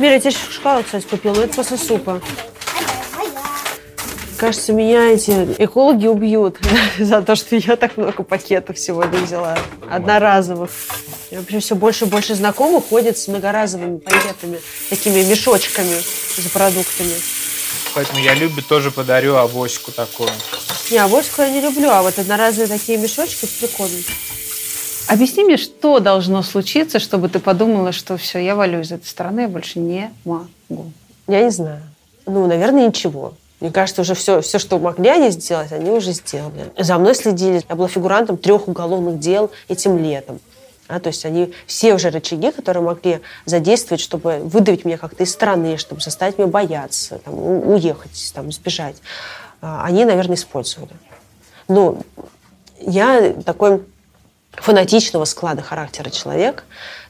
Мира, я тебе шоколад, кстати, купила, но это после супа. Кажется, меня эти экологи убьют за то, что я так много пакетов сегодня взяла. Одноразовых. И вообще все больше и больше знакомых ходят с многоразовыми пакетами, такими мешочками за продуктами. Поэтому я Любе тоже подарю авоську такую. Не, авоську я не люблю, а вот одноразовые такие мешочки прикольные. Объясни мне, что должно случиться, чтобы ты подумала, что все, я валю из этой страны, я больше не могу. Я не знаю. Ну, наверное, ничего. Мне кажется, уже все, все, что могли они сделать, они уже сделали. За мной следили. Я была фигурантом трех уголовных дел этим летом. А, то есть они все уже рычаги, которые могли задействовать, чтобы выдавить меня как-то из страны, чтобы заставить меня бояться, там, уехать, там, сбежать, а, они, наверное, использовали. Но я такой фанатичного склада характера человек.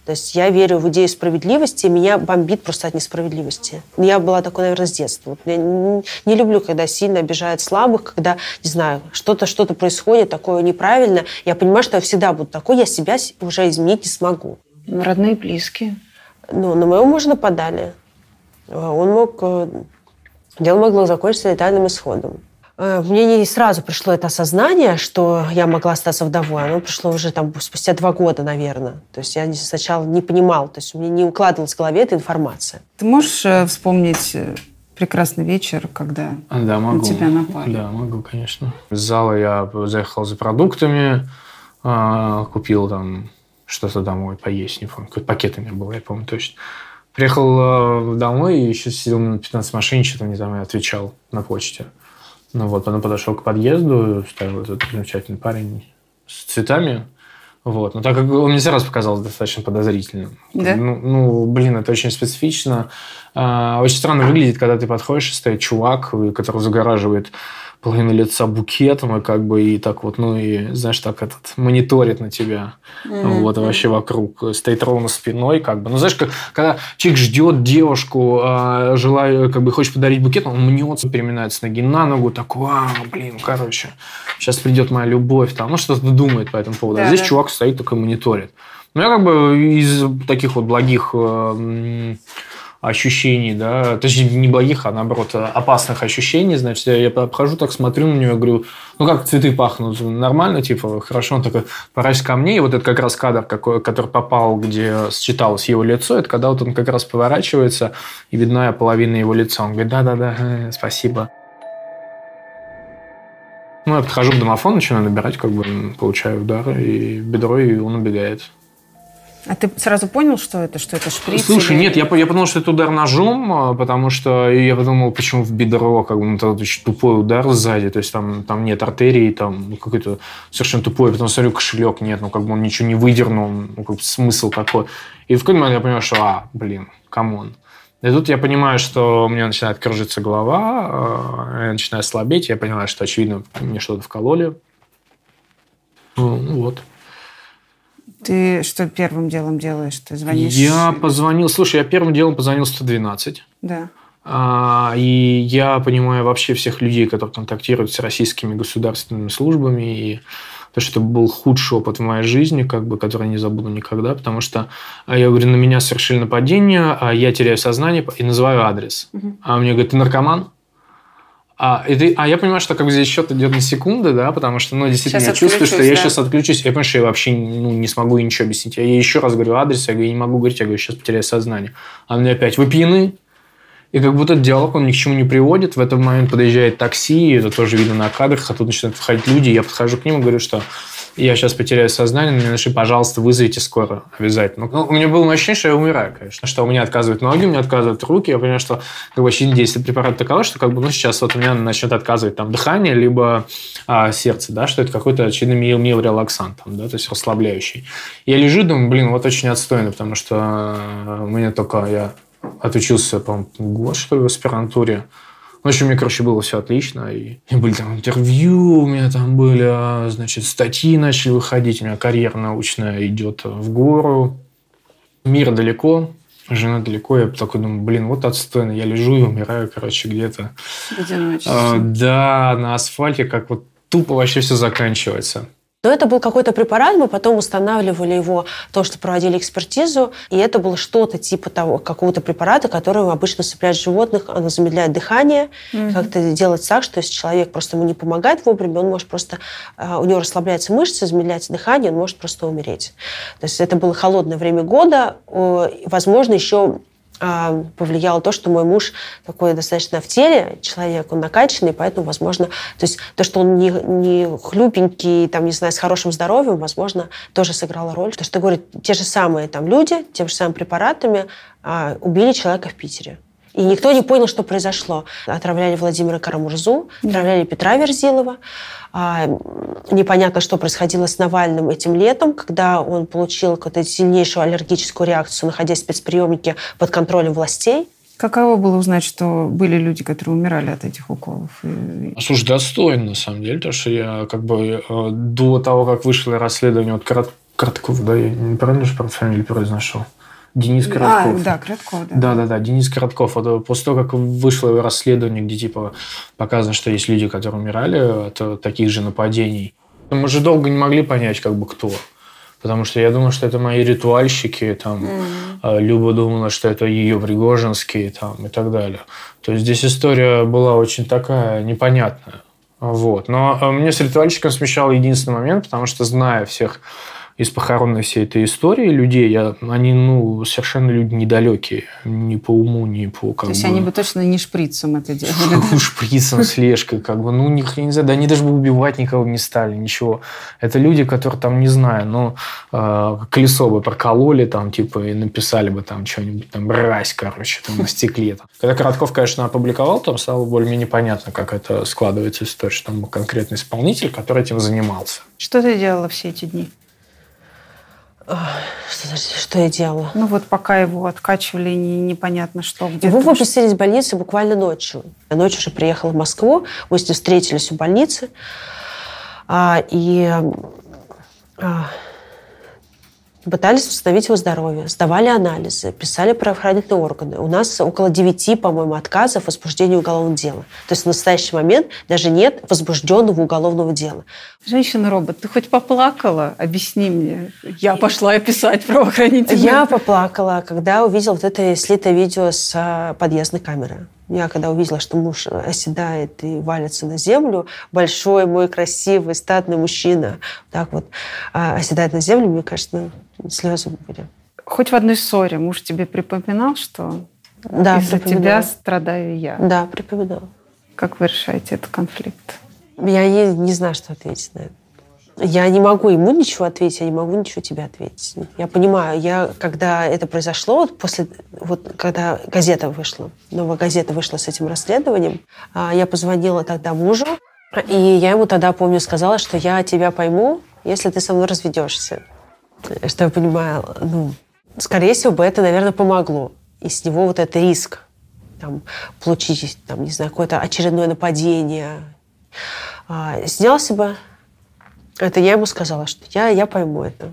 То есть я верю в идею справедливости, и меня бомбит просто от несправедливости. Я была такой, наверное, с детства. Я не, люблю, когда сильно обижают слабых, когда, не знаю, что-то что-то происходит такое неправильно. Я понимаю, что я всегда буду такой, я себя уже изменить не смогу. Родные, близкие. Ну, на моего мужа нападали. Он мог... э, Дело могло закончиться летальным исходом. Э, Мне не сразу пришло это осознание, что я могла остаться вдовой. Оно пришло уже там спустя два года, наверное. То есть я сначала не понимала, то есть у меня не укладывалась в голове эта информация. Ты можешь э, вспомнить э, прекрасный вечер, когда А, Да, могу. на тебя напали? Да, могу, конечно. С зала я заехал за продуктами, а, купил там что-то домой поесть, не помню, какой пакет у меня был, я помню точно. Приехал домой и еще сидел минут 15 в машине, что-то не знаю, отвечал на почте. Ну вот, потом подошел к подъезду, стоял этот замечательный парень с цветами. Вот. Но так как он мне сразу показался достаточно подозрительным. Да? Ну, ну, блин, это очень специфично. А, очень странно выглядит, когда ты подходишь, и стоит чувак, который загораживает половину лица букетом, и как бы и так вот, ну и, знаешь, так этот, мониторит на тебя. Вот, и вообще вокруг. Стоит ровно спиной, как бы. Ну, знаешь, как, когда человек ждет девушку, а, желая, как бы, хочет подарить букет, он мнется, переминается с ноги на ногу, такой, а, блин, короче, сейчас придет моя любовь, там, ну, что-то думает по этому поводу. А Да, здесь да. чувак стоит такой мониторит. Ну, я как бы из таких вот благих э, ощущений, да, точнее, не благих, а наоборот, опасных ощущений, значит, я, я обхожу, так смотрю на нее, говорю, ну, как цветы пахнут, нормально, типа, хорошо, он такой, поворачивается ко мне, и вот этот как раз кадр, какой, который попал, где считалось его лицо, это когда вот он как раз поворачивается, и видна половина его лица, он говорит, да-да-да, э, спасибо. Ну, я подхожу к домофону, начинаю набирать, как бы получаю удар, и бедро, и он убегает. А ты сразу понял, что это? Что это шприц? Слушай, или- нет, я, я подумал, что это удар ножом, а, потому что я подумал, почему в бедро, как бы, ну, это очень тупой удар сзади, то есть там, там нет артерии, там ну, какой-то совершенно тупой, потом смотрю, кошелек нет, ну, как бы он ничего не выдернул, ну, как бы смысл какой. И в какой-то момент я понимаю, что, а, блин, come on. И тут я понимаю, что у меня начинает кружиться голова, а, я начинаю слабеть, я понимаю, что, очевидно, мне что-то вкололи. Ну, вот. Ты что первым делом делаешь? Ты звонишь? Я позвонил, слушай, я первым делом позвонил 112. Да. А, И я понимаю вообще всех людей, которые контактируют с российскими государственными службами. И то, что это был худший опыт в моей жизни, как бы, который я не забуду никогда, потому что а, я говорю, на меня совершили нападение, а я теряю сознание и называю адрес. А мне говорят, ты наркоман? А, и ты- а я понимаю, что как бы здесь счет идет на секунды, да, потому что, ну, действительно, Сейчас я чувствую, что отключусь, я да. сейчас отключусь. Я понимаю, что я вообще ну, не смогу ей ничего объяснить. Я ей еще раз говорю адрес, я говорю, я не могу говорить, я говорю, сейчас потеряю сознание. А мне опять, вы пьяны? И как будто этот диалог, он ни к чему не приводит. В этот момент подъезжает такси, это тоже видно на кадрах, а тут начинают входить люди. Я подхожу к ним и говорю, что я сейчас потеряю сознание, мне напиши, пожалуйста, вызовите скоро обязательно. Ну, у меня было ощущение, что я умираю, конечно. Что у меня отказывают ноги, у меня отказывают руки. Я понимаю, что как бы, очевидно действие препарата таково, что как бы, ну, сейчас вот у меня начнет отказывать там дыхание, либо а, сердце, да, что это какой-то, очевидно, мил, мил релаксант, там, да, то есть расслабляющий. Я лежу, думаю, блин, вот очень отстойно, потому что э, мне только я отучился, по-моему, год, что ли, в аспирантуре. В общем, мне, короче, было все отлично. И, и были там интервью, у меня там были, а, значит, статьи начали выходить. У меня карьера научная идет в гору. Мир далеко. жена далеко, я такой думаю, блин, вот отстойно, я лежу и умираю, короче, где-то. А, да, на асфальте, как вот тупо вообще все заканчивается. Но это был какой-то препарат, мы потом устанавливали его, то, что проводили экспертизу, и это было что-то типа того, какого-то препарата, который обычно цепляют животных, оно замедляет дыхание, mm-hmm. как-то делать так, что если человек просто ему не помогает вовремя, он может просто, а, у него расслабляются мышцы, замедляется дыхание, он может просто умереть. То есть это было холодное время года, возможно, еще повлияло то, что мой муж такой достаточно в теле человек, он накачанный, поэтому, возможно, то есть то, что он не, не хлюпенький, там, не знаю, с хорошим здоровьем, возможно, тоже сыграло роль. То, что, говорят, те же самые там люди, тем же самыми препаратами а, убили человека в Питере. И никто не понял, что произошло. Отравляли Владимира Карамурзу, отравляли Петра Верзилова. А, непонятно, что происходило с Навальным этим летом, когда он получил какую-то сильнейшую аллергическую реакцию, находясь в спецприемнике под контролем властей. Каково было узнать, что были люди, которые умирали от этих уколов? Слушай, достойно, на самом деле, потому что я как бы э, до того, как вышло расследование от Короткова, да, я неправильно же фамилию произношу? Денис а, Коротков. А, да, Коротков, да. Да, да, да, Денис Коротков. Вот после того, как вышло расследование, где типа показано, что есть люди, которые умирали от таких же нападений, мы же долго не могли понять, как бы кто. Потому что я думал, что это мои ритуальщики, там, mm. Люба думала, что это ее Пригожинские, там, и так далее. То есть здесь история была очень такая непонятная. Вот. Но а, мне с ритуальщиком смещал единственный момент, потому что, зная всех из похоронной всей этой истории людей, я, они ну, совершенно люди недалекие. Ни по уму, ни по... Как То есть бы... они бы точно не шприцем это делали? Ну, шприцем, слежкой, как бы. Ну, них, я не знаю, да они даже бы убивать никого не стали, ничего. Это люди, которые там, не знаю, ну, э, колесо бы прокололи там, типа, и написали бы там что-нибудь, там, мразь, короче, там, на стекле. Там. Когда Коротков, конечно, опубликовал, там стало более-менее понятно, как это складывается история, что там был конкретный исполнитель, который этим занимался. Что ты делала все эти дни? Что, что я делала? Ну вот пока его откачивали, не, непонятно что. Где его выпустили из больницы буквально ночью. Я ночью уже приехала в Москву, мы с ним встретились у больницы. А, и а, пытались восстановить его здоровье, сдавали анализы, писали правоохранительные органы. У нас около девяти, по-моему, отказов в возбуждении уголовного дела. То есть в настоящий момент даже нет возбужденного уголовного дела. Женщина-робот, ты хоть поплакала? Объясни мне. Я пошла писать правоохранительные. Я поплакала, когда увидела вот это слитое видео с а, подъездной камеры. Я когда увидела, что муж оседает и валится на землю, большой мой красивый статный мужчина так вот а, оседает на землю, мне кажется, слезы были. Хоть в одной ссоре муж тебе припоминал, что да, из-за тебя страдаю я? Да, припоминал. Как вы решаете этот конфликт? Я не, не знаю, что ответить на это. Я не могу ему ничего ответить, я не могу ничего тебе ответить. Я понимаю, я, когда это произошло, вот после, вот когда газета вышла, новая газета вышла с этим расследованием, а, я позвонила тогда мужу, и я ему тогда, помню, сказала, что я тебя пойму, если ты со мной разведешься. Что я понимаю, ну, скорее всего бы это, наверное, помогло. И с него вот этот риск там, получить, там, не знаю, какое-то очередное нападение. А, снялся бы это я ему сказала, что я, я пойму это.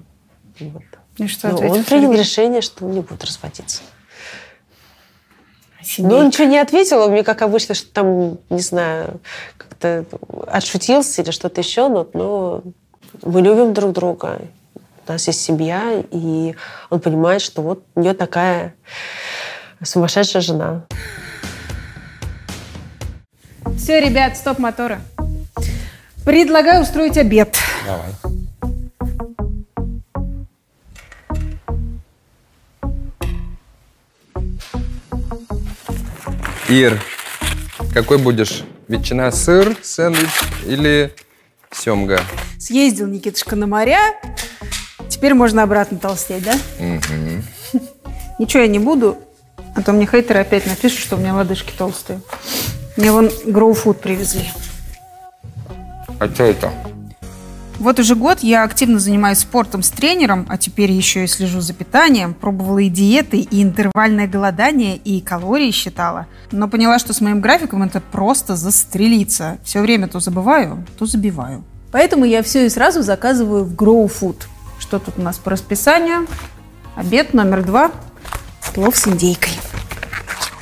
Вот. И что Но он принял решение, что он не будет разводиться. Семейка. Но он ничего не ответил, мне как обычно, что там, не знаю, как-то отшутился или что-то еще, но, но мы любим друг друга. У нас есть семья, и он понимает, что вот у нее такая сумасшедшая жена. Все, ребят, стоп мотора. Предлагаю устроить обед. Давай. Ир, какой будешь? Ветчина, сыр, сэндвич или семга? Съездил Никитушка на моря. Теперь можно обратно толстеть, да? Угу. Ничего я не буду, а то мне хейтеры опять напишут, что у меня лодыжки толстые. Мне вон гроуфуд привезли. А что это? Вот уже год я активно занимаюсь спортом с тренером, а теперь еще и слежу за питанием. Пробовала и диеты, и интервальное голодание, и калории считала. Но поняла, что с моим графиком это просто застрелиться. Все время то забываю, то забиваю. Поэтому я все и сразу заказываю в Grow Food. Что тут у нас по расписанию? Обед номер два. Плов с индейкой.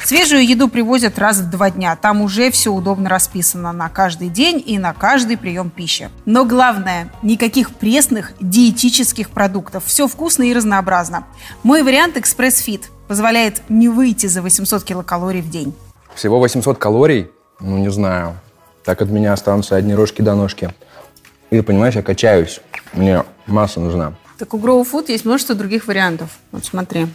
Свежую еду привозят раз в два дня. Там уже все удобно расписано на каждый день и на каждый прием пищи. Но главное, никаких пресных диетических продуктов. Все вкусно и разнообразно. Мой вариант Экспресс Фит позволяет не выйти за 800 килокалорий в день. Всего 800 калорий? Ну, не знаю. Так от меня останутся одни рожки до ножки. И, понимаешь, я качаюсь. Мне масса нужна. Так у Grow Food есть множество других вариантов. Вот смотри.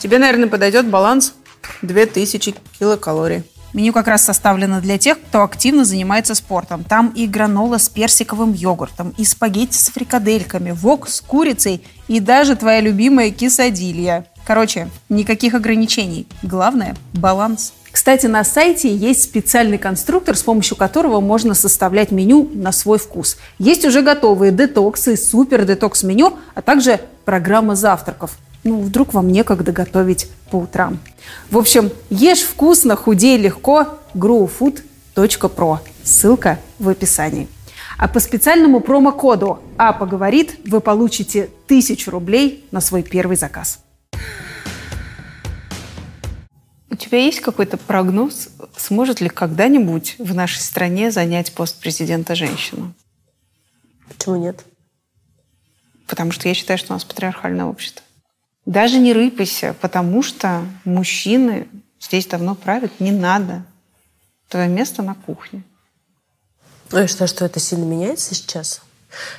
Тебе, наверное, подойдет баланс 2000 килокалорий. Меню как раз составлено для тех, кто активно занимается спортом. Там и гранола с персиковым йогуртом, и спагетти с фрикадельками, вок с курицей, и даже твоя любимая кисадилья. Короче, никаких ограничений. Главное – баланс. Кстати, на сайте есть специальный конструктор, с помощью которого можно составлять меню на свой вкус. Есть уже готовые детоксы, супер детокс меню, а также программа завтраков. Ну, вдруг вам некогда готовить по утрам. В общем, ешь вкусно, худей легко. growfood.pro. Ссылка в описании. А по специальному промокоду «А поговорит» вы получите 1000 рублей на свой первый заказ. У тебя есть какой-то прогноз, сможет ли когда-нибудь в нашей стране занять пост президента женщина? Почему нет? Потому что я считаю, что у нас патриархальное общество. Даже не рыпайся, потому что мужчины здесь давно правят. Не надо. Твое место на кухне. Ну, я считаю, что это сильно меняется сейчас.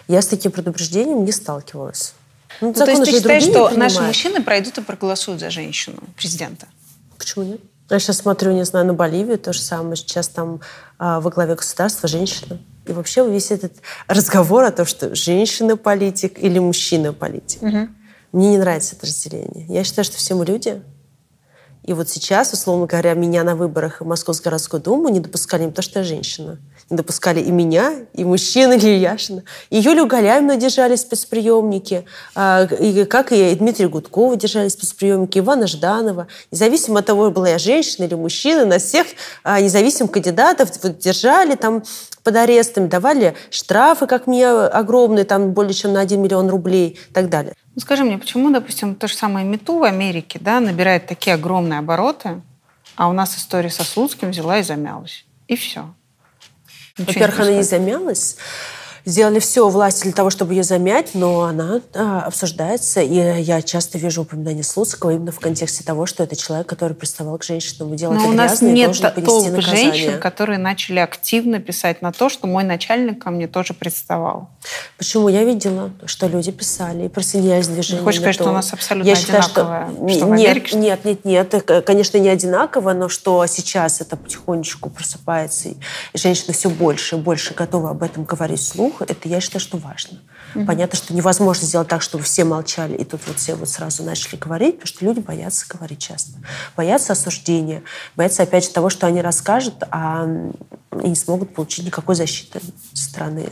Я с таким предупреждением не сталкивалась. Ну, Ну, то есть ты и считаешь, что наши мужчины пройдут и проголосуют за женщину, президента? Почему нет? Я сейчас смотрю, не знаю, на Боливию то же самое. Сейчас там а, во главе государства женщина. И вообще весь этот разговор о том, что женщина политик или мужчина политик. Мне не нравится это разделение. Я считаю, что все мы люди. И вот сейчас, условно говоря, меня на выборах в Московскую городскую думу не допускали не потому, что я женщина. Не допускали и меня, и мужчин, или Яшина. И Юлю Галяевну держали спецприемники, а, и, как и Дмитрия Гудкова держали спецприемники, Ивана Жданова. Независимо от того, была я женщина или мужчина, нас всех а, независимых кандидатов держали там под арестами, давали штрафы, как мне, огромные, там более чем на 1 миллион рублей и так далее. Ну, скажи мне, почему, допустим, то же самое МИТУ в Америке да, набирает такие огромные обороты, а у нас история со Слуцким взяла и замялась? И все. Во-первых, она не замялась. Сделали все власти для того, чтобы ее замять, но она а, обсуждается, и я часто вижу упоминание Слуцкого именно в контексте того, что это человек, который приставал к женщинам делал Но это у нас грязно и нет должен понести толпы наказание. женщин, которые начали активно писать на то, что мой начальник ко мне тоже приставал. Почему? Я видела, что люди писали и присоединялись к движению. хочешь сказать, то. что у нас абсолютно Я считаю, что- одинаковое, что в нет, Америке, что нет, нет, нет, это, конечно, не одинаково, но что сейчас это потихонечку просыпается, и женщины все больше и больше готовы об этом говорить вслух, это я считаю, что важно. Понятно, что невозможно сделать так, чтобы все молчали, и тут вот все вот сразу начали говорить, потому что люди боятся говорить часто. Боятся осуждения, боятся, опять же, того, что они расскажут, а и не смогут получить никакой защиты со стороны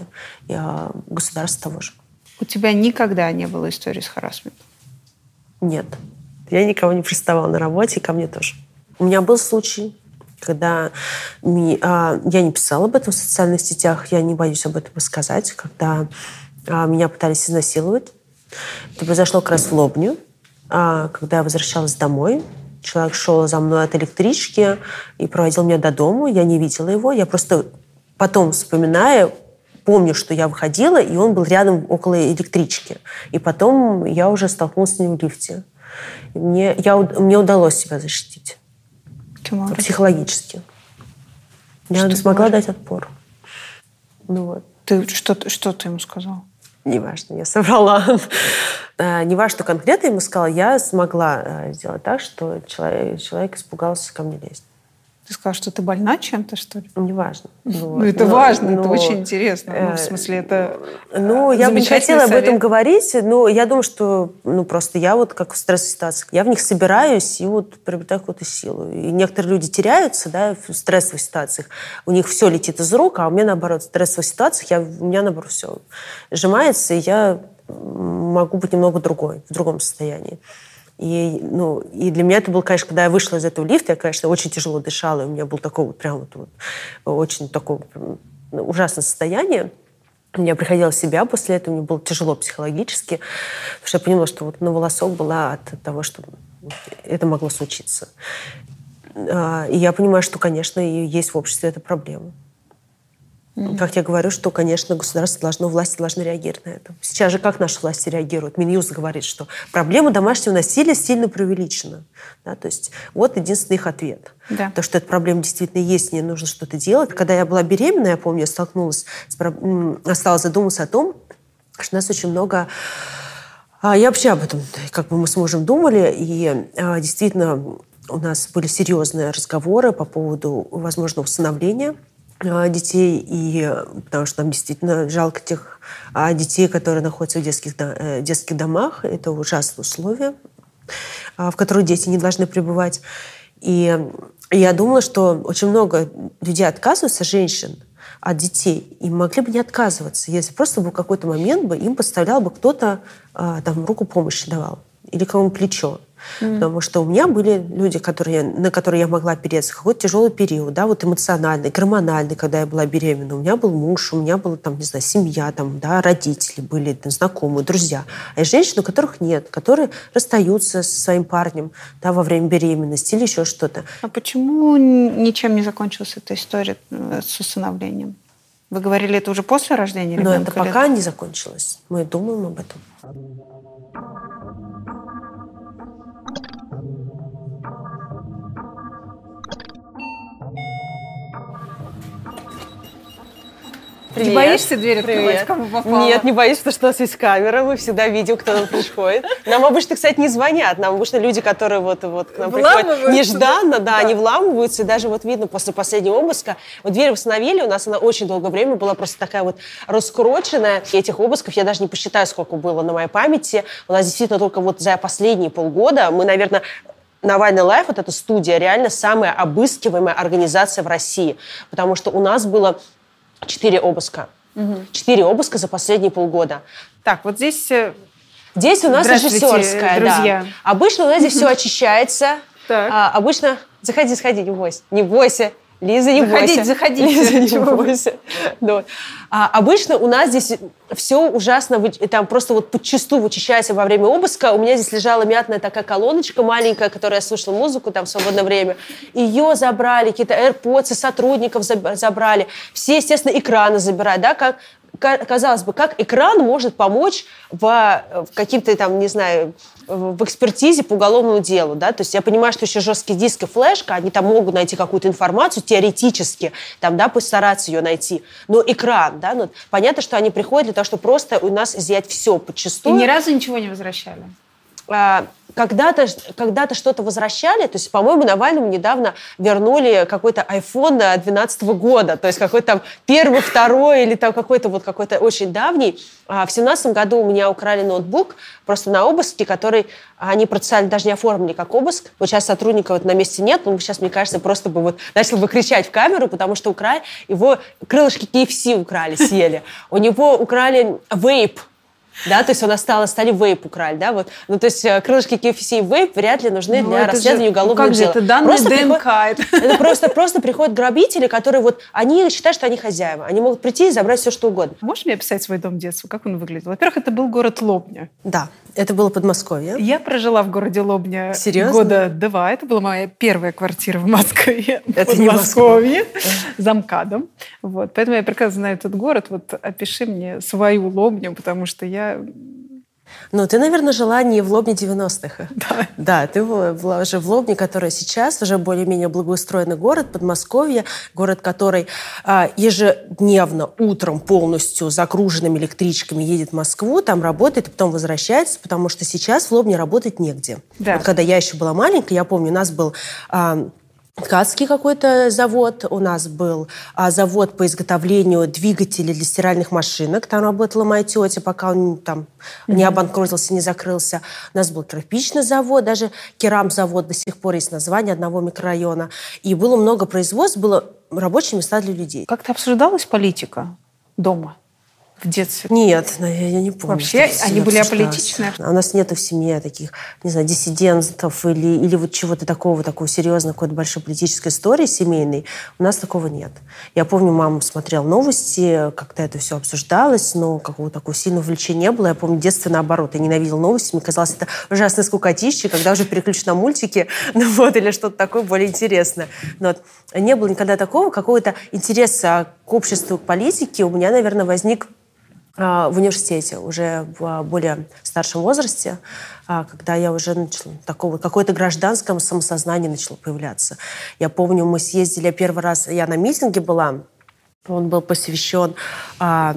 э, государства того же. У тебя никогда не было истории с харасментом? Нет. Я никого не приставала на работе, и ко мне тоже. У меня был случай, когда а, я не писала об этом в социальных сетях, я не боюсь об этом сказать, когда а, меня пытались изнасиловать. Это произошло как раз в Лобню, а, когда я возвращалась домой. Человек шел за мной от электрички и проводил меня до дома. Я не видела его. Я просто потом, вспоминая, помню, что я выходила, и он был рядом около электрички. И потом я уже столкнулась с ним в лифте. И мне, я, мне удалось себя защитить Образом? психологически. Я Что смогла дать отпор. Ну вот. Ты, что, что ты ему сказал? Неважно, я соврала. Э, Неважно, что конкретно ему сказала, я смогла э, сделать так, что человек, человек испугался ко мне лезть. Ты сказал, что ты больна чем-то, что ли? Неважно. Ну, это важно, это но, очень интересно. Ну, в э, смысле, это Ну, э, я бы не хотела об этом совет. говорить, но я думаю, что ну, просто я вот как в стрессовой ситуации, я в них собираюсь и вот приобретаю какую-то силу. И некоторые люди теряются да, в стрессовых ситуациях, у них все летит из рук, а у меня наоборот, в стрессовых ситуациях я, у меня наоборот все сжимается, и я могу быть немного другой, в другом состоянии. И, ну, и для меня это было, конечно, когда я вышла из этого лифта, я, конечно, очень тяжело дышала, и у меня был такой вот прям вот, вот очень такое м, ужасное состояние. я приходила себя после этого, мне было тяжело психологически, потому что я поняла, что вот на волосок была от того, что это могло случиться. А, и я понимаю, что, конечно, есть в обществе эта проблема. Mm-hmm. Как я говорю, что, конечно, государство должно, власти должны реагировать на это. Сейчас же как наши власти реагируют? Минюст говорит, что проблема домашнего насилия сильно преувеличена. Да, то есть вот единственный их ответ. Да. То, что эта проблема действительно есть, мне нужно что-то делать. Когда я была беременна, я помню, я столкнулась, с, осталась задуматься о том, что у нас очень много а я вообще об этом, как бы мы с мужем думали, и а, действительно у нас были серьезные разговоры по поводу возможного усыновления детей, и потому что нам действительно жалко тех а, детей, которые находятся в детских, э, детских домах. Это ужасные условия, а, в которых дети не должны пребывать. И я думала, что очень много людей отказываются, женщин, от детей. И могли бы не отказываться, если просто был какой-то момент бы им поставлял бы кто-то там руку помощи давал или кому плечо. Mm. Потому что у меня были люди, которые, на которые я могла опереться. Какой-то тяжелый период, да, вот эмоциональный, гормональный, когда я была беременна. У меня был муж, у меня была, там, не знаю, семья, там, да, родители были, там, знакомые, друзья. А есть женщины, у которых нет, которые расстаются со своим парнем, да, во время беременности или еще что-то. А почему ничем не закончилась эта история э, с усыновлением? Вы говорили, это уже после рождения ребенка? Но это пока не закончилось. Мы думаем об этом. Привет. Не боишься дверь открывать, кому попало? Нет, не боюсь, потому что у нас есть камера, мы всегда видим, кто нам приходит. Нам обычно, кстати, не звонят, нам обычно люди, которые вот, вот к нам приходят нежданно, да, да, они вламываются, и даже вот видно после последнего обыска, вот дверь восстановили, у нас она очень долгое время была просто такая вот раскроченная, и этих обысков я даже не посчитаю, сколько было на моей памяти. У нас действительно только вот за последние полгода мы, наверное, Навальный Live, вот эта студия, реально самая обыскиваемая организация в России. Потому что у нас было Четыре обыска. Четыре угу. обыска за последние полгода. Так, вот здесь... Э, здесь у нас режиссерская, друзья. да. Обычно у нас здесь все очищается. Так. А, обычно... Заходи, заходи, не бойся. Не бойся. Лиза, не заходите, бойся. Заходите, Лиза, не бойся. Да. А, обычно у нас здесь все ужасно, там просто вот подчастую вычищается во время обыска. У меня здесь лежала мятная такая колоночка маленькая, которая я слушала музыку там в свободное время. Ее забрали, какие-то AirPods сотрудников забрали. Все, естественно, экраны забирают, да, как казалось бы, как экран может помочь в, в каким-то там, не знаю, в экспертизе по уголовному делу, да, то есть я понимаю, что еще жесткий диск и флешка, они там могут найти какую-то информацию теоретически, там, да, постараться ее найти, но экран, да, ну, понятно, что они приходят для того, чтобы просто у нас изъять все подчастую. И ни разу ничего не возвращали? А, когда-то когда что-то возвращали, то есть, по-моему, Навальному недавно вернули какой-то iPhone 2012 года, то есть какой-то там первый, второй или там какой-то вот какой-то очень давний. А в семнадцатом году у меня украли ноутбук просто на обыске, который они процессуально даже не оформили как обыск. Вот сейчас сотрудника вот на месте нет, он сейчас, мне кажется, просто бы вот начал бы кричать в камеру, потому что украли, его крылышки KFC украли, съели. У него украли вейп, да, то есть у нас стало, стали вейп украли, да, вот, ну, то есть э, крылышки KFC и вейп вряд ли нужны ну, для расследования же, уголовного ну, как дела. Же, это данные просто ДНК. Приходят, это просто, просто приходят грабители, которые вот, они считают, что они хозяева, они могут прийти и забрать все, что угодно. Можешь мне описать свой дом детства, как он выглядел? Во-первых, это был город Лобня. Да, это было Подмосковье. Я прожила в городе Лобня Серьезно? года два, это была моя первая квартира в Москве. Это в Подмосковье, за МКАДом. Вот, поэтому я прекрасно знаю этот город, вот опиши мне свою Лобню, потому что я ну, ты, наверное, жила не в Лобне 90-х. Да. Да, ты была уже в Лобне, который сейчас уже более-менее благоустроенный город, Подмосковье, город, который а, ежедневно утром полностью загруженными электричками едет в Москву, там работает, и потом возвращается, потому что сейчас в Лобне работать негде. Да. Вот когда я еще была маленькая, я помню, у нас был... А, ткацкий какой-то завод. У нас был а, завод по изготовлению двигателей для стиральных машинок. Там работала моя тетя, пока он там mm-hmm. не обанкротился, не закрылся. У нас был кирпичный завод, даже керамзавод до сих пор есть название одного микрорайона. И было много производств, было рабочие места для людей. Как-то обсуждалась политика дома? В детстве? Нет, ну, я, не помню. Вообще, они были аполитичны? У нас нету в семье таких, не знаю, диссидентов или, или вот чего-то такого, такой серьезной какой-то большой политической истории семейной. У нас такого нет. Я помню, мама смотрела новости, как-то это все обсуждалось, но какого-то такого сильного увлечения не было. Я помню, в детстве наоборот. Я ненавидела новости. Мне казалось, это ужасно скукотище, когда уже переключишь на мультики, ну вот, или что-то такое более интересное. Но вот не было никогда такого, какого-то интереса к обществу, к политике у меня, наверное, возник в университете уже в а, более старшем возрасте, а, когда я уже начала такого какое-то гражданское самосознание начало появляться. Я помню, мы съездили первый раз, я на митинге была, он был посвящен а,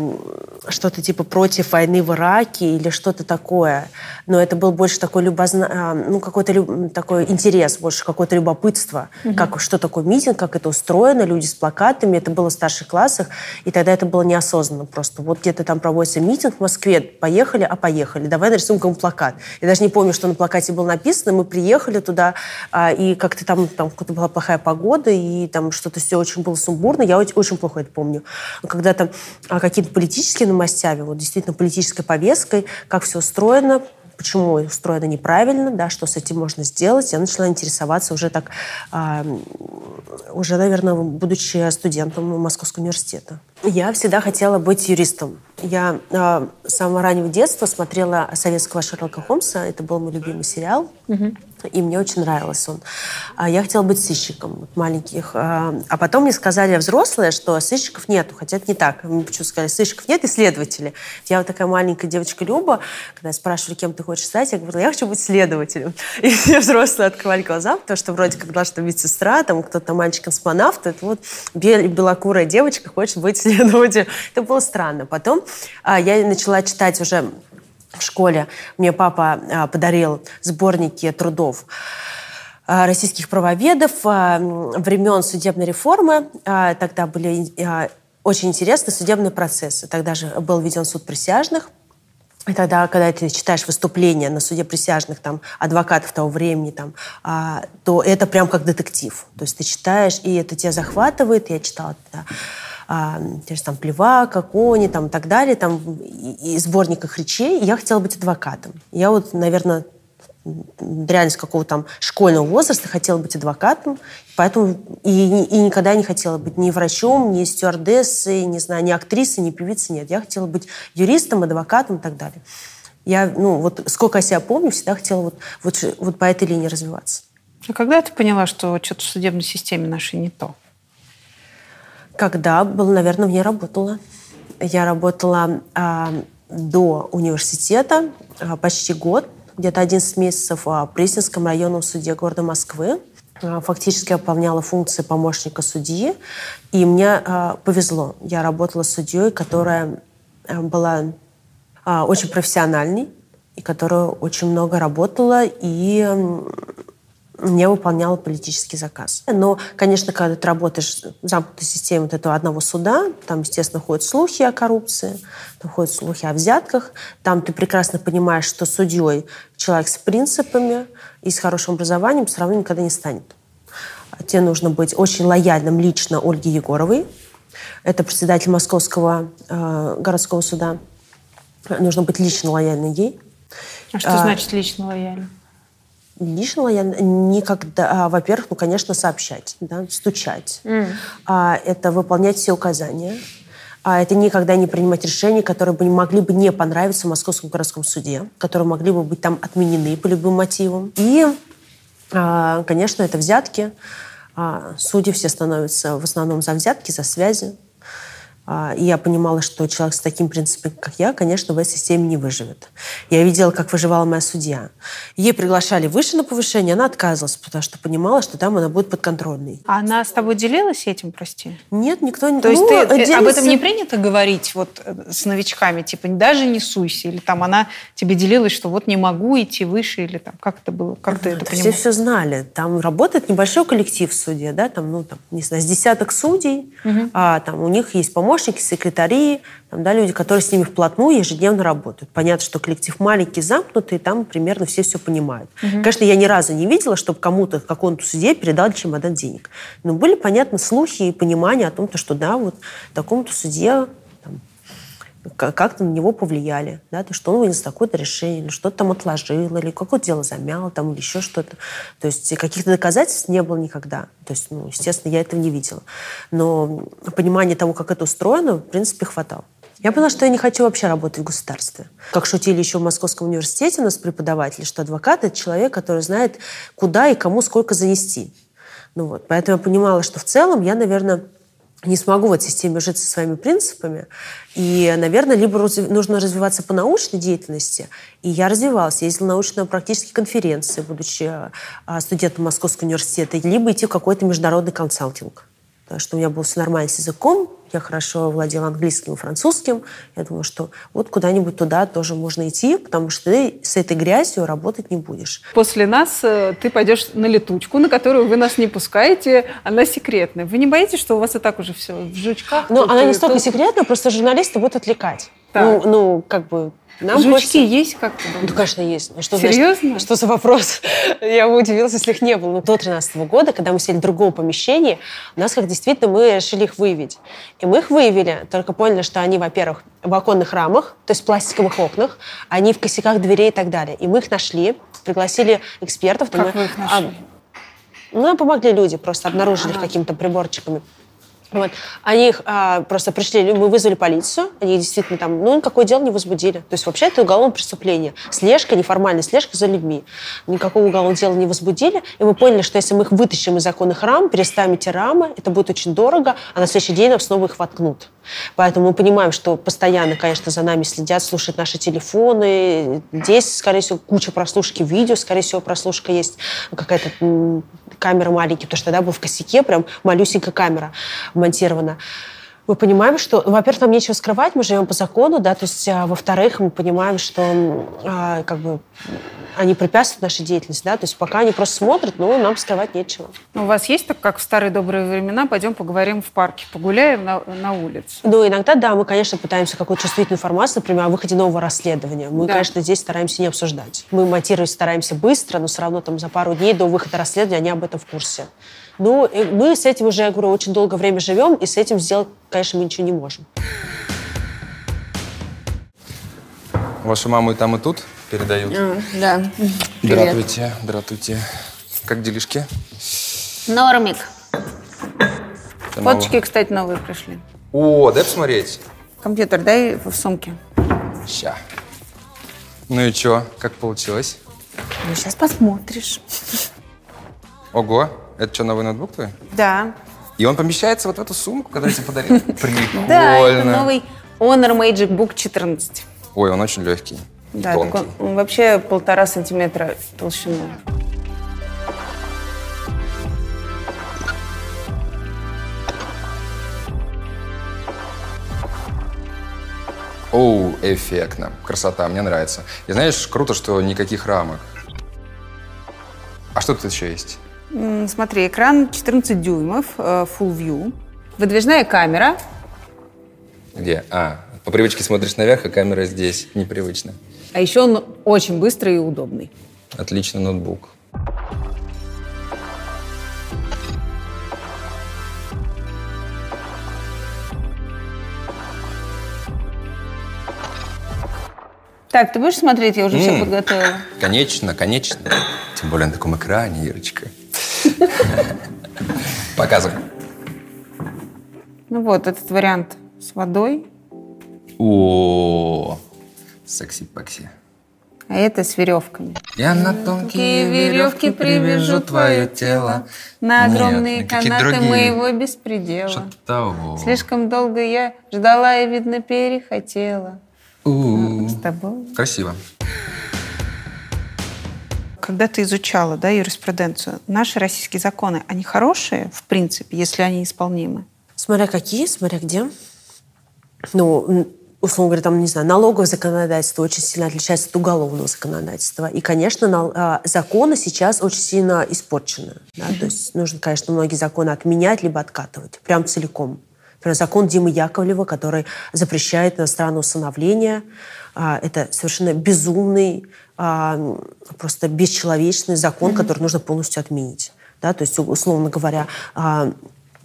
что-то типа против войны в Ираке или что-то такое. Но это был больше такой любозна... а, ну, какой-то люб... такой интерес, больше какое-то любопытство. Угу. Как, что такое митинг, как это устроено, люди с плакатами. Это было в старших классах, и тогда это было неосознанно просто. Вот где-то там проводится митинг в Москве, поехали, а поехали. Давай нарисуем кому плакат. Я даже не помню, что на плакате было написано. Мы приехали туда, а, и как-то там, там какая-то была плохая погода, и там что-то все очень было сумбурно. Я очень, очень плохо это помню. Когда там а, какие-то политические новостями, вот действительно политической повесткой, как все устроено, почему устроено неправильно, да, что с этим можно сделать, я начала интересоваться уже так, а, уже, наверное, будучи студентом Московского университета. Я всегда хотела быть юристом. Я э, с самого раннего детства смотрела советского Шерлока Холмса. Это был мой любимый сериал. Угу. И мне очень нравился он. А я хотела быть сыщиком маленьких. А, а потом мне сказали взрослые, что сыщиков нету. Хотя это не так. Мне почему сказали, сыщиков нет, исследователи. Я вот такая маленькая девочка Люба, когда спрашивали, кем ты хочешь стать, я говорила, я хочу быть следователем. И все взрослые открывали глаза, потому что вроде как должна быть сестра, там кто-то мальчик-космонавт, это вот белокурая девочка хочет быть следователем. Это было странно. Потом а, я начала читать уже в школе. Мне папа а, подарил сборники трудов а, российских правоведов а, времен судебной реформы. А, тогда были очень интересные судебные процессы. Тогда же был введен суд присяжных. И тогда, когда ты читаешь выступления на суде присяжных там, адвокатов того времени, там, то это прям как детектив. То есть ты читаешь, и это тебя захватывает. Я читала да, а, там Плевака, Кони там, и так далее, там, и, и сборниках речей. Я хотела быть адвокатом. Я вот, наверное, реально с какого-то там школьного возраста хотела быть адвокатом, поэтому и, и никогда не хотела быть ни врачом, ни стюардессой, не знаю, ни актрисой, ни певицей, нет. Я хотела быть юристом, адвокатом и так далее. Я, ну, вот сколько я себя помню, всегда хотела вот, вот, вот по этой линии развиваться. А когда ты поняла, что что-то в судебной системе нашей не то? Когда было, наверное, ней работала. Я работала а, до университета а, почти год, где-то 11 месяцев в Пресненском районном суде города Москвы. А, фактически выполняла функции помощника судьи. И мне а, повезло. Я работала с судьей, которая а, была а, очень профессиональной, и которая очень много работала и не выполняла политический заказ. Но, конечно, когда ты работаешь в замкнутой системе вот этого одного суда, там, естественно, ходят слухи о коррупции, там ходят слухи о взятках, там ты прекрасно понимаешь, что судьей человек с принципами и с хорошим образованием все равно никогда не станет. Тебе нужно быть очень лояльным лично Ольге Егоровой. Это председатель Московского э, городского суда. Нужно быть лично лояльным ей. А что а, значит лично лояльным? Лично я никогда, а, во-первых, ну, конечно, сообщать, да, стучать. Mm. А, это выполнять все указания. А, это никогда не принимать решения, которые бы могли бы не понравиться в Московском городском суде, которые могли бы быть там отменены по любым мотивам. И, а, конечно, это взятки. А, судьи все становятся в основном за взятки, за связи. А, и я понимала, что человек с таким принципом, как я, конечно, в этой системе не выживет. Я видела, как выживала моя судья. Ей приглашали выше на повышение, она отказывалась, потому что понимала, что там она будет подконтрольной. А она с тобой делилась этим, прости? Нет, никто не... То есть ну, ты, делится... об этом не принято говорить вот э, с новичками? Типа даже не суйся? Или там она тебе делилась, что вот не могу идти выше? Или там как это было? Как ты это понимаешь? Все все знали. Там работает небольшой коллектив в суде, да, там, ну, там, не знаю, с десяток судей, угу. а там у них есть помощники, помощники, секретари, там, да, люди, которые с ними вплотную ежедневно работают. Понятно, что коллектив маленький, замкнутый, там примерно все все понимают. Угу. Конечно, я ни разу не видела, чтобы кому-то, какому-то судье передал чемодан денег. Но были, понятно, слухи и понимание о том, что да, вот такому-то судье как-то на него повлияли, да, то, что он вынес такое-то решение, или что-то там отложил, или какое-то дело замял, там, или еще что-то. То есть каких-то доказательств не было никогда. То есть, ну, естественно, я этого не видела. Но понимание того, как это устроено, в принципе, хватало. Я поняла, что я не хочу вообще работать в государстве. Как шутили еще в Московском университете у нас преподаватели, что адвокат – это человек, который знает, куда и кому сколько занести. Ну вот. Поэтому я понимала, что в целом я, наверное, не смогу в этой системе жить со своими принципами. И, наверное, либо нужно развиваться по научной деятельности. И я развивалась. Ездила на научно-практические конференции, будучи а, студентом Московского университета, либо идти в какой-то международный консалтинг. Что у меня было все нормально с языком, я хорошо владела английским и французским. Я думала, что вот куда-нибудь туда тоже можно идти, потому что ты с этой грязью работать не будешь. После нас э, ты пойдешь на летучку, на которую вы нас не пускаете, она секретная. Вы не боитесь, что у вас и так уже все в жучках? Тут она и не столько тут? секретная, просто журналисты будут отвлекать. Так. Ну, ну, как бы... Нам Жучки хочется- есть как-то? Ну, конечно, есть. Ну, Что, Серьезно? значит- что за вопрос? Я бы удивилась, если их не было. Но до 13 года, когда мы сели в другом помещении, у нас как действительно мы решили их выявить. И мы их выявили, только поняли, что они, во-первых, в оконных рамах, то есть в пластиковых окнах, они в косяках дверей и так далее. И мы их нашли, пригласили экспертов. Как мы- вы их а, нашли? ну, нам помогли люди, просто обнаружили их какими-то приборчиками. Вот. Они их а, просто пришли, мы вызвали полицию, они действительно там, ну, никакое дело не возбудили. То есть вообще это уголовное преступление. Слежка, неформальная слежка за людьми. Никакого уголовного дела не возбудили. И мы поняли, что если мы их вытащим из законных рам, переставим эти рамы, это будет очень дорого, а на следующий день нам снова их воткнут. Поэтому мы понимаем, что постоянно, конечно, за нами следят, слушают наши телефоны. Здесь, скорее всего, куча прослушки видео, скорее всего, прослушка есть какая-то камера маленькая, потому что тогда был в косяке прям малюсенькая камера монтирована. Мы понимаем, что, ну, во-первых, нам нечего скрывать, мы живем по закону, да, то есть, а, во-вторых, мы понимаем, что а, как бы они препятствуют нашей деятельности, да, то есть пока они просто смотрят, но нам скрывать нечего. У вас есть так, как в старые добрые времена, пойдем поговорим в парке, погуляем на, на улице? Ну, иногда, да, мы, конечно, пытаемся какую-то чувствительную информацию, например, о выходе нового расследования. Мы, Да. конечно, здесь стараемся не обсуждать. Мы монтировать стараемся быстро, но все равно там за пару дней до выхода расследования они об этом в курсе. Ну, мы с этим уже, я говорю, очень долгое время живем, и с этим сделать, конечно, мы ничего не можем. Вашу маму и там, и тут передают. да. Здравствуйте, здравствуйте. Как делишки? Нормик. Самого. Фоточки, кстати, новые пришли. О, дай посмотреть. Компьютер дай в сумке. Ща. Ну и чё, как получилось? Ну, сейчас посмотришь. Ого, это что, новый ноутбук твой? Да. И он помещается вот в эту сумку, которую я тебе подарил? Прикольно. Да, это новый Honor Magic Book 14. Ой, он очень легкий. Да, так тонкий. он, он вообще полтора сантиметра толщиной. Оу, эффектно. Красота, мне нравится. И знаешь, круто, что никаких рамок. А что тут еще есть? Смотри, экран 14 дюймов, э, Full View. Выдвижная камера. Где? А, по привычке смотришь наверх, а камера здесь. Непривычно. А еще он очень быстрый и удобный. Отличный ноутбук. Так, ты будешь смотреть? Я уже все М. подготовила. Конечно, конечно. Тем более на таком экране, Ирочка. Показывай. Ну вот, этот вариант с водой, О, секси-пакси. а это с веревками. Я на тонкие веревки привяжу твое тело. На Нет, огромные ну какие канаты другие. моего беспредела. Что-то того. Слишком долго я ждала и, видно, перехотела. У-у-у. С тобой. Красиво. Когда ты изучала да, юриспруденцию, наши российские законы, они хорошие, в принципе, если они исполнимы? Смотря какие, смотря где. Ну, условно говоря, там, не знаю, налоговое законодательство очень сильно отличается от уголовного законодательства. И, конечно, а, законы сейчас очень сильно испорчены. да. То есть нужно, конечно, многие законы отменять либо откатывать. Прям целиком. Например, закон Димы Яковлева, который запрещает иностранное усыновление. А, Это совершенно безумный, а, просто бесчеловечный закон, который нужно полностью отменить. Да, то есть, условно говоря, а,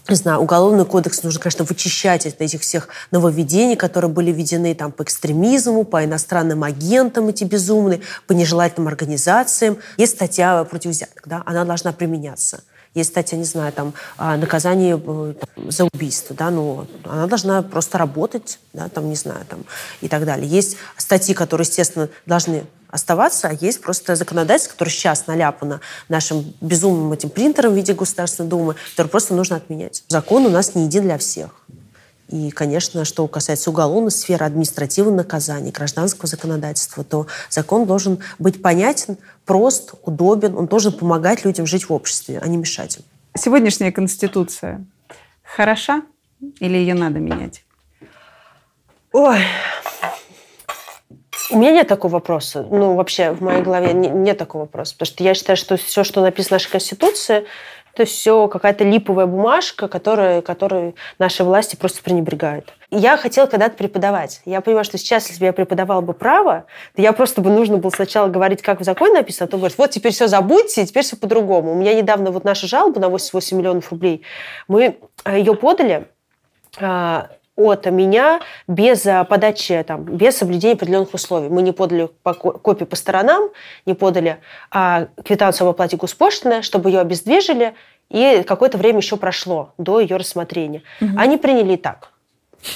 не знаю, уголовный кодекс нужно, конечно, вычищать от этих всех нововведений, которые были введены там по экстремизму, по иностранным агентам эти безумные, по нежелательным организациям. Есть статья против взяток, да, она должна применяться. Есть статья, не знаю, там, наказание э, там, за убийство, да, но она должна просто работать, да, там, не знаю, там, и так далее. Есть статьи, которые, естественно, должны оставаться, а есть просто законодательство, которое сейчас наляпано нашим безумным этим принтером в виде Государственной Думы, которое просто нужно отменять. Закон у нас не един для всех. И, конечно, что касается уголовной сферы, административного наказания, гражданского законодательства, то закон должен быть понятен, прост, удобен, он должен помогать людям жить в обществе, а не мешать им. Сегодняшняя Конституция хороша или ее надо менять? Ой, у меня нет такого вопроса. Ну, вообще, в моей голове нет такого вопроса. Потому что я считаю, что все, что написано в нашей Конституции, это все какая-то липовая бумажка, которую, которую наши власти просто пренебрегают. Я хотела когда-то преподавать. Я понимаю, что сейчас, если бы я преподавала бы право, то я просто бы нужно было сначала говорить, как в законе написано, а то говорить, вот теперь все забудьте, теперь все по-другому. У меня недавно вот наша жалоба на 88 миллионов рублей, мы э, ее подали, а, от меня без а, подачи, там, без соблюдения определенных условий. Мы не подали по копии по сторонам, не подали а, квитанцию об оплате госпошлины, чтобы ее обездвижили, и какое-то время еще прошло до ее рассмотрения. Угу. Они приняли так.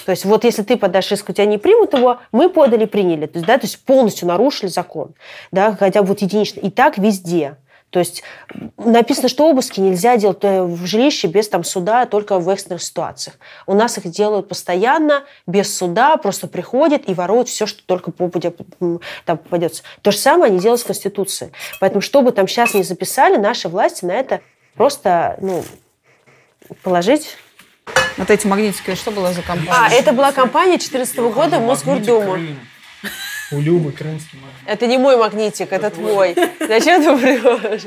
То есть вот если ты подашь иск, у тебя не примут его, мы подали, приняли. То есть, да, то есть полностью нарушили закон. Да, хотя вот единично. И так везде. То есть написано, что обыски нельзя делать э, в жилище без там, суда, только в экстренных ситуациях. У нас их делают постоянно, без суда, просто приходят и воруют все, что только попадет, там попадется. То же самое они делают с Конституцией. Поэтому, что бы там сейчас не записали, наши власти на это просто ну, положить вот эти магнитики, что была за компания? А, это была компания 2014 года Мосгордума. У Любы крымский магнит. Это не мой магнитик, это твой. Зачем ты врешь?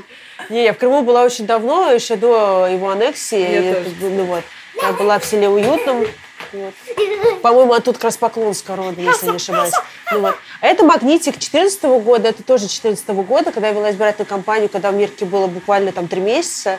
Не, я в Крыму была очень давно, еще до его аннексии. Я, ну, вот, я была в селе Уютном. Вот. По-моему, оттуда как раз Поклонска рода, если не ошибаюсь. Вот. А это магнитик 2014 года, это тоже 2014 года, когда я вела избирательную кампанию, когда в Мирке было буквально там три месяца.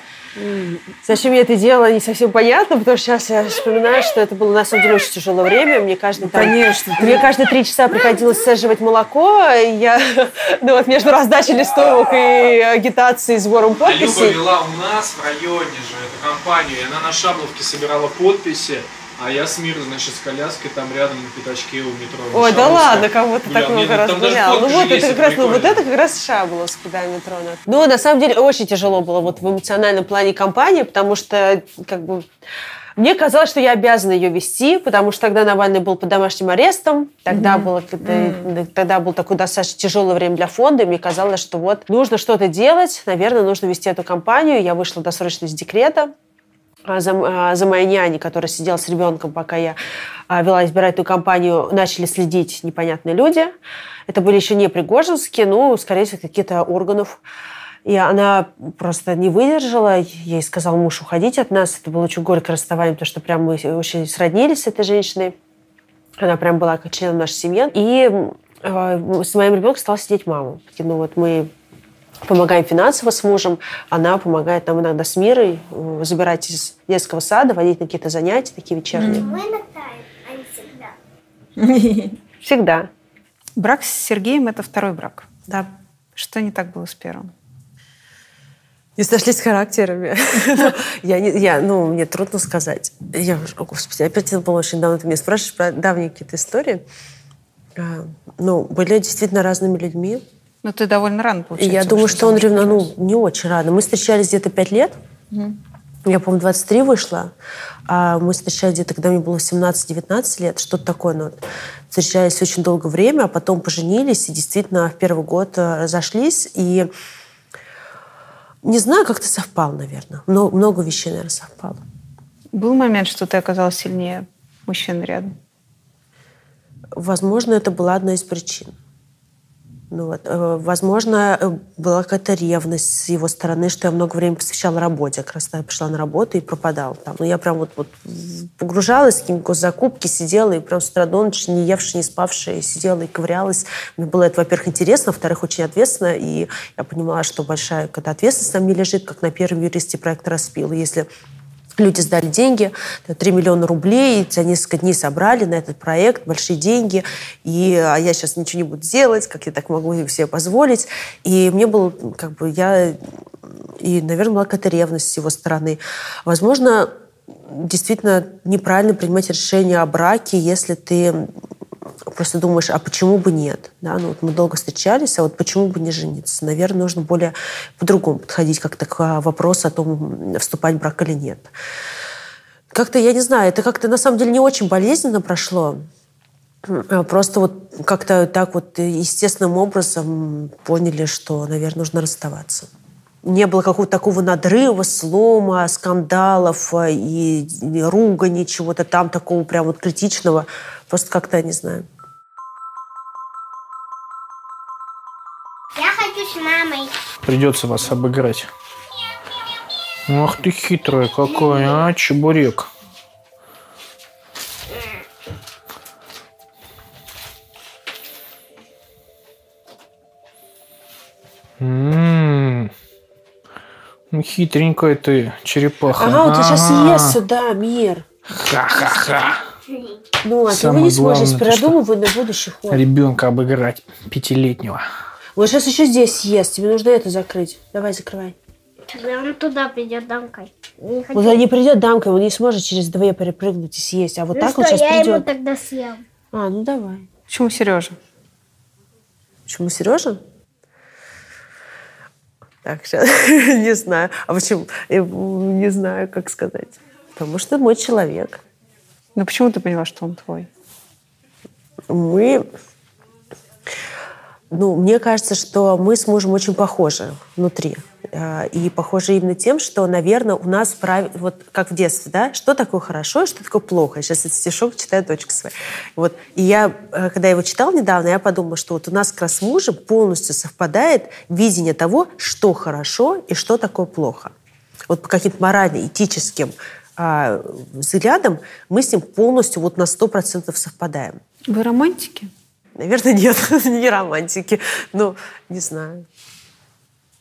Зачем я это делала, не совсем понятно, потому что сейчас я вспоминаю, что это было на самом деле очень тяжелое время. Мне каждый, там, Конечно. Мне каждые три часа приходилось саживать молоко. И я, ну вот между раздачей листовок и агитацией, сбором подписей. А Люба вела у нас в районе же эту кампанию, и она на Шабловке собирала подписи. А я с миром, значит, с коляской там рядом на пятачке у метро. Ой, да ладно, кому ты так много раз гулял. Ну вот, это как раз, ну вот это как раз Шабловский, да, метро. Ну, на самом деле, очень тяжело было вот в эмоциональном плане компании, потому что, как бы, мне казалось, что я обязана ее вести, потому что тогда Навальный был под домашним арестом, тогда, mm-hmm. было, mm-hmm. тогда был такое достаточно тяжелое время для фонда, и мне казалось, что вот нужно что-то делать, наверное, нужно вести эту кампанию. Я вышла досрочно из декрета, за, а, за моей няней, которая сидела с ребенком, пока я а, вела избирательную кампанию, начали следить непонятные люди. Это были еще не Пригожинские, но, скорее всего, какие-то органов. И она просто не выдержала. Ей сказал муж уходить от нас. Это было очень горькое расставание, потому что прям мы очень сроднились с этой женщиной. Она прям была как членом нашей семьи. И с моим ребенком стала сидеть мама. Ну вот мы помогаем финансово с мужем, она помогает нам иногда с мирой э, забирать из детского сада, водить на какие-то занятия такие вечерние. Мы иногда, а не всегда. Всегда. Брак с Сергеем – это второй брак. Да. Что не так было с первым? Не сошлись с характерами. я, не, я, ну, мне трудно сказать. Я, о, господи, опять это было очень давно. Ты меня спрашиваешь про давние какие-то истории. А, ну, были действительно разными людьми. Ну, ты довольно рано, получается. Я думаю, что он ревно, ну, не очень рано. Мы встречались где-то пять лет. Угу. Я, по-моему, 23 вышла. А мы встречались где-то, когда мне было 17-19 лет, что-то такое. Ну, встречались очень долгое время, а потом поженились, и действительно в первый год э, разошлись. И не знаю, как-то совпал, наверное. Много, много вещей, наверное, совпало. Был момент, что ты оказалась сильнее мужчин рядом? Возможно, это была одна из причин. Ну, вот. Э, возможно, э, была какая-то ревность с его стороны, что я много времени посвящала работе. Как раз я пришла на работу и пропадала там. Ну, я прям вот, вот погружалась в какие-то закупки, сидела и прям с утра до ночи, не евшая, не спавшая, сидела и ковырялась. Мне было это, во-первых, интересно, во-вторых, очень ответственно. И я понимала, что большая, когда ответственность на мне лежит, как на первом юристе проекта «Распил». Если Люди сдали деньги, 3 миллиона рублей, за несколько дней собрали на этот проект большие деньги, и а я сейчас ничего не буду делать, как я так могу себе позволить. И мне было, как бы, я... И, наверное, была какая-то ревность с его стороны. Возможно, действительно неправильно принимать решение о браке, если ты просто думаешь, а почему бы нет? Да, ну вот мы долго встречались, а вот почему бы не жениться? Наверное, нужно более по-другому подходить как-то к вопросу о том, вступать в брак или нет. Как-то, я не знаю, это как-то на самом деле не очень болезненно прошло. А Просто вот как-то так вот естественным образом поняли, что, наверное, нужно расставаться. Не было какого-то такого надрыва, слома, скандалов э, и ругани, чего-то там такого прям вот критичного. Просто как-то, не знаю. Я хочу с мамой. Придется вас обыграть. Ах ты хитрая какая, а, чебурек. М, Ну, хитренькая ты, черепаха. Ага, он сейчас Ага. ест сюда, Мир. Ха-ха-ха. Ну, а ты Самое вы не сможешь главное, продумывать на будущий ход. Ребенка обыграть пятилетнего. Он сейчас еще здесь съест. Тебе нужно это закрыть. Давай, закрывай. Тогда он туда придет домкой. Не хочу. Он туда не придет дамкой, он не сможет через две перепрыгнуть и съесть. А вот Ну так что, он сейчас я ему придет. тогда съем. А, ну давай. Почему Сережа? Почему Сережа? Так, сейчас не знаю. А почему? Я не знаю, как сказать. Потому что мой человек. Ну почему ты поняла, что он твой? Мы... Ну, мне кажется, что мы с мужем очень похожи внутри. А, И похожи именно тем, что, наверное, у нас прав... вот как в детстве, да, что такое хорошо и что такое плохо. Я сейчас этот стишок читаю дочка своя. Вот. И я, э, когда его читал недавно, я подумала, что вот у нас как раз с мужем полностью совпадает видение того, что хорошо и что такое плохо. Вот по каким-то морально-этическим а, взглядам мы с ним полностью вот на 100% совпадаем. Вы романтики? Наверное, нет, не романтики. Ну, не знаю.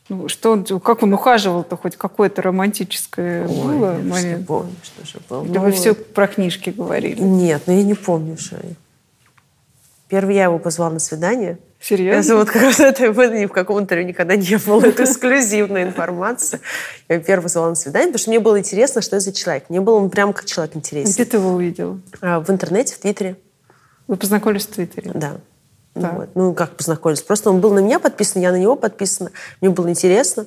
Ну, что он, как он ухаживал-то, хоть какое-то романтическое Ой, было я момент? Что помню, что же было. Или Ну, вы все про книжки говорили? Нет, ну я не помню, что... Первый я его позвала на свидание. Серьезно? Это вот как раз это ни в каком интервью никогда не было. Это эксклюзивная информация. Я его первый позвала на свидание, потому что мне было интересно, что это за человек. Мне было он прям как человек интересен. Где ты его увидела? А, В интернете, в Твиттере. Вы познакомились в Твиттере? Да. Так. Вот. Ну, как познакомились. Просто он был на меня подписан, я на него подписана. Мне было интересно.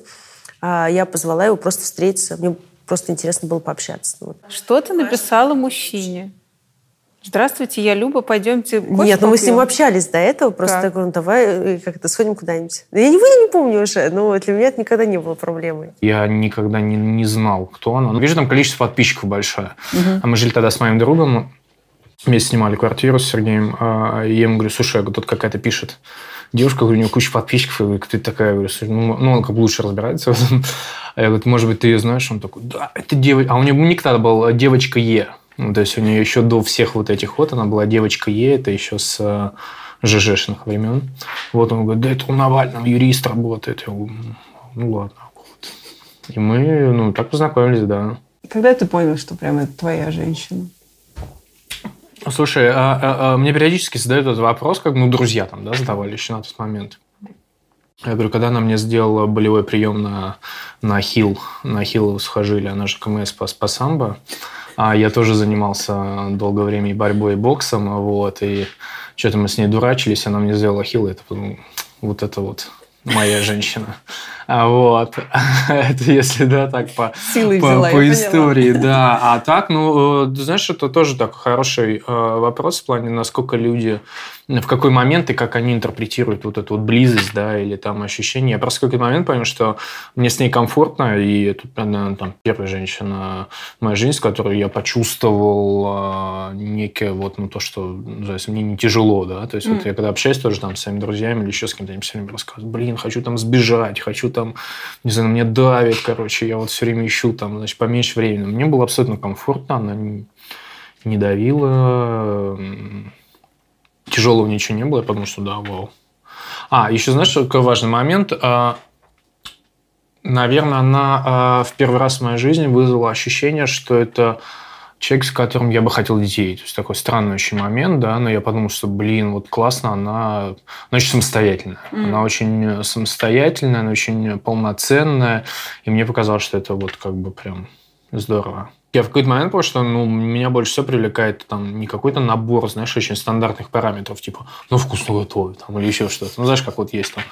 А я позвала его просто встретиться. Мне просто интересно было пообщаться. Ну, вот. Что ты написала мужчине? Здравствуйте, я Люба, пойдемте кофе Нет, ну мы с ним попьем?» общались до этого. Просто Так. я говорю, ну давай э, как-то сходим куда-нибудь. Я не, я не помню уже, но для меня это никогда не было проблемой. Я никогда не, не знал, кто она. Но вижу, там количество подписчиков большое. А мы жили тогда с моим другом, вместе снимали квартиру с Сергеем. а, И я ему говорю, слушай, я говорю, тут какая-то пишет девушка, говорю, у нее куча подписчиков. Я говорю, кто это такая? Я говорю, «Слушай, ну, ну, он как бы лучше разбирается в этом. А я говорю, может быть, ты ее знаешь? Он такой, да, это девочка. А у него ник тогда был девочка Е. Ну, то есть у нее еще до всех вот этих вот, она была девочка Е, это еще с э, ЖЖшных времен. Вот он говорит, да это у Навального юрист работает. Я говорю, ну ладно. Вот. И мы, ну, так познакомились, да. Когда ты понял, что прям это твоя женщина? Слушай, а, а, а, мне периодически задают этот вопрос, как, ну, друзья там, да, задавали еще на тот момент. Я говорю, когда она мне сделала болевой прием на, на хил, на хил схожили, она же КМС по, по самбо, а я тоже занимался долгое время и борьбой, и боксом, вот, и что-то мы с ней дурачились, она мне сделала хил, и это, ну, вот это вот моя женщина. А вот, это если, да, так по, Силой по, взяла, по поняла. истории, да. А так, ну, э, знаешь, это тоже так хороший э, вопрос в плане, насколько люди, в какой момент и как они интерпретируют вот эту вот близость, да, или там ощущение. Я просто в какой-то момент понял, что мне с ней комфортно, и это, она, там, первая женщина в моей жизни, с которой я почувствовал э, некое вот, ну, то, что, ну, знаешь, мне не тяжело, да, то есть вот я когда общаюсь тоже там с своими друзьями или еще с кем-то, они все время рассказывают, блин, хочу там сбежать, хочу там, не знаю, на меня давит, короче, я вот все время ищу там, значит, поменьше времени. Мне было абсолютно комфортно, она не, не давила, тяжелого ничего не было, я подумал, что да, вау. А, еще знаешь, какой важный момент? А, наверное, она э, в первый раз в моей жизни вызвала ощущение, что это человек, с которым я бы хотел детей. То есть такой странный очень момент, да, но я подумал, что, блин, вот классно, она, она очень самостоятельная. Mm. Она очень самостоятельная, она очень полноценная, и мне показалось, что это вот как бы прям здорово. Я в какой-то момент понял, что ну, меня больше всего привлекает там не какой-то набор, знаешь, очень стандартных параметров, типа, ну, вкусно готовит, там, или еще что-то. Ну, знаешь, как вот есть там.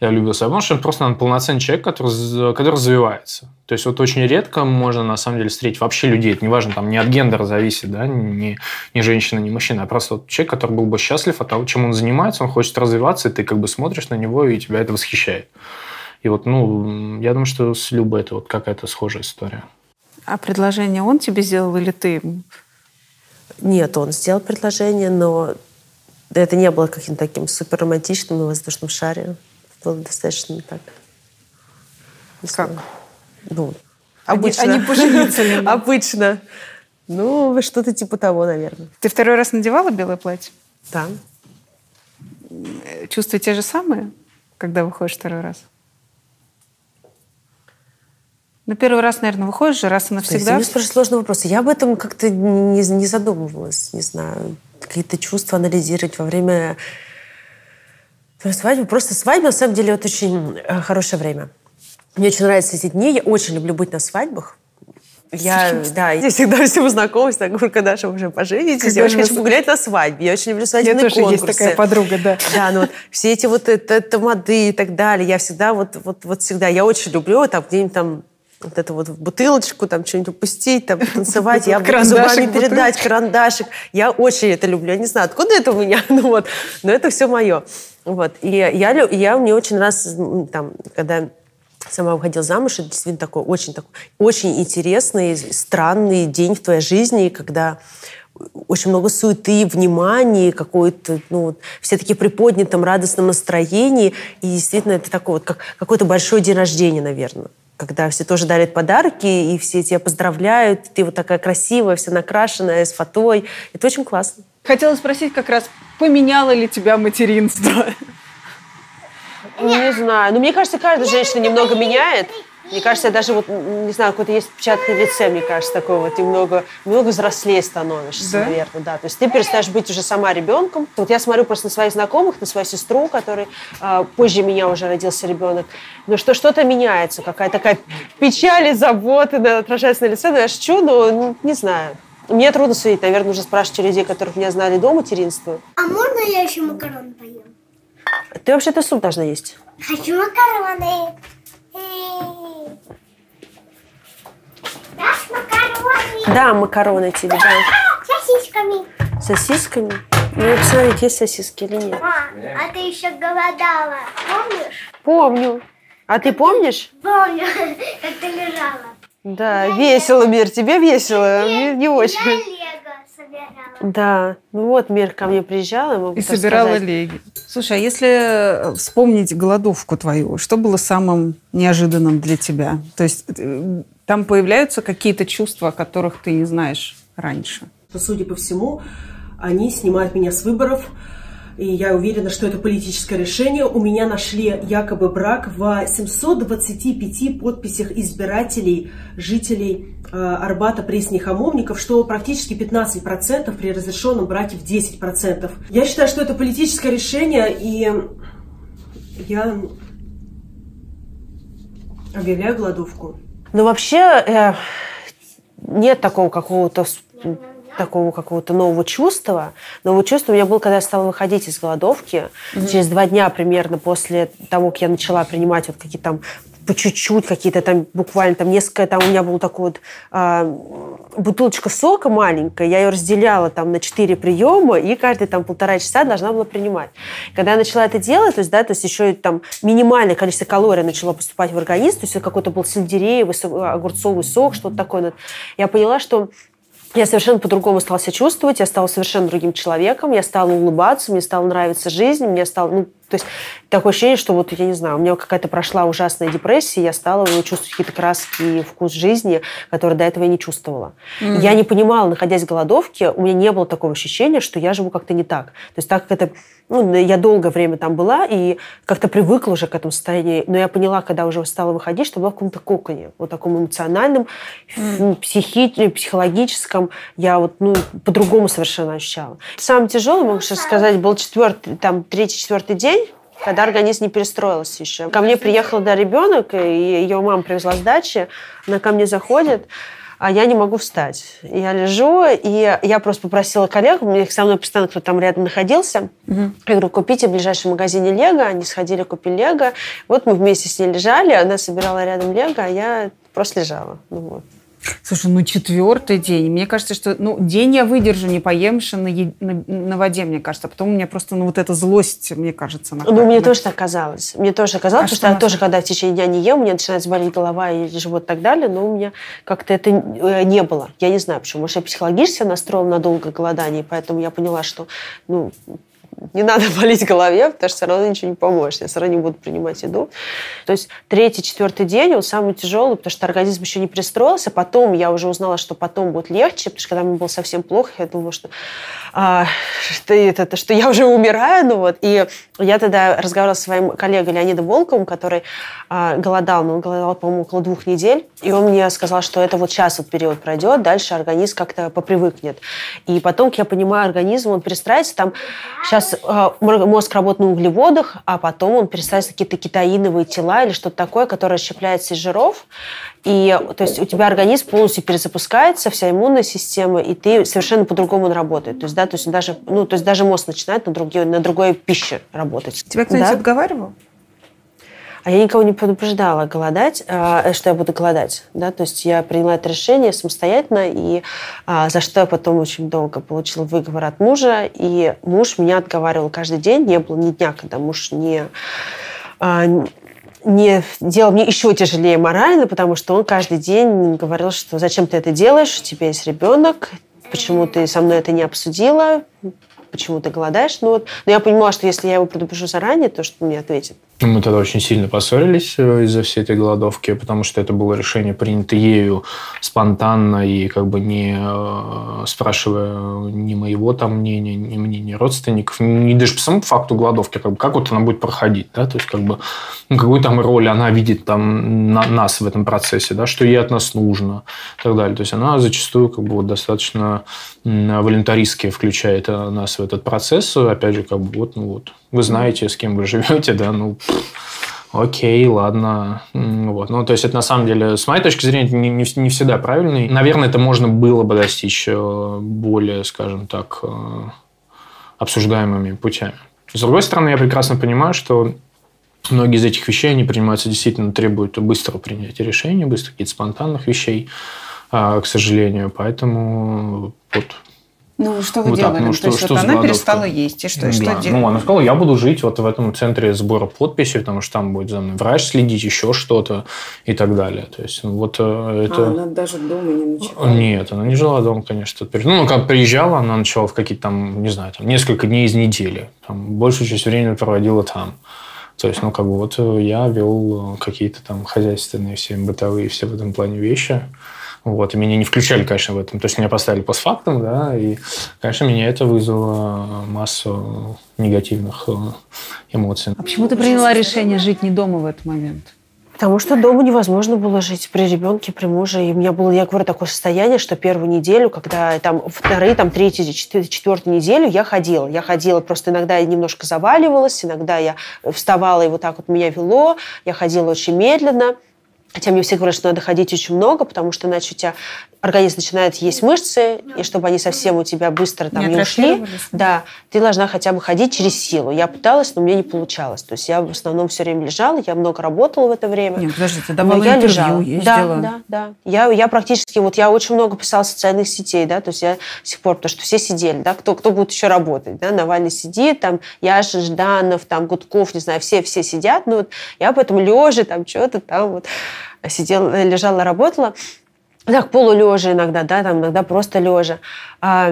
Я любил себя. Потому что просто он полноценный человек, который, который развивается. То есть вот очень редко можно, на самом деле, встретить вообще людей. Это неважно, там, не от гендера зависит, да, ни, ни женщина, ни мужчина, а просто вот человек, который был бы счастлив от того, чем он занимается, он хочет развиваться, и ты как бы смотришь на него, и тебя это восхищает. И вот, ну, я думаю, что с Любой это вот какая-то схожая история. А предложение он тебе сделал или ты Нет, он сделал предложение, но это не было каким-то таким супер романтичным на воздушном шаре. Это было достаточно так. Как? Ну, обычно. Они, они пожениться ли? Обычно. Ну, что-то типа того, наверное. Ты второй раз надевала белое платье? Да. Чувства те же самые, когда выходишь второй раз? Ну, первый раз, наверное, выходишь же раз и навсегда. Мне спрашивают сложный вопрос. Я об этом как-то не, не задумывалась. Не знаю, какие-то чувства анализировать во время свадьбы. Просто свадьба, на самом деле, это очень э, хорошее время. Мне очень нравятся эти дни. Я очень люблю быть на свадьбах. Я, да, я всегда всем знакомлюсь, так говорю, когда же уже поженитесь, когда я очень хочу погулять на свадьбе, я очень люблю свадебные я тоже конкурсы. есть такая подруга, да. Да, ну вот все эти вот это, это моды и так далее, я всегда вот, вот, вот всегда, я очень люблю там где-нибудь там вот это вот в бутылочку, там что-нибудь упустить, там танцевать, я буду зубами передать, карандашик. Я очень это люблю. Я не знаю, откуда это у меня, ну вот, но это все мое. Вот. И я, я мне очень раз, там, когда сама выходила замуж, это действительно такой очень, такой, очень интересный, странный день в твоей жизни, когда очень много суеты, внимания, какой-то, ну, вот, все такие приподнятом, радостном настроении. И действительно, это такой вот, как какой-то большой день рождения, наверное когда все тоже дарят подарки, и все тебя поздравляют, ты вот такая красивая, вся накрашенная, с фатой. Это очень классно. Хотела спросить как раз, поменяло ли тебя материнство? Не знаю. Но ну, мне кажется, каждая женщина немного меняет. Мне кажется, даже вот, не знаю, какой-то есть на лице, мне кажется, такой вот немного, немного взрослее становишься, да? наверное, да. То есть ты перестаешь быть уже сама ребенком. Вот я смотрю просто на своих знакомых, на свою сестру, которой э, позже меня уже родился ребенок, но что что-то меняется, какая-то такая печаль и забота отражается на лице, но я шучу, но ну, не знаю. Мне трудно судить, наверное, нужно спрашивать у людей, которых меня знали до материнства. А можно я еще макароны поем? Ты вообще-то суп должна есть. Хочу макароны. Дашь макароны? Да, макароны тебе, да. Сосисками. Сосисками? Ну, посмотреть, есть сосиски или нет. А, а ты еще голодала, помнишь? Помню. А ты помнишь? Помню, как ты лежала. Да, я весело, Мир, тебе весело, мне не очень. Я лего собирала. Да, ну вот Мир ко мне приезжала, могу И собирала леги. Слушай, а если вспомнить голодовку твою, что было самым неожиданным для тебя? То есть э, там появляются какие-то чувства, о которых ты не знаешь раньше? Судя по всему, они снимают меня с выборов, и я уверена, что это политическое решение. У меня нашли якобы брак в 725 подписях избирателей, жителей э, Арбата, Пресни, Хамовников, что практически 15% при разрешенном браке в 10%. Я считаю, что это политическое решение, и я объявляю голодовку. Ну, вообще э, нет такого какого-то такого какого-то нового чувства. Нового чувства у меня было, когда я стала выходить из голодовки. Mm-hmm. Через два дня примерно после того, как я начала принимать вот какие-то там по чуть-чуть какие-то там, буквально там несколько, там у меня была такая вот э, бутылочка сока маленькая, я ее разделяла там на четыре приема, и каждые там полтора часа должна была принимать. Когда я начала это делать, то есть, да, то есть еще там минимальное количество калорий начало поступать в организм, то есть какой-то был сельдереевый, огурцовый сок, что-то такое. Я поняла, что я совершенно по-другому стала себя чувствовать, я стала совершенно другим человеком, я стала улыбаться, мне стала нравиться жизнь, мне стало, ну, То есть такое ощущение, что вот, я не знаю, у меня какая-то прошла ужасная депрессия, я стала ну, чувствовать какие-то краски и вкус жизни, который до этого я не чувствовала. Mm-hmm. Я не понимала, находясь в голодовке, у меня не было такого ощущения, что я живу как-то не так. То есть так как это... Ну, я долгое время там была и как-то привыкла уже к этому состоянию, но я поняла, когда уже стала выходить, что была в каком-то коконе, вот таком эмоциональном, mm. психи... психологическом. Я вот, ну, по-другому совершенно ощущала. Самое тяжелое, могу сейчас сказать, был четвертый, там, третий-четвертый день, когда организм не перестроился еще. Ко мне приехал да, ребенок, и ее мама привезла с дачи, она ко мне заходит, а я не могу встать. Я лежу, и я просто попросила коллег, у меня со мной постоянно кто-то там рядом находился, угу. я говорю, купите в ближайшем магазине Лего, они сходили, купили Лего, вот мы вместе с ней лежали, она собирала рядом Лего, а я просто лежала. Ну, вот. Слушай, ну четвертый день. Мне кажется, что ну, день я выдержу, не поемши на, на, на воде, мне кажется. А потом у меня просто ну, вот эта злость, мне кажется, на Ну, мне тоже так казалось. Мне тоже казалось, а что, что я тоже, когда в течение дня не ем, у меня начинает болеть голова и живот и так далее, но у меня как-то это э, не было. Я не знаю, почему. Может, я психологически настроена на долгое голодание, поэтому я поняла, что ну, не надо болеть голове, потому что все равно ничего не поможет. Я все равно не буду принимать еду. То есть третий, четвертый день, он самый тяжелый, потому что организм еще не перестроился. Потом я уже узнала, что потом будет легче, потому что когда мне было совсем плохо, я думала, что, а, что, это, что я уже умираю. Ну вот. И я тогда разговаривала с своим коллегой Леонидом Волковым, который а, голодал, но он голодал, по-моему, около двух недель. И он мне сказал, что это вот сейчас вот период пройдет, дальше организм как-то попривыкнет. И потом, как я понимаю, организм, он перестраивается. Там сейчас Э, мозг работает на углеводах, а потом он перестраивается какие-то кетаиновые тела или что-то такое, которое расщепляется из жиров. И то есть у тебя организм полностью перезапускается, вся иммунная система, и ты совершенно по-другому он работает. То есть, да, то есть даже, ну, то есть даже мозг начинает на, другие, на другой пище работать. Тебя кто-нибудь да? отговаривал? А я никого не предупреждала голодать, а, что я буду голодать. Да? То есть я приняла это решение самостоятельно, и а, за что я потом очень долго получила выговор от мужа. И муж меня отговаривал каждый день. Не было ни дня, когда муж не а, не делал мне еще тяжелее морально, потому что он каждый день говорил, что зачем ты это делаешь, у тебя есть ребенок, почему ты со мной это не обсудила, почему ты голодаешь. Ну, вот. Но я понимала, что если я его предупрежу заранее, то что мне ответит. Ну, мы тогда очень сильно поссорились э, из-за всей этой голодовки, потому что это было решение принято ею спонтанно и как бы не э, спрашивая ни моего там мнения, ни мнения родственников, ни даже по самому факту голодовки, как, бы, как вот она будет проходить, да, то есть как бы ну, какую там роль она видит там на, нас в этом процессе, да, что ей от нас нужно и так далее. То есть она зачастую как бы вот достаточно волонтаристски включает э, нас в этот процесс, опять же, как бы вот, ну вот, вы знаете, с кем вы живете, да, ну, окей, ладно. Вот. Ну, то есть, это на самом деле, с моей точки зрения, не, не, не всегда правильный. Наверное, это можно было бы достичь э, более, скажем так, э, обсуждаемыми путями. С другой стороны, я прекрасно понимаю, что многие из этих вещей, они принимаются действительно, требуют быстрого принятия решений, быстрых каких-то спонтанных вещей, а, к сожалению. Поэтому вот ну, что вы вот делали? Так, ну, что, То есть, что вот она перестала есть, и что, да. что делать? Ну, она сказала, я буду жить вот в этом центре сбора подписей, потому что там будет за мной врач следить, еще что-то и так далее. То есть, ну, вот э, это... А она даже дома не ночевала? Нет, она не жила дома, конечно. Ну, как приезжала, она ночевала в какие-то там, не знаю, там, несколько дней из недели. Там, большую часть времени проводила там. То есть, ну, как бы вот э, я вел э, какие-то там хозяйственные, все бытовые, все в этом плане вещи. Вот, и меня не включали, конечно, в этом. То есть меня поставили постфактум, да, и, конечно, меня это вызвало массу негативных э, эмоций. А почему ты приняла решение жить не дома в этот момент? Потому что дома невозможно было жить при ребенке, при муже. И у меня было, я говорю, такое состояние, что первую неделю, когда там вторые, там третью, четвертую неделю я ходила. Я ходила, просто иногда я немножко заваливалась, иногда я вставала и вот так вот меня вело. Я ходила очень медленно. Хотя мне все говорят, что надо ходить очень много, потому что иначе у тебя организм начинает есть мышцы, и чтобы они совсем у тебя быстро там не, не ушли, да, ты должна хотя бы ходить через силу. Я пыталась, но мне не получалось. То есть я в основном все время лежала, я много работала в это время. Нет, подожди, ты давала я лежала. ездила. Да, да, да. Я, я практически, вот я очень много писала социальных сетей, да, то есть я до сих пор, потому что все сидели, да, кто, кто будет еще работать, да, Навальный сидит, там, Яша, Жданов, там, Гудков, не знаю, все, все сидят, ну вот я поэтому лежа там что-то там вот сидела, лежала, работала так полулежа иногда, да, там иногда просто лежа. А...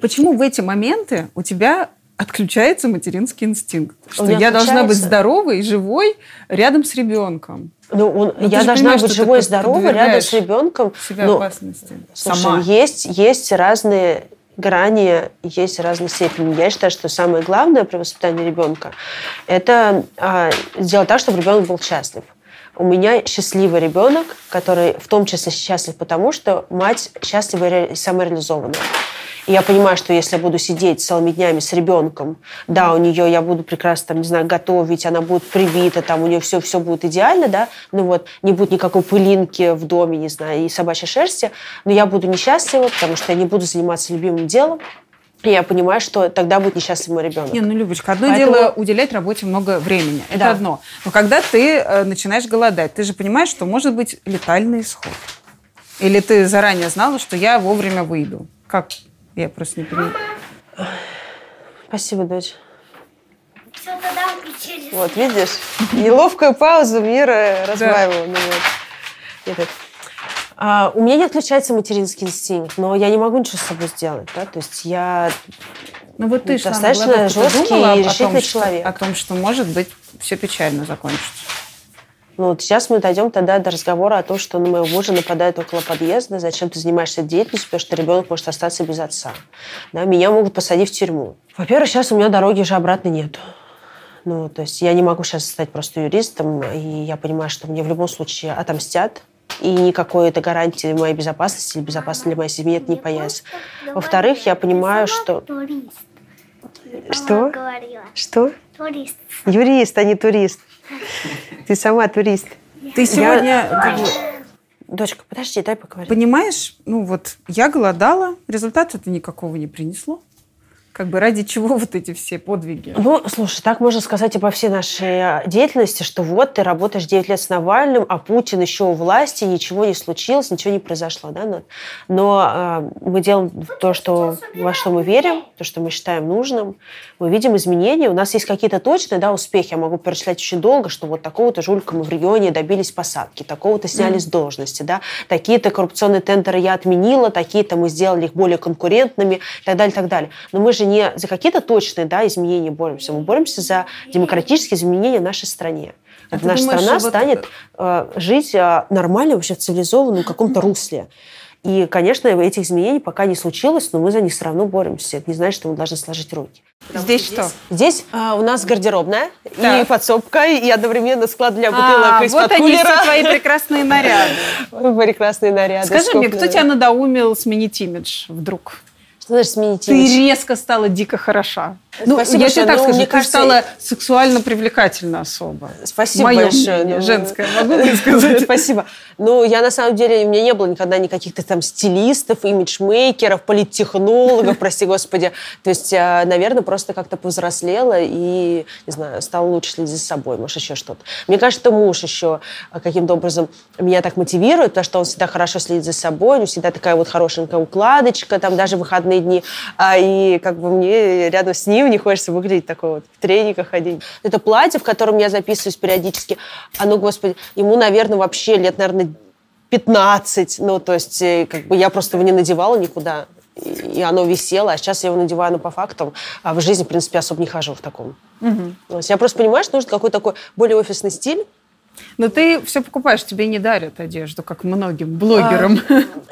Почему в эти моменты у тебя отключается материнский инстинкт. Что я должна быть здоровой, живой, рядом с ребенком. Ну, он- Ну, я должна быть живой и здоровой рядом с ребенком. Себя Ну, опасности. Слушай, Сама. есть, есть разные грани, есть разные степени. Я считаю, что самое главное при воспитании ребенка – это а, сделать так, чтобы ребенок был счастлив. У меня счастливый ребенок, который в том числе счастлив потому, что мать счастлива и ре- и самореализованная. И я понимаю, что если я буду сидеть целыми днями с ребенком, да, у нее я буду прекрасно, там, не знаю, готовить, она будет привита, там у нее все, все будет идеально, да, ну вот, не будет никакой пылинки в доме, не знаю, и собачьей шерсти, но я буду несчастлива, потому что я не буду заниматься любимым делом, и я понимаю, что тогда будет несчастлив мой ребенок. Не, ну, Любочка, одно Поэтому- дело уделять работе много времени. Это Да. одно. Но когда ты э, начинаешь голодать, ты же понимаешь, что может быть летальный исход. Или ты заранее знала, что я вовремя выйду. Как? Я просто не понимаю. Спасибо, дочь. Все тогда включили. Вот, видишь? Неловкую паузу мира разваивала. Ну, вот. Этот. А, у меня не отключается материнский инстинкт, но я не могу ничего с собой сделать. Да? То есть я Ну вот ты Достаточно жесткий думала и о том, решительный что- человек. О том, что, может быть, все печально закончится. Ну, вот сейчас мы дойдем тогда до разговора о том, что на моего мужа нападают около подъезда, зачем ты занимаешься деятельностью, потому что ребенок может остаться без отца. Да, меня могут посадить в тюрьму. Во-первых, сейчас у меня дороги уже обратно нету. Ну, то есть я не могу сейчас стать просто юристом, и я понимаю, что мне в любом случае отомстят, и никакой это гарантии моей безопасности или безопасности для моей семьи это не появится. Во-вторых, я понимаю, что... Турист. Что? Что? Турист. Юрист, а не турист. Ты сама турист. Ты сегодня Дочка, подожди, дай поговорить. понимаешь, ну вот я голодала, результата это никакого не принесло. Как бы ради чего вот эти все подвиги? Ну, слушай, так можно сказать по всей нашей э, деятельности, что вот ты работаешь 9 лет с Навальным, а Путин еще у власти, ничего не случилось, ничего не произошло. Да? Но, но э, мы делаем то, что, во что мы верим, то, что мы считаем нужным. Мы видим изменения. У нас есть какие-то точные да, успехи. Я могу перечислять очень долго, что вот такого-то жулька мы в регионе добились посадки, такого-то сняли с должности, да? такие-то коррупционные тендеры я отменила, такие-то мы сделали их более конкурентными и так далее, и так далее. Но мы же не за какие-то точные да, изменения боремся, мы боремся за демократические изменения в нашей стране. А наша думаешь, страна вот- станет э, жить э, нормально, вообще в цивилизованном каком-то русле. И, конечно, этих изменений пока не случилось, но мы за них все равно боремся. Это не значит, что мы должны сложить руки. Здесь что? Здесь а, у нас гардеробная и Так. подсобка, и одновременно склад для бутылок А, из-под вот они все кулера. твои прекрасные наряды. Прекрасные наряды. Скажи мне, кто тебя надоумил сменить имидж вдруг? Значит сменить Ты резко стала дико хороша. Ну, Спасибо я тебе так Ну, скажу, мне ты кажется, стала сексуально привлекательна особо. Спасибо Моё большое. Ну, женское, могу высказать? Спасибо. Ну, я на самом деле, у меня не было никогда никаких-то там стилистов, имиджмейкеров, политтехнологов, прости господи. То есть, э, наверное, просто как-то повзрослела и, не знаю, стала лучше следить за собой, может, еще что-то. Мне кажется, муж еще э, каким-то образом меня так мотивирует, потому что он всегда хорошо следит за собой, у него всегда такая вот хорошенькая укладочка, там даже в выходные дни. А, и как бы мне рядом с ним не хочется выглядеть такой вот в трениках ходить. Это платье, в котором я записываюсь периодически, оно, господи, ему, наверное, вообще лет, наверное, 15. Ну, то есть, э, как бы я просто его не надевала никуда. И оно висело, а сейчас я его надеваю, но по факту, а в жизни, в принципе, особо не хожу в таком. То есть я просто понимаю, что нужен какой-то такой более офисный стиль. Но ты все покупаешь, тебе не дарят одежду, как многим блогерам.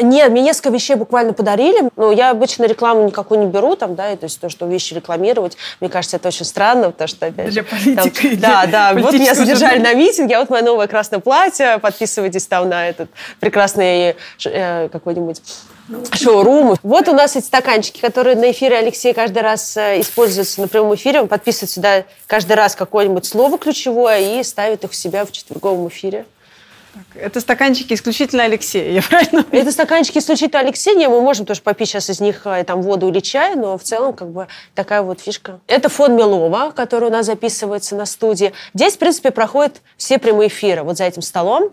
Нет, мне несколько вещей буквально подарили. Но я обычно рекламу никакую не беру, там, да, и то есть то, что вещи рекламировать, мне кажется, это очень странно, потому что, опять Для же, политика там- и да, для да, вот меня журнала. на митинге, а вот мое новое красное платье, подписывайтесь там на этот прекрасный э, какой-нибудь шоурум. Вот у нас эти стаканчики, которые на эфире Алексей каждый раз э, используются на прямом эфире. Он подписывает сюда каждый раз какое-нибудь слово ключевое и ставит их у себя в четверговом эфире. Это стаканчики исключительно Алексея, я правильно Это стаканчики исключительно Алексея. Мы можем тоже попить сейчас из них э, там воду или чай, но в целом как бы такая вот фишка. Это фон Милова, который у нас записывается на студии. Здесь, в принципе, проходят все прямые эфиры вот за этим столом.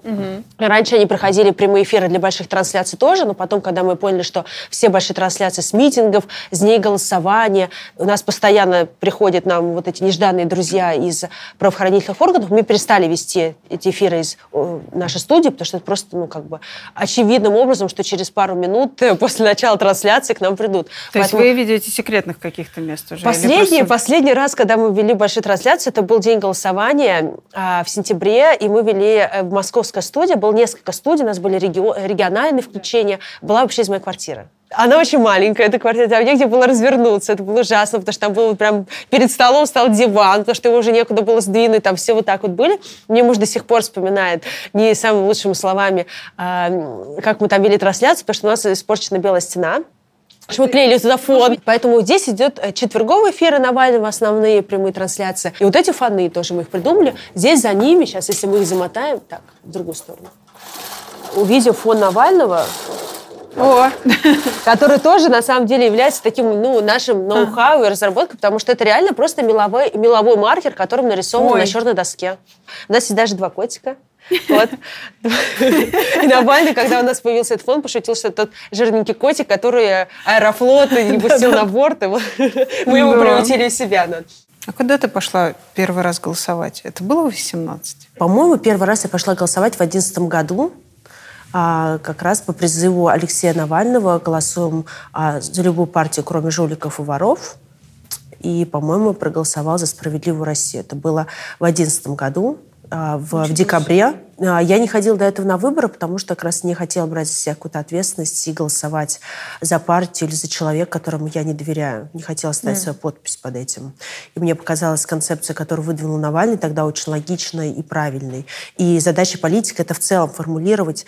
Раньше они проходили прямые эфиры для больших трансляций тоже, но потом, когда мы поняли, что все большие трансляции с митингов, с дней голосования, у нас постоянно приходят нам вот эти нежданные друзья из правоохранительных органов, мы перестали вести эти эфиры из э, наших нашей студии, потому что это просто, ну, как бы очевидным образом, что через пару минут э, после начала трансляции к нам придут. То Поэтому... есть вы видите секретных каких-то мест уже? Последний, просто... последний раз, когда мы вели большие трансляции, это был день голосования а, в сентябре, и мы вели э, в московской студии, было несколько студий, у нас были реги... региональные включения, была вообще из моей квартиры. Она очень маленькая, эта квартира, там негде было развернуться, это было ужасно, потому что там был прям перед столом стал диван, потому что его уже некуда было сдвинуть, там все вот так вот были. Мне муж до сих пор вспоминает не самыми лучшими словами, э, как мы там вели трансляцию, потому что у нас испорчена белая стена, мы клеили туда фон. Поэтому здесь идет э, четверговые эфиры Навального, основные прямые трансляции. И вот эти фоны тоже мы их придумали. Здесь за ними, сейчас, если мы их замотаем, так, в другую сторону. Увидев фон Навального, о. который тоже на самом деле является таким ну, нашим ноу-хау и разработкой, потому что это реально просто меловой, меловой маркер, которым нарисован Ой. на черной доске. У нас есть даже два котика. Вот. И Навальный, когда у нас появился этот фон, пошутил, что тот жирненький котик, который аэрофлот не пустил на борт, мы его приютили в себя. А когда ты пошла первый раз голосовать? Это было в 18? По-моему, первый раз я пошла голосовать в 2011 году как раз по призыву Алексея Навального голосуем а, за любую партию, кроме жуликов и воров. И, по-моему, проголосовал за «Справедливую Россию». Это было в 2011 году. А, в, в декабре. А, я не ходила до этого на выборы, потому что как раз не хотела брать за себя какую-то ответственность и голосовать за партию или за человека, которому я не доверяю. Не хотела ставить mm. свою подпись под этим. И мне показалась концепция, которую выдвинул Навальный, тогда очень логичной и правильной. И задача политика — это в целом формулировать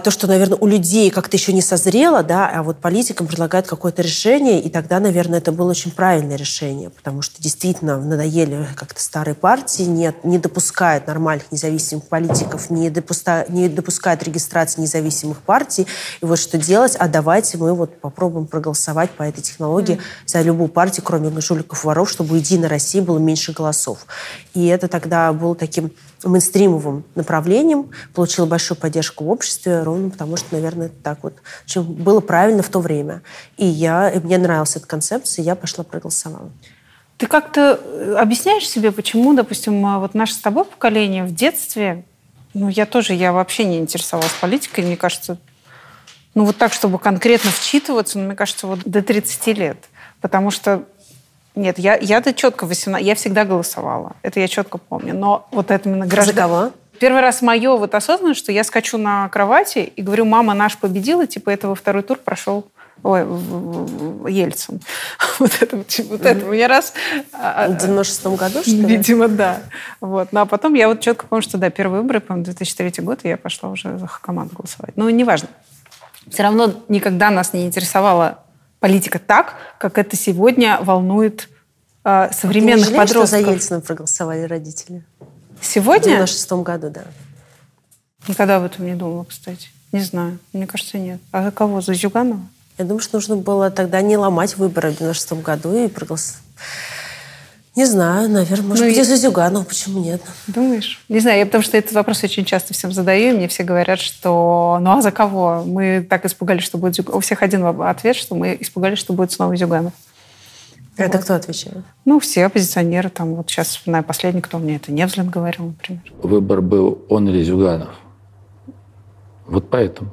то, что, наверное, у людей как-то еще не созрело, да, а вот политикам предлагают какое-то решение, и тогда, наверное, это было очень правильное решение, потому что действительно надоели как-то старые партии, нет, не допускают нормальных независимых политиков, не, допуска, не допускают регистрации независимых партий. И вот что делать? А давайте мы вот попробуем проголосовать по этой технологии mm. за любую партию, кроме жуликов воров, чтобы у Единой России было меньше голосов. И это тогда было таким мейнстримовым направлением, получила большую поддержку в обществе, ровно потому что, наверное, это так вот что было правильно в то время. И, я, и мне нравилась эта концепция, я пошла проголосовала. Ты как-то э, объясняешь себе, почему, допустим, а, вот наше с тобой поколение в детстве, ну, я тоже, я вообще не интересовалась политикой, мне кажется, ну, вот так, чтобы конкретно вчитываться, ну, мне кажется, вот до 30 лет. Потому что нет, я, я-то четко 18, я всегда голосовала. Это я четко помню. Но вот это именно граждан... За кого? Первый раз мое вот осознанно, что я скачу на кровати и говорю, мама наш победила, типа этого второй тур прошел Ой, Ельцин. Вот это, вот это мне раз... А, а, В 96 году, что ли? Видимо, да. Вот. Ну, а потом я вот четко помню, что, да, первые выборы, по-моему, 2003 год, и я пошла уже за команду голосовать. Но неважно. Все равно никогда нас не интересовала политика так, как это сегодня волнует э, современных Ты не жалеешь, подростков. что за Ельцина проголосовали родители? Сегодня? В 96 году, да. Никогда об этом не думала, кстати. Не знаю. Мне кажется, нет. А за кого? За Зюганова? Я думаю, что нужно было тогда не ломать выборы в 96 году и проголосовать. Не знаю, наверное, может ну, быть, из-за Зюганова, почему нет? Думаешь? Не знаю, я потому что этот вопрос очень часто всем задаю, и мне все говорят, что ну а за кого? Мы так испугались, что будет Зюганов. У всех один ответ, что мы испугались, что будет снова Зюганов. Это вот. кто отвечает? Ну, все оппозиционеры. Там вот сейчас вспоминаю последний, кто мне это Невзлин говорил, например. Выбор был он или Зюганов. Вот поэтому.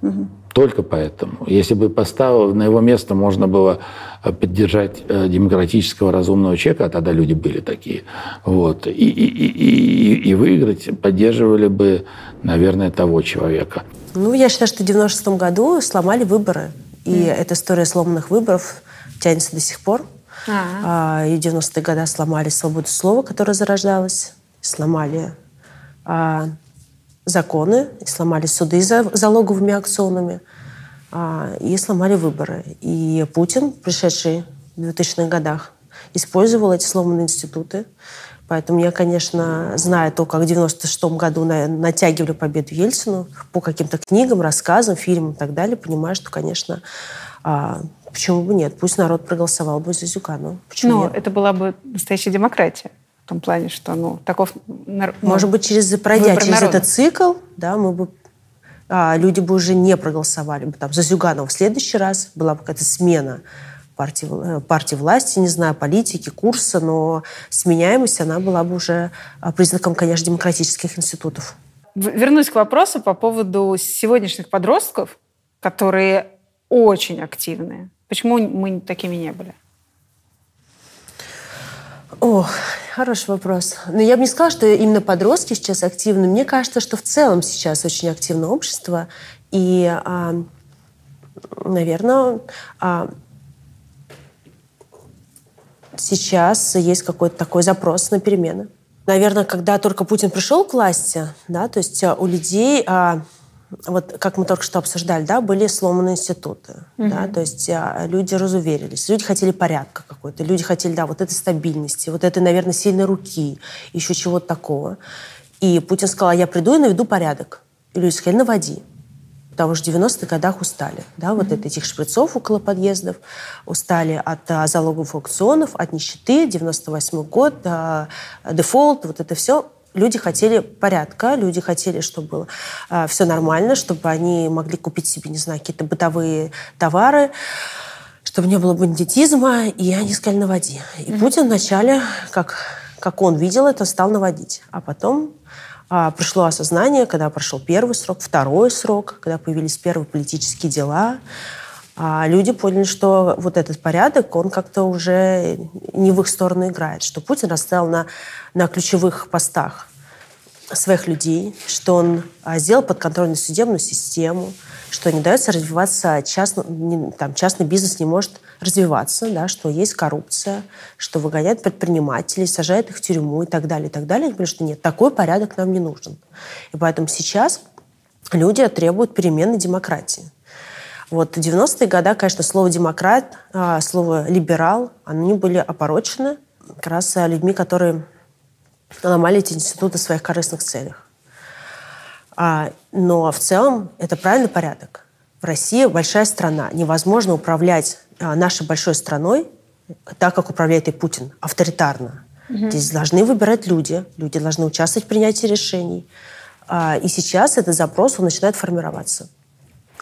Угу. Только поэтому. Если бы поставил на его место, можно было э, поддержать э, демократического разумного человека, а тогда люди были такие, вот, и, и, и, и выиграть поддерживали бы, наверное, того человека. Ну, я считаю, что в 96 году сломали выборы. И mm. эта история сломанных выборов тянется до сих пор. А-а-а. И в 90-е годы сломали свободу слова, которая зарождалась, сломали а, законы, сломали суды за залоговыми акционами а, и сломали выборы. И Путин, пришедший в 2000-х годах, использовал эти сломанные институты. Поэтому я, конечно, знаю то, как в 96 году натягивали победу Ельцину по каким-то книгам, рассказам, фильмам и так далее, понимаю, что, конечно, а, почему бы нет? Пусть народ проголосовал бы за Зюганова. Почему Но нет? это была бы настоящая демократия том плане, что ну, таков... Ну, Может быть, через, пройдя через народа. этот цикл, да, мы бы а, люди бы уже не проголосовали бы там за Зюганова в следующий раз, была бы какая-то смена партии, э, партии власти, не знаю, политики, курса, но сменяемость, она была бы уже а, признаком, конечно, демократических институтов. Вернусь к вопросу по поводу сегодняшних подростков, которые очень активные. Почему мы такими не были? О, хороший вопрос. Но я бы не сказала, что именно подростки сейчас активны. Мне кажется, что в целом сейчас очень активно общество. И, а, наверное, а, сейчас есть какой-то такой запрос на перемены. Наверное, когда только Путин пришел к власти, да, то есть у людей а, вот как мы только что обсуждали, да, были сломаны институты, угу. да, то есть а, люди разуверились, люди хотели порядка какой-то, люди хотели, да, вот этой стабильности, вот этой, наверное, сильной руки, еще чего-то такого. И Путин сказал, я приду и наведу порядок. И люди сказали, наводи. Потому что в 90-х годах устали, да, вот mm от этих шприцов около подъездов, устали от а, залоговых аукционов, от нищеты, 98 год, а, дефолт, вот это все люди хотели порядка, люди хотели, чтобы было э, все нормально, чтобы они могли купить себе, не знаю, какие-то бытовые товары, чтобы не было бандитизма, и они сказали «наводи». И mm-hmm. Путин вначале, как, как он видел это, стал наводить. А потом а, пришло осознание, когда прошел первый срок, второй срок, когда появились первые политические дела, а люди поняли, что вот этот порядок, он как-то уже не в их сторону играет, что Путин расставил на, на ключевых постах своих людей, что он а, сделал подконтрольную судебную систему, что не дается развиваться частно, не, там, частный бизнес не может развиваться, да, что есть коррупция, что выгоняет предпринимателей, сажает их в тюрьму и так далее, и так далее. Они говорят, что нет, такой порядок нам не нужен. И поэтому сейчас люди требуют перемены демократии. Вот в 90-е годы, конечно, слово «демократ», а, слово «либерал», они были опорочены как раз а, людьми, которые ломали эти институты в своих корыстных целях. А, но в целом это правильный порядок. В России большая страна. Невозможно управлять нашей большой страной так, как управляет и Путин, авторитарно. Угу. Здесь должны выбирать люди, люди должны участвовать в принятии решений. И сейчас этот запрос он начинает формироваться.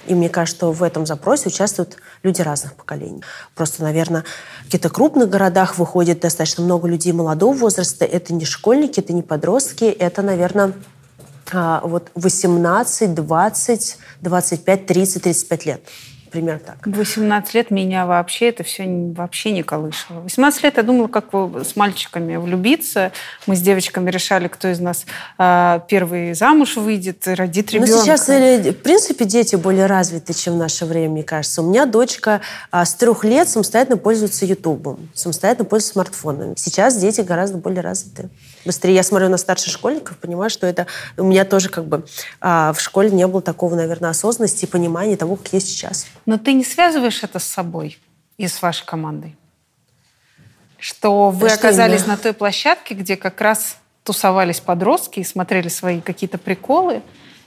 И мне кажется, что в этом запросе участвуют люди разных поколений. Просто, наверное, в каких-то крупных городах выходит достаточно много людей молодого возраста. Это не школьники, это не подростки, это, наверное, а, вот 18, 20, 25, 30, 35 лет примерно так. 18 лет меня вообще это все вообще не колышало. 18 лет я думала, как с мальчиками влюбиться. Мы с девочками решали, кто из нас э, первый замуж выйдет, родит ребенка. Но сейчас, в принципе, дети более развиты, чем в наше время, мне кажется. У меня дочка а, с трех лет самостоятельно пользуется Ютубом, самостоятельно пользуется смартфонами. Сейчас дети гораздо более развиты быстрее. Я смотрю на старших школьников, понимаю, что это у меня тоже как бы а, в школе не было такого, наверное, осознанности и понимания того, как есть сейчас. Но ты не связываешь это с собой и с вашей командой? Что вы что оказались именно? на той площадке, где как раз тусовались подростки и смотрели свои какие-то приколы,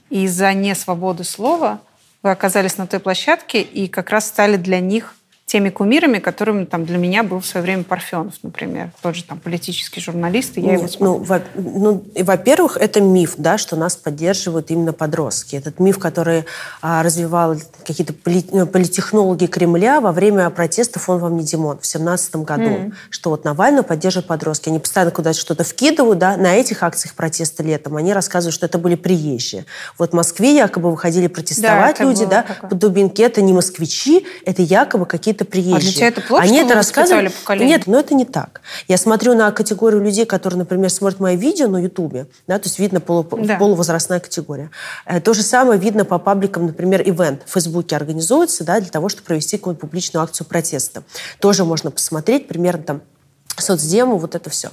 и из-за несвободы слова вы оказались на той площадке и как раз стали для них теми кумирами, которыми там для меня был в свое время Парфенов, например, тот же там политический журналист, и я Нет, его Ну, во, ну, во-первых, это миф, да, что нас поддерживают именно подростки. Этот миф, который а, развивал какие-то поли, ну, политехнологи Кремля во время протестов «Он вам не Димон» в семнадцатом году, mm. что вот Навального поддерживают подростки. Они постоянно куда-то что-то вкидывают, да, на этих акциях протеста летом они рассказывают, что это были приезжие. Вот в Москве якобы выходили протестовать да, люди, да, такое. под дубинки. Это не москвичи, это якобы какие-то какие-то приезжие. А для тебя это плохо, Они это рассказывают. Нет, но это не так. Я смотрю на категорию людей, которые, например, смотрят мои видео на Ютубе, да, то есть видно полу, да. полувозрастная категория. Э, то же самое видно по пабликам, например, ивент в Фейсбуке организуется, да, для того, чтобы провести какую-нибудь публичную акцию протеста. Тоже можно посмотреть примерно там соцдему, вот это все.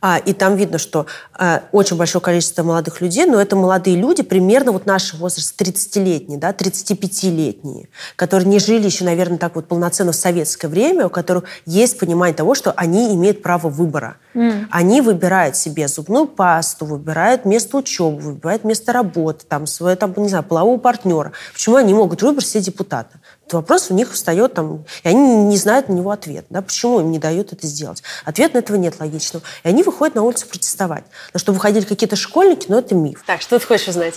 А, и там видно, что а, очень большое количество молодых людей, но это молодые люди примерно вот нашего возраста, 30-летние, да, 35-летние, которые не жили еще, наверное, так вот полноценно в советское время, у которых есть понимание того, что они имеют право выбора. Mm. Они выбирают себе зубную пасту, выбирают место учебы, выбирают место работы, там, свое, там, не знаю, полового партнера. Почему они могут выбрать себе депутата? Этот вопрос у них встает там, и они не знают на него ответ. Да, почему им не дают это сделать? Ответа на этого нет логичного. И они выходят на улицу протестовать. Но что выходили какие-то школьники, но это миф. Так, что ты хочешь узнать?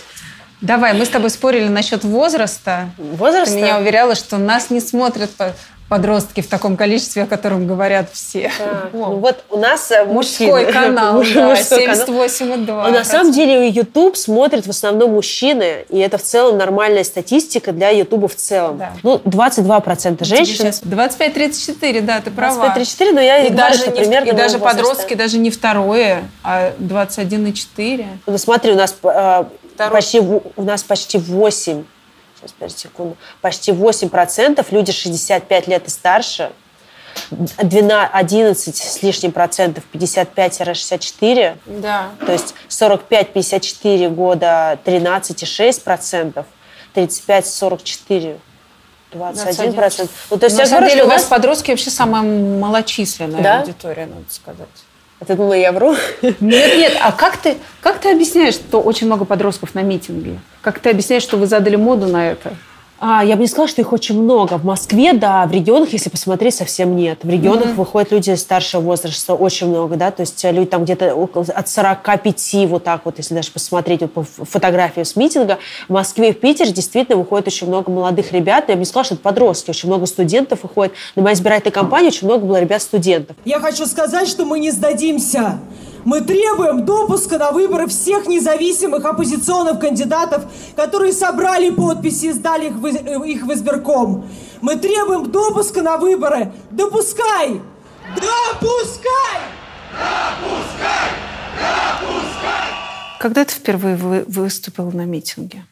Давай, мы с тобой спорили насчет возраста. Возраста? Ты меня уверяла, что нас не смотрят по- подростки в таком количестве, о котором говорят все. Так, ну вот у нас э, Мужской мужчины. канал, да, мужской канал. 78,2. А на самом деле YouTube смотрят в основном мужчины, и это в целом нормальная статистика для YouTube в целом. Да. Ну, 22% женщин. 25-34, да, ты права. 25-34, но я И и говорю, даже, что не- примерно и даже возраста. подростки, даже не второе, а 21,4. Ну, смотри, у нас э, Второй. почти у нас почти 8, сейчас, подожди секунду, почти 8 процентов люди 65 лет и старше, 12, 11 с лишним процентов 55-64, Да. то есть 45-54 года 13,6 процентов, 35-44 21 процент. Ну, то есть на самом говорю, деле у вас подростки вообще самая малочисленная Да? аудитория, надо сказать. А Ты я вру? Нет, нет, а как ты, как ты объясняешь, что очень много подростков на митинге? Как ты объясняешь, что вы задали моду на это? А, я бы не сказала, что их очень много. В Москве, да, в регионах, если посмотреть, совсем нет. В регионах выходят люди старшего возраста очень много, да, то есть э, люди там где-то около, от 45, вот так вот, если даже посмотреть вот по фотографиям с митинга. В Москве и в Питере действительно выходит очень много молодых ребят. Я бы не сказала, что это подростки, очень много студентов выходит. На моей избирательной кампании очень много было ребят-студентов. Я хочу сказать, что мы не сдадимся. Мы требуем допуска на выборы всех независимых оппозиционных кандидатов, которые собрали подписи и сдали их в, э, их в избирком. Мы требуем допуска на выборы. Допускай! Допускай! Когда ты впервые вы- выступил на митинге?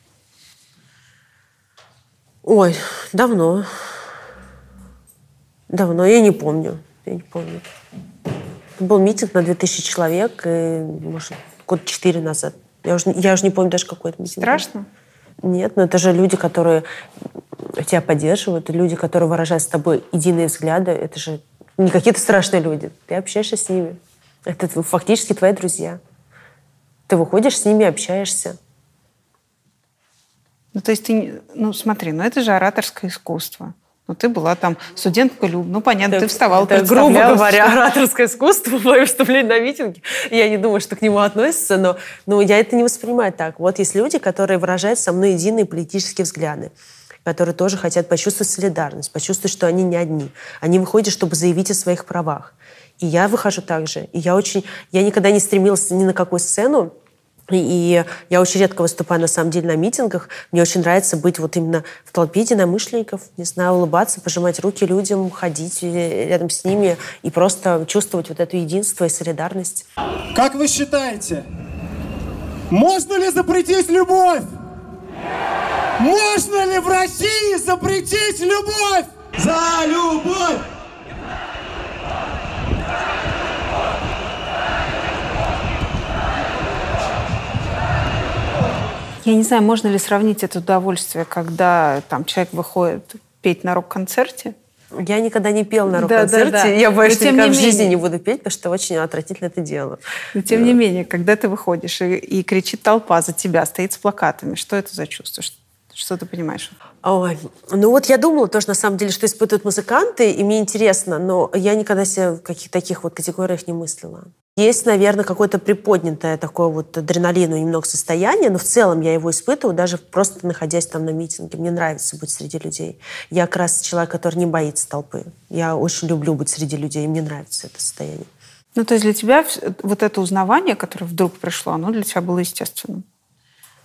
Ой, давно. Давно, я не помню. Я не помню. Был митинг на 2000 человек, и, может, год четыре назад. Я уже, я уже не помню даже, какой это митинг. был. Страшно? Нет, но это же люди, которые тебя поддерживают, люди, которые выражают с тобой единые взгляды. Это же не какие-то страшные люди. Ты общаешься с ними. Это фактически твои друзья. Ты выходишь с ними, общаешься. Ну, то есть ты, ну, смотри, ну это же ораторское искусство. Ну, ты была там студентка Люб, ну, понятно, ты вставала, Это, грубо говоря, ораторское искусство, мое выступление на митинге. Я не думаю, что к нему относится, но, но я это не воспринимаю так. Вот есть люди, которые выражают со мной единые политические взгляды которые тоже хотят почувствовать солидарность, почувствовать, что они не одни. Они выходят, чтобы заявить о своих правах. И я выхожу так же. И я очень... Я никогда не стремилась ни на какую сцену, и, я очень редко выступаю, на самом деле, на митингах. Мне очень нравится быть вот именно в толпе единомышленников, не знаю, улыбаться, пожимать руки людям, ходить э, рядом с ними и просто чувствовать вот это единство и солидарность. Как вы считаете, можно ли запретить любовь? Можно ли в России запретить любовь? За любовь! Я не знаю, можно ли сравнить это удовольствие, когда там человек выходит петь на рок-концерте. Я никогда не пела на Да, да, рок-концерте. да. Я боюсь, что никогда в жизни менее. не буду петь, потому что очень отвратительно это делаю. Но тем не менее, когда ты выходишь и, и кричит толпа за тебя, стоит с плакатами, что это за чувство? Что, что ты понимаешь? Ой, ну вот я думала тоже, на самом деле, что испытывают музыканты, и мне интересно, но я никогда себя в каких таких вот категориях не мыслила. Есть, наверное, какое-то приподнятое такое вот адреналину немного состояние, но в целом я его испытываю, даже просто находясь там на митинге. Мне нравится быть среди людей. Я как раз человек, который не боится толпы. Я очень люблю быть среди людей, мне нравится это состояние. Ну, то есть для тебя вот это узнавание, которое вдруг пришло, оно для тебя было естественным.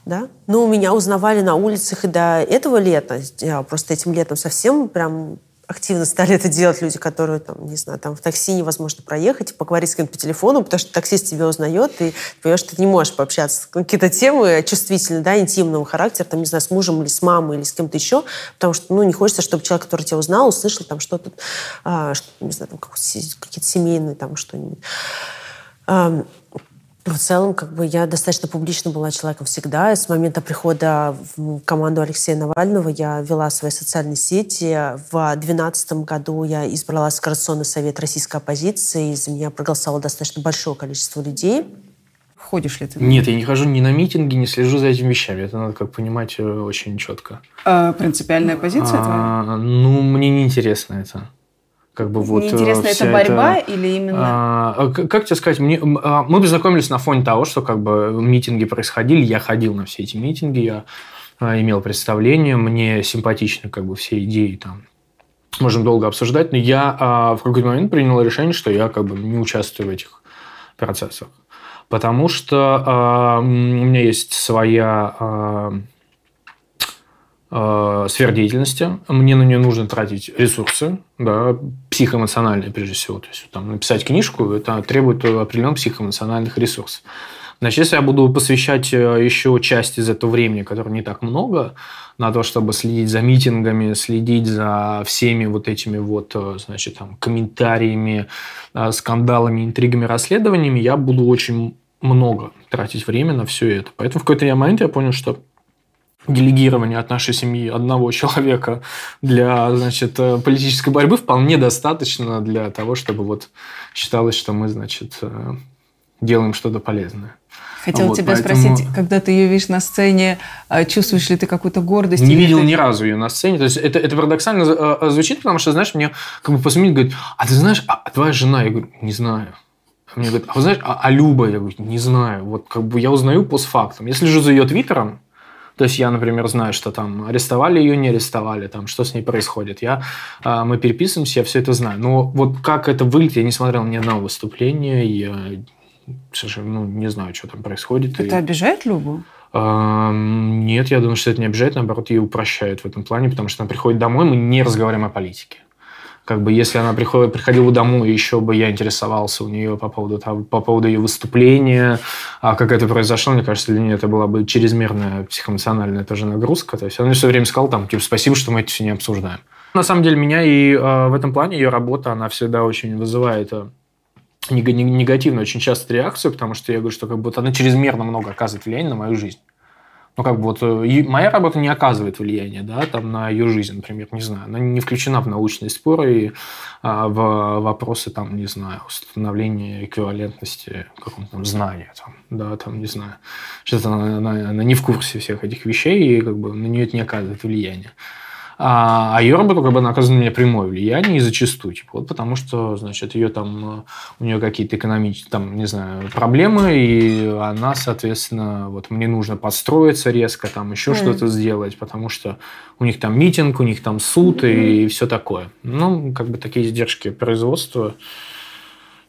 Да? Ну, меня узнавали на улицах и до этого лета. Я просто этим летом совсем прям активно стали это делать люди, которые, там, не знаю, там в такси невозможно проехать, поговорить с кем-то по телефону, потому что таксист тебя узнает, и ты понимаешь, что ты не можешь пообщаться. Какие-то темы чувствительные, да, интимного характера, там, не знаю, с мужем или с мамой или с кем-то еще, потому что, ну, не хочется, чтобы человек, который тебя узнал, услышал там что-то, а, что, не знаю, там, какие-то семейные там что-нибудь. Ам, в целом, как бы я достаточно публично была человеком всегда. С момента прихода в команду Алексея Навального я вела свои социальные сети. В 2012 году я избралась в Координационный совет российской оппозиции. и За меня проголосовало достаточно большое количество людей. Ходишь ли ты? Нет, я не хожу ни на митинги, не слежу за этими вещами. Это надо как понимать э, очень четко. А, принципиальная позиция твоя? А, ну, мне не интересно это. Как бы вот, Мне э, интересно, это борьба эта- или именно... а, к- как тебе сказать, мне, а, мы познакомились на фоне того, что как бы митинги происходили, я ходил на все эти митинги, я а, имел представление, мне симпатичны как бы все идеи там. Можем долго обсуждать, но я а, в какой-то момент принял решение, что я как бы не участвую в этих процессах. Потому что а, у меня есть своя а, э, сфер деятельности, мне на нее нужно тратить ресурсы, да, психоэмоциональные прежде всего. То есть там, написать книжку, это требует определенных психоэмоциональных ресурсов. Значит, если я буду посвящать э, еще часть из этого времени, которое не так много, на то, чтобы следить за митингами, следить за всеми вот этими вот, э, значит, там, комментариями, э, скандалами, интригами, расследованиями, я буду очень много тратить время на все это. Поэтому в какой-то момент я понял, что делегирование от нашей семьи одного человека для значит, э, политической борьбы вполне достаточно для того, чтобы вот считалось, что мы значит, э, делаем что-то полезное. Хотела Вот, тебя поэтому- спросить, когда ты ее видишь на сцене, а, чувствуешь ли ты какую-то гордость? Не видел ты- ни разу ее на сцене. То есть это, это парадоксально э, звучит, потому что, знаешь, мне как бы после говорит, а ты знаешь, а а твоя жена? Я говорю, не знаю. А Мне говорят, а вы знаешь, а, а Люба? Я говорю, не знаю. Вот как бы я узнаю постфактум. Я слежу за ее твиттером, то есть я, например, знаю, что там арестовали ее, не арестовали, там что с ней происходит. Я, а, мы переписываемся, я все это знаю. Но вот как это выглядит, я не смотрел ни одного выступления, я совершенно ну, не знаю, что там происходит. И- Это обижает Любу? Нет, я думаю, что это не обижает, наоборот, ее упрощает в этом плане, потому что она приходит домой, мы не разговариваем о политике. Как бы если она приходит, приходила домой, еще бы я интересовался у нее по поводу, того- по поводу ее выступления, а как это произошло, мне кажется, для нее это была бы чрезмерная психоэмоциональная тоже нагрузка. То есть она мне все время сказала, там, типа, спасибо, что мы это все не обсуждаем. На самом деле меня и э, в этом плане ее работа, она всегда очень вызывает э, нег- нег- негативную очень часто реакцию, потому что я говорю, что как будто она чрезмерно много оказывает влияние на мою жизнь. Ну, как бы вот э, моя работа не оказывает влияния, да, там на ее жизнь, например, не знаю, она не включена в научные споры и а, в вопросы, там, не знаю, установления эквивалентности какого-то там знания, там, да, там, не знаю, что-то она, она- она не в курсе всех этих вещей, и как бы на нее это не оказывает влияния. А, а ее работа как бы она оказывает на меня прямое влияние и зачастую, типа, вот потому что, значит, ее там, э, у нее какие-то экономические, там, не знаю, проблемы, и она, соответственно, вот мне нужно подстроиться резко, там, еще что-то сделать, потому что у них там митинг, у них там суд и, все такое. Ну, как бы такие издержки производства.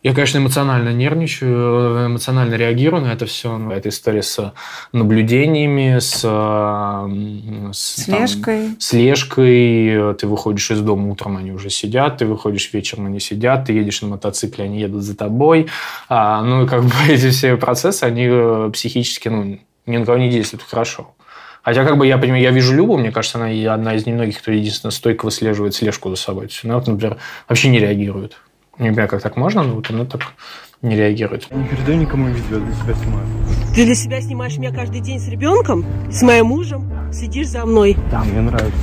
Я, конечно, эмоционально нервничаю, эмоционально реагирую на это все. Эта история с наблюдениями, с, э, с, там, Слежкой. слежкой. Ты выходишь из дома утром, они уже сидят, ты выходишь вечером, они сидят, ты едешь на мотоцикле, они едут за тобой. А, ну, и как бы эти все процессы, они э, психически, ну, ни на кого не действуют хорошо. Хотя, как бы я понимаю, я вижу Любу, мне кажется, она одна из немногих, кто единственно стойко выслеживает слежку за собой. Она, вот, например, вообще не реагирует. Не знаю, как так можно, но вот она так не реагирует. Не передай никому видео, для себя снимаю. Ты для себя снимаешь меня каждый день с ребенком, с моим мужем, следишь за мной. Да, мне нравится.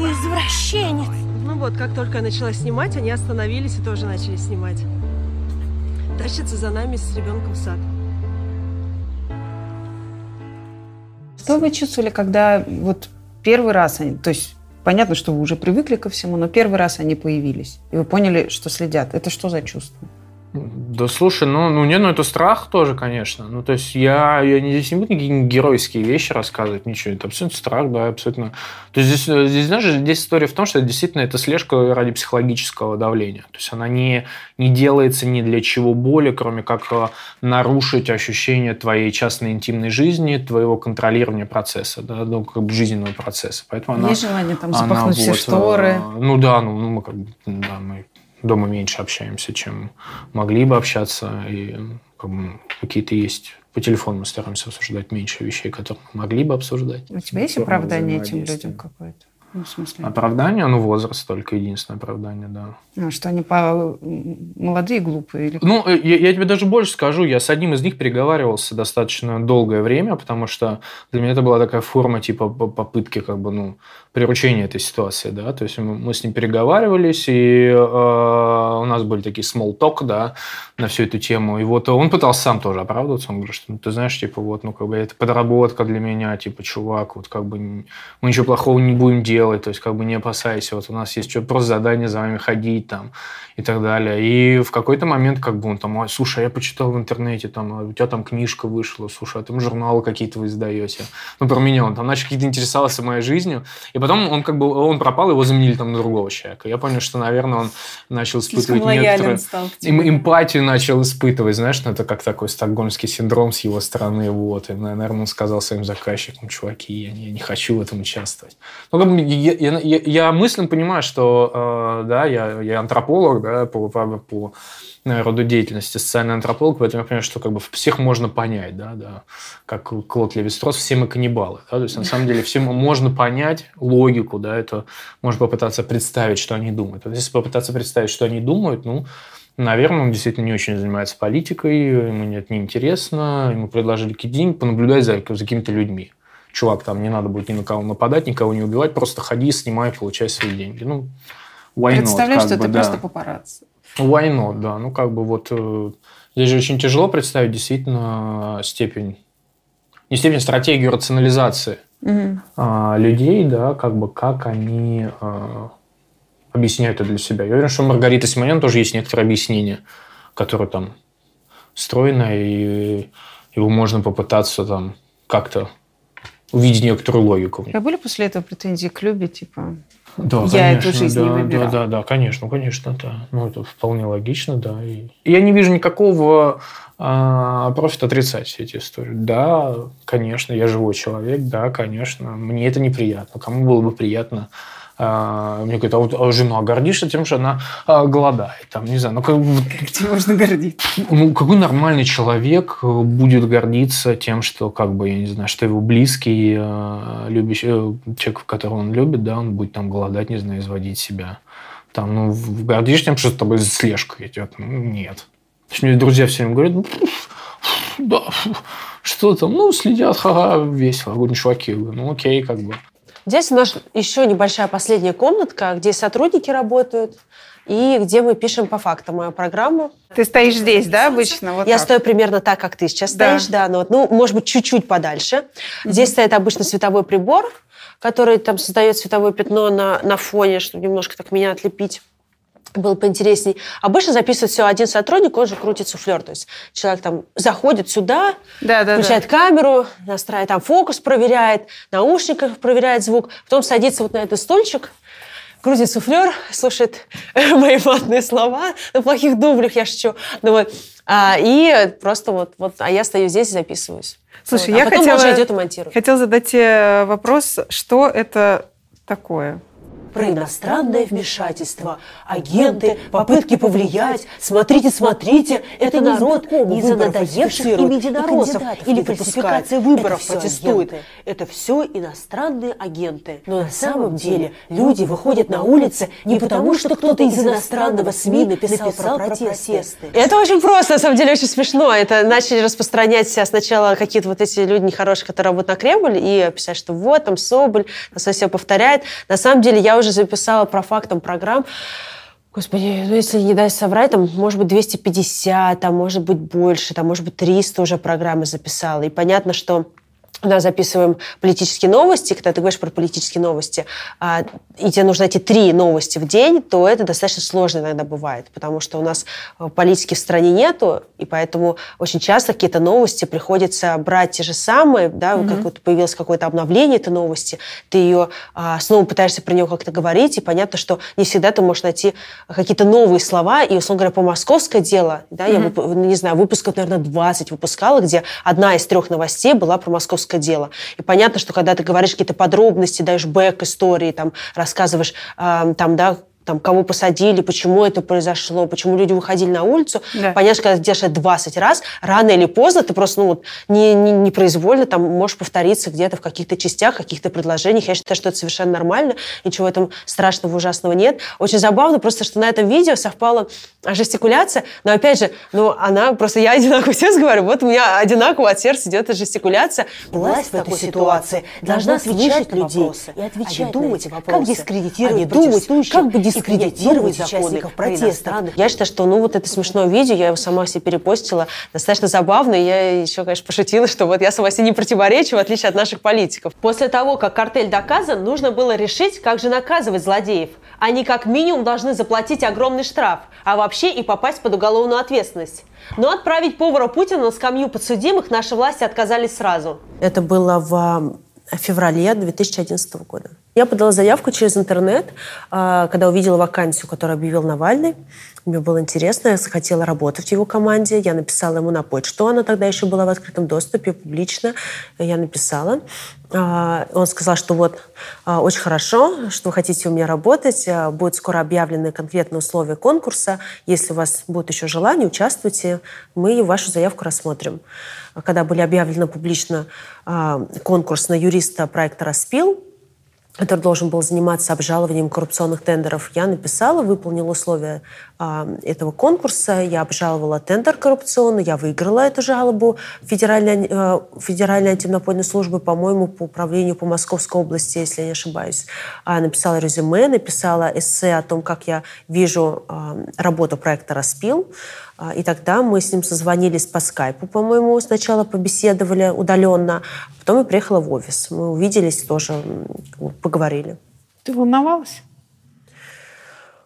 Извращенец. Ну вот, как только я начала снимать, они остановились и тоже начали снимать. Тащатся за нами с ребенком в сад. Что вы чувствовали, когда вот первый раз они, то есть понятно, что вы уже привыкли ко всему, но первый раз они появились, и вы поняли, что следят. Это что за чувство? Да слушай, ну, ну нет, ну это страх тоже, конечно. Ну, то есть я, я не, здесь не буду никакие геройские вещи рассказывать, ничего. Это абсолютно страх, да, абсолютно. То есть здесь, э, здесь, знаешь, здесь история в том, что это действительно это слежка ради психологического давления. То есть она не, не делается ни для чего более, кроме как э, нарушить ощущение твоей частной интимной жизни, твоего контролирования процесса, да, ну, как бы жизненного процесса. Поэтому она, Есть желание там она запахнуть все вот, э, шторы? Ну да, ну, ну мы как бы, да, мы дома меньше общаемся, чем могли бы общаться. И как бы, какие-то есть... По телефону мы стараемся обсуждать меньше вещей, которые мы могли бы обсуждать. У тебя есть оправдание этим людям какое-то? Ну, в смысле, Оправдание, ну, возраст только единственное оправдание, да. а, что они по... молодые глупые? Или... Ну, э, я, я тебе даже больше скажу, я с одним из них переговаривался достаточно долгое время, потому что для меня это была такая форма типа попытки как бы, ну, приручения этой ситуации, да, то есть мы, мы с ним переговаривались, и э, у нас были такие small talk, да, на всю эту тему, и вот он пытался сам тоже оправдываться, он говорит, что, ну, ты знаешь, типа, вот, ну, как бы, это подработка для меня, типа, чувак, вот, как бы, мы ничего плохого не будем делать, делать, то есть как бы не опасайся, вот у нас есть что просто задание за вами ходить там и так далее. И в какой-то момент как бы он там, «Ой, слушай, я почитал в интернете, там, а у тебя там книжка вышла, слушай, а там журналы какие-то вы издаете. Ну, про меня он там начал какие-то интересоваться моей жизнью, и потом он как бы, он пропал, его заменили там на другого человека. Я понял, что, наверное, он начал испытывать некоторую стал тебе. эмпатию начал испытывать, знаешь, ну, это как такой стокгольмский синдром с его стороны, вот. И, наверное, он сказал своим заказчикам, чуваки, я не, я не хочу в этом участвовать. Ну, как бы я, я, я- мысленно понимаю, что, э, да, я, я антрополог, да, по, по, по э, роду деятельности, социальный антрополог, поэтому я понимаю, что как бы всех можно понять, да, да, как Клод Левистрос, все мы каннибалы, да, то есть на самом деле всем можно понять логику, да, это можно попытаться представить, что они думают. Вот если попытаться представить, что они думают, ну, Наверное, он действительно не очень занимается политикой, ему это неинтересно, ему предложили какие-то деньги, понаблюдать за, за какими-то людьми. Чувак, там не надо будет ни на кого нападать, никого не убивать, просто ходи, снимай, получай свои деньги. Ну, why Представляешь, что бы, это да. просто папарацци. Why not, да. Ну, как бы вот э, здесь же очень тяжело представить действительно степень, не степень, стратегию рационализации Мгм. а, людей, да, как бы как они а, объясняют это для себя. Я уверен, что у Маргариты Симонян тоже есть некоторые объяснения, которые там стройно, и его можно попытаться там как-то увидеть некоторую логику. тебя были после этого претензии к Любе, типа, Да, я эту конечно, жизнь да, не выбирал? Да, да, да, конечно, конечно, да. Ну, это вполне логично, да. И я не вижу никакого а, профита отрицать все эти истории. Да, конечно, я живой человек, да, конечно, мне это неприятно. Кому было бы приятно а, мне говорят, а вот а жена гордишься тем, что она а, голодает. Там, не знаю, ну, как, Чем можно гордиться? ну, какой нормальный человек э, будет гордиться тем, что, как бы, я не знаю, что его близкий, э, любящий, э, человек, которого он любит, да, он будет там голодать, не знаю, изводить себя. Там, ну, гордишься тем, что с тобой слежка идет? Ну, нет. То есть мне друзья все время говорят, ну, да, что там, ну, следят, ха-ха, весело. Я говорю, ну, чуваки, ну, окей, как бы. Здесь у нас еще небольшая последняя комнатка, где сотрудники работают и где мы пишем по фактам мою программу. Ты стоишь здесь, да, обычно? Вот я так? стою примерно так, как ты сейчас Да. стоишь, да, но вот, ну, может быть, чуть-чуть подальше. Здесь стоит обычно световой прибор, который там создает световое пятно на, на фоне, чтобы немножко так меня отлепить было поинтересней. Обычно записывает все один сотрудник, он же крутит суфлер. То есть человек там заходит сюда, Да, да, включает камеру, настраивает там фокус, проверяет, наушниках проверяет звук, потом садится вот на этот стульчик, крутит суфлер, слушает мои матные слова, на плохих дублях я шучу. Ну вот. А, и просто вот, вот, а я стою здесь и записываюсь. Слушай, Вот. я а потом хотела, идет и монтирует. хотела задать тебе вопрос, что это такое? Про иностранное вмешательство, агенты, попытки повлиять. Смотрите, смотрите, это народ из-за надоевших им единороссов или фальсификация выборов протестует. Это все иностранные агенты. Но на самом деле люди выходят на улицы не потому, что кто-то из иностранного СМИ написал, про протесты. Это очень просто, на самом деле очень смешно. Это начали распространять сначала какие-то вот эти люди нехорошие, которые работают на Кремль, и писать, что вот, там Соболь, нас все повторяет. На самом деле я уже записала про фактом программ. Господи, ну если не дай соврать, там, может быть, 250, там, может быть, больше, там, может быть, 300 уже программы записала. И понятно, что у нас записываем политические новости, когда ты говоришь про политические новости, а, и тебе нужно эти три новости в день, то это достаточно сложно иногда бывает, потому что у нас э, политики в стране нету, и поэтому очень часто какие-то новости приходится брать те же самые, да, Мгм. как вот появилось какое-то обновление этой новости, ты ее а, снова пытаешься про нее как-то говорить, и понятно, что не всегда ты можешь найти какие-то новые слова, и, условно говоря, по московское дело, да, я, Мгм. вып- не знаю, выпусков, наверное, 20 выпускала, где одна из трех новостей была про московское дело. И понятно, что когда ты говоришь какие-то подробности, даешь бэк истории, там, рассказываешь, а, там, да, там, кого посадили, почему это произошло, почему люди выходили на улицу. Да. Понятно, что когда ты делаешь это 20 раз, рано или поздно ты просто ну, вот, не, не, непроизвольно там, можешь повториться где-то в каких-то частях, каких-то предложениях. Я считаю, что это совершенно нормально, ничего в этом страшного, ужасного нет. Очень забавно просто, что на этом видео совпала жестикуляция, но опять же, ну, она просто, я одинаково сейчас говорю, вот у меня одинаково от сердца идет эта жестикуляция. Власть в этой ситуации должна слышать людей и отвечать думать, на эти как вопросы, дискредитировать а не думать, как бы дискредитировать участников протеста. Я считаю, что ну вот это смешное видео, я его сама себе перепостила, достаточно забавно, и я еще, конечно, пошутила, что вот я сама себе не противоречу, в отличие от наших политиков. После того, как картель доказан, нужно было решить, как же наказывать злодеев. Они как минимум должны заплатить огромный штраф, а вообще и попасть под уголовную ответственность. Но отправить повара Путина на скамью подсудимых наши власти отказались сразу. Это было в феврале 2011 года. Я подала заявку через интернет, а, когда увидела вакансию, которую объявил Навальный. Мне было интересно, я захотела работать в его команде. Я написала ему на почту, она тогда еще была в открытом доступе, публично. Я написала. А, он сказал, что вот а, очень хорошо, что вы хотите у меня работать. Будут скоро объявлены конкретные условия конкурса. Если у вас будет еще желание, участвуйте. Мы вашу заявку рассмотрим. Когда были объявлены публично конкурс на юриста проекта «Распил», который должен был заниматься обжалованием коррупционных тендеров, я написала, выполнила условия э, этого конкурса, я обжаловала тендер коррупционный, я выиграла эту жалобу Федеральной, э, Федеральной антимонопольной службы, по-моему, по управлению по Московской области, если я не ошибаюсь. А, написала резюме, написала эссе о том, как я вижу э, работу проекта «Распил». А, и тогда мы с ним созвонились по скайпу, по-моему, сначала побеседовали удаленно, потом я приехала в офис. Мы увиделись тоже, поговорили. Ты волновалась?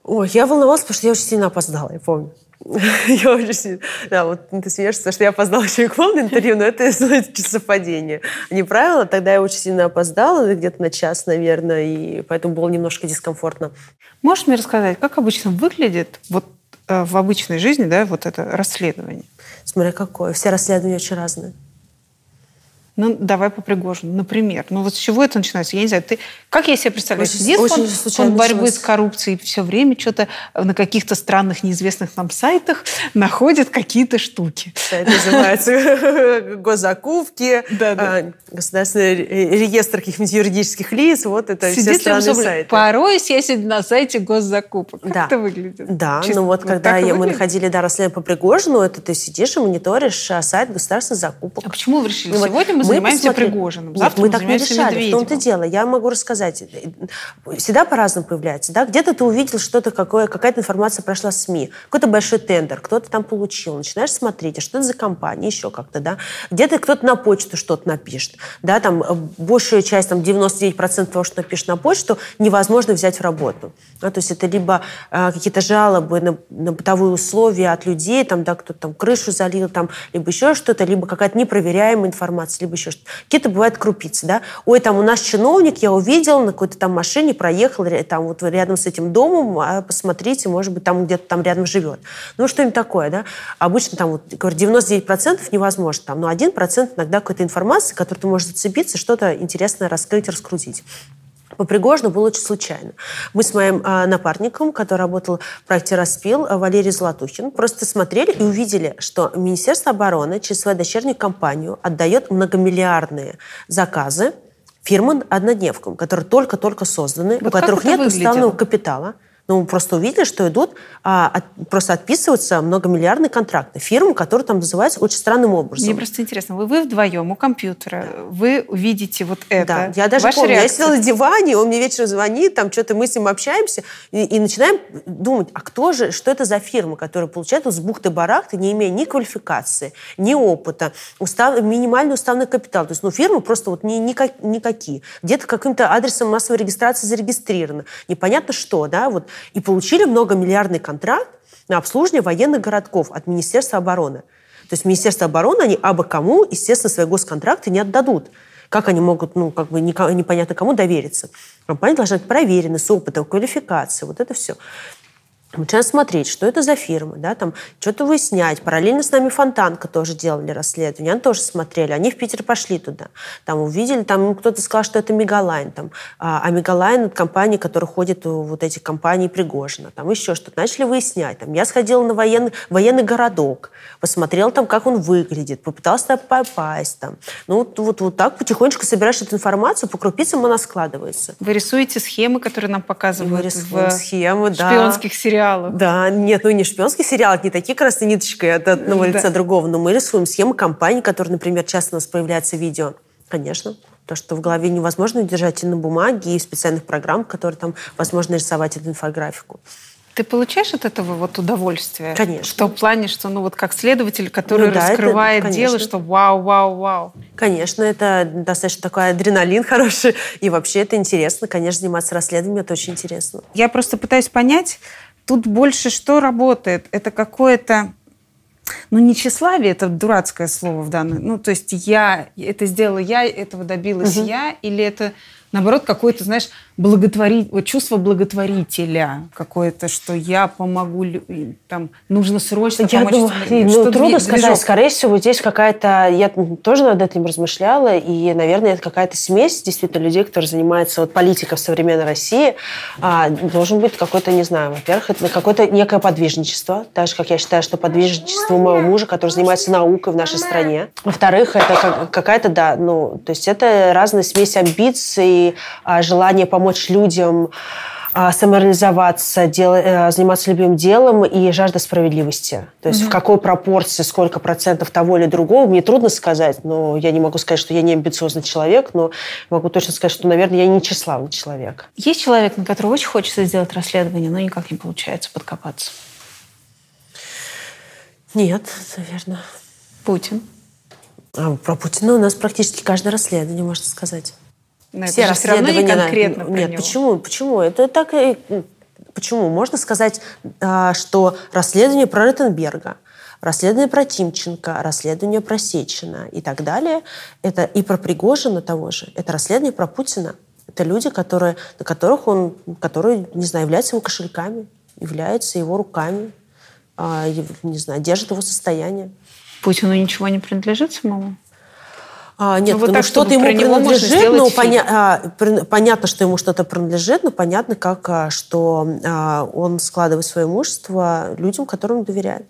Ой, я волновалась, потому что я очень сильно опоздала, я помню. Я очень сильно... Да, вот ты смеешься, что я опоздала еще и к вам на интервью, но это совпадение. Не правило, тогда я очень сильно опоздала, где-то на час, наверное, и поэтому было немножко дискомфортно. Можешь мне рассказать, как обычно выглядит вот в обычной жизни, да, вот это расследование? Смотря какое. Все расследования очень разные. Ну, давай по Пригожину, например. Ну, вот с чего это начинается? Я не знаю, ты... Как я себе представляю? Очень, Сидит очень фонд, фонд борьбы началось. с коррупцией все время что-то на каких-то странных, неизвестных нам сайтах находит какие-то штуки. Это называется госзакупки, а, государственный реестр каких-нибудь юридических лиц. Вот это все странные сайты. Порой я сидел на сайте госзакупок. Как это выглядит? Да, ну вот когда мы находили да, расследование по Пригожину, это ты сидишь и мониторишь а, сайт государственных закупок. А почему вы решили? Сегодня мы занимаемся Пригожиным. Завтра Нет, мы, мы так не решали. В том-то дело. Я могу рассказать. Всегда по-разному появляется. Да? Где-то ты увидел что-то, какое, какая-то информация прошла в СМИ, какой-то большой тендер, кто-то там получил. Начинаешь смотреть, а что это за компания, еще как-то. Да? Где-то кто-то на почту что-то напишет. Да? Там, э, большую часть, там, 99% того, что напишет на почту, невозможно взять в работу. Да? То есть это либо э, какие-то жалобы на, на бытовые условия от людей, там, да, кто-то там крышу залил, там, либо еще что-то, либо какая-то непроверяемая информация, либо еще что-то. Какие-то бывают крупицы, да. Ой, там у нас чиновник, я увидел, на какой-то там машине проехал там вот рядом с этим домом, а посмотрите, может быть, там где-то там рядом живет. Ну, что-нибудь такое, да. Обычно там, вот, говорю, 99% невозможно там, но 1% иногда какой-то информации, которую ты можешь зацепиться, что-то интересное раскрыть, раскрутить по Пригожину было очень случайно. Мы с моим э, напарником, который работал в проекте «Распил», э, Валерий Золотухин, просто смотрели и увидели, что Министерство обороны через свою дочернюю компанию отдает многомиллиардные заказы фирмам-однодневкам, которые только-только созданы, вот у которых нет уставного капитала – но мы просто увидели, что идут а, от, просто отписываются многомиллиардные контракты фирм, которые там называются очень странным образом. Мне просто интересно, вы, вы вдвоем у компьютера, да. вы увидите вот это. Да, я даже Ваша помню, реакция? я сидела на диване, он мне вечером звонит, там что-то мы с ним общаемся, и, и начинаем думать, а кто же, что это за фирма, которая получает вот с бухты-барахты, не имея ни квалификации, ни опыта, устав, минимальный уставный капитал. То есть, ну, фирмы просто вот ни, никак, никакие. Где-то каким-то адресом массовой регистрации зарегистрировано. Непонятно что, да, вот и получили многомиллиардный контракт на обслуживание военных городков от Министерства обороны. То есть Министерство обороны, они абы кому, естественно, свои госконтракты не отдадут. Как они могут, ну, как бы непонятно кому довериться. Компания должна быть проверена с опытом, квалификацией, вот это все. Мы начинаем смотреть, что это за фирма, да, там что-то выяснять. Параллельно с нами Фонтанка тоже делали расследование, они тоже смотрели. Они в Питер пошли туда. Там увидели, там кто-то сказал, что это Мегалайн. Там, а, а Мегалайн – это компания, которая ходит в вот эти компании Пригожина. Там еще что-то. Начали выяснять. Там, я сходила на военный, военный городок, посмотрела там, как он выглядит, попыталась туда попасть. Там. Ну, вот, вот, вот так потихонечку собираешь эту информацию, по крупицам она складывается. Вы рисуете схемы, которые нам показывают в схемы, шпионских да. Сериалах. Да, нет, ну не шпионский сериал, не такие красные ниточки от одного да. лица другого, но мы рисуем схемы компаний, которые, например, часто у нас появляются видео Конечно. То, что в голове невозможно держать и на бумаге, и в специальных программах, которые там возможно рисовать эту инфографику. Ты получаешь от этого вот удовольствие? Конечно. В том плане, что, ну, вот как следователь, который Ну да, это- раскрывает конечно. дело, что вау, вау, вау. Конечно, это достаточно такой адреналин хороший. И вообще это интересно. Конечно, заниматься расследованием это очень интересно. Я просто пытаюсь понять, тут больше что работает? Это какое-то ну, не тщеславие, это дурацкое слово в данном. Ну, то есть я это сделала я, этого добилась Мгм. я, или это наоборот какое-то, знаешь, благотвори... вот чувство благотворителя какое-то, что я помогу, там нужно срочно Я помочь. думаю, ну, что трудно движ- сказать. движок. Скорее всего, здесь какая-то... Я тоже над этим размышляла, и, наверное, это какая-то смесь действительно людей, которые занимаются вот, политикой в современной России. А, должен быть какой-то, не знаю, во-первых, это какое-то некое подвижничество, так же, как я считаю, что подвижничество моего мужа, который занимается наукой в нашей стране. Во-вторых, это как- какая-то, да, ну, то есть это разная смесь амбиций, а, желание помочь людям, а, самореализоваться, дел- э, заниматься любимым делом и жажда справедливости. То есть Мгм. в какой пропорции, сколько процентов того или другого, мне трудно сказать, но я не могу сказать, что я не амбициозный человек, но могу точно сказать, что, наверное, я не тщеславный человек. Есть человек, на которого очень хочется сделать расследование, но никак не получается подкопаться. Нет, наверное. Путин. А про Путина у нас практически каждое расследование, можно сказать. Но это же всё равно не на- конкретно про Нет, него. почему? Почему? Это так и... Почему? Можно сказать, а, что расследование про Ротенберга, расследование про Тимченко, расследование про Сечина и так далее, это и про Пригожина того же, это расследование про Путина. Это люди, которые, на которых он, которые, не знаю, являются его кошельками, являются его руками, а, не знаю, держат его состояние. Путину ничего не принадлежит самому? А, нет, Ну, вот ну, что-то ему принадлежит, фильм. поня- а, при- понятно, что ему что-то принадлежит, но понятно, как, а, что а, он складывает свое имущество людям, которым доверяет.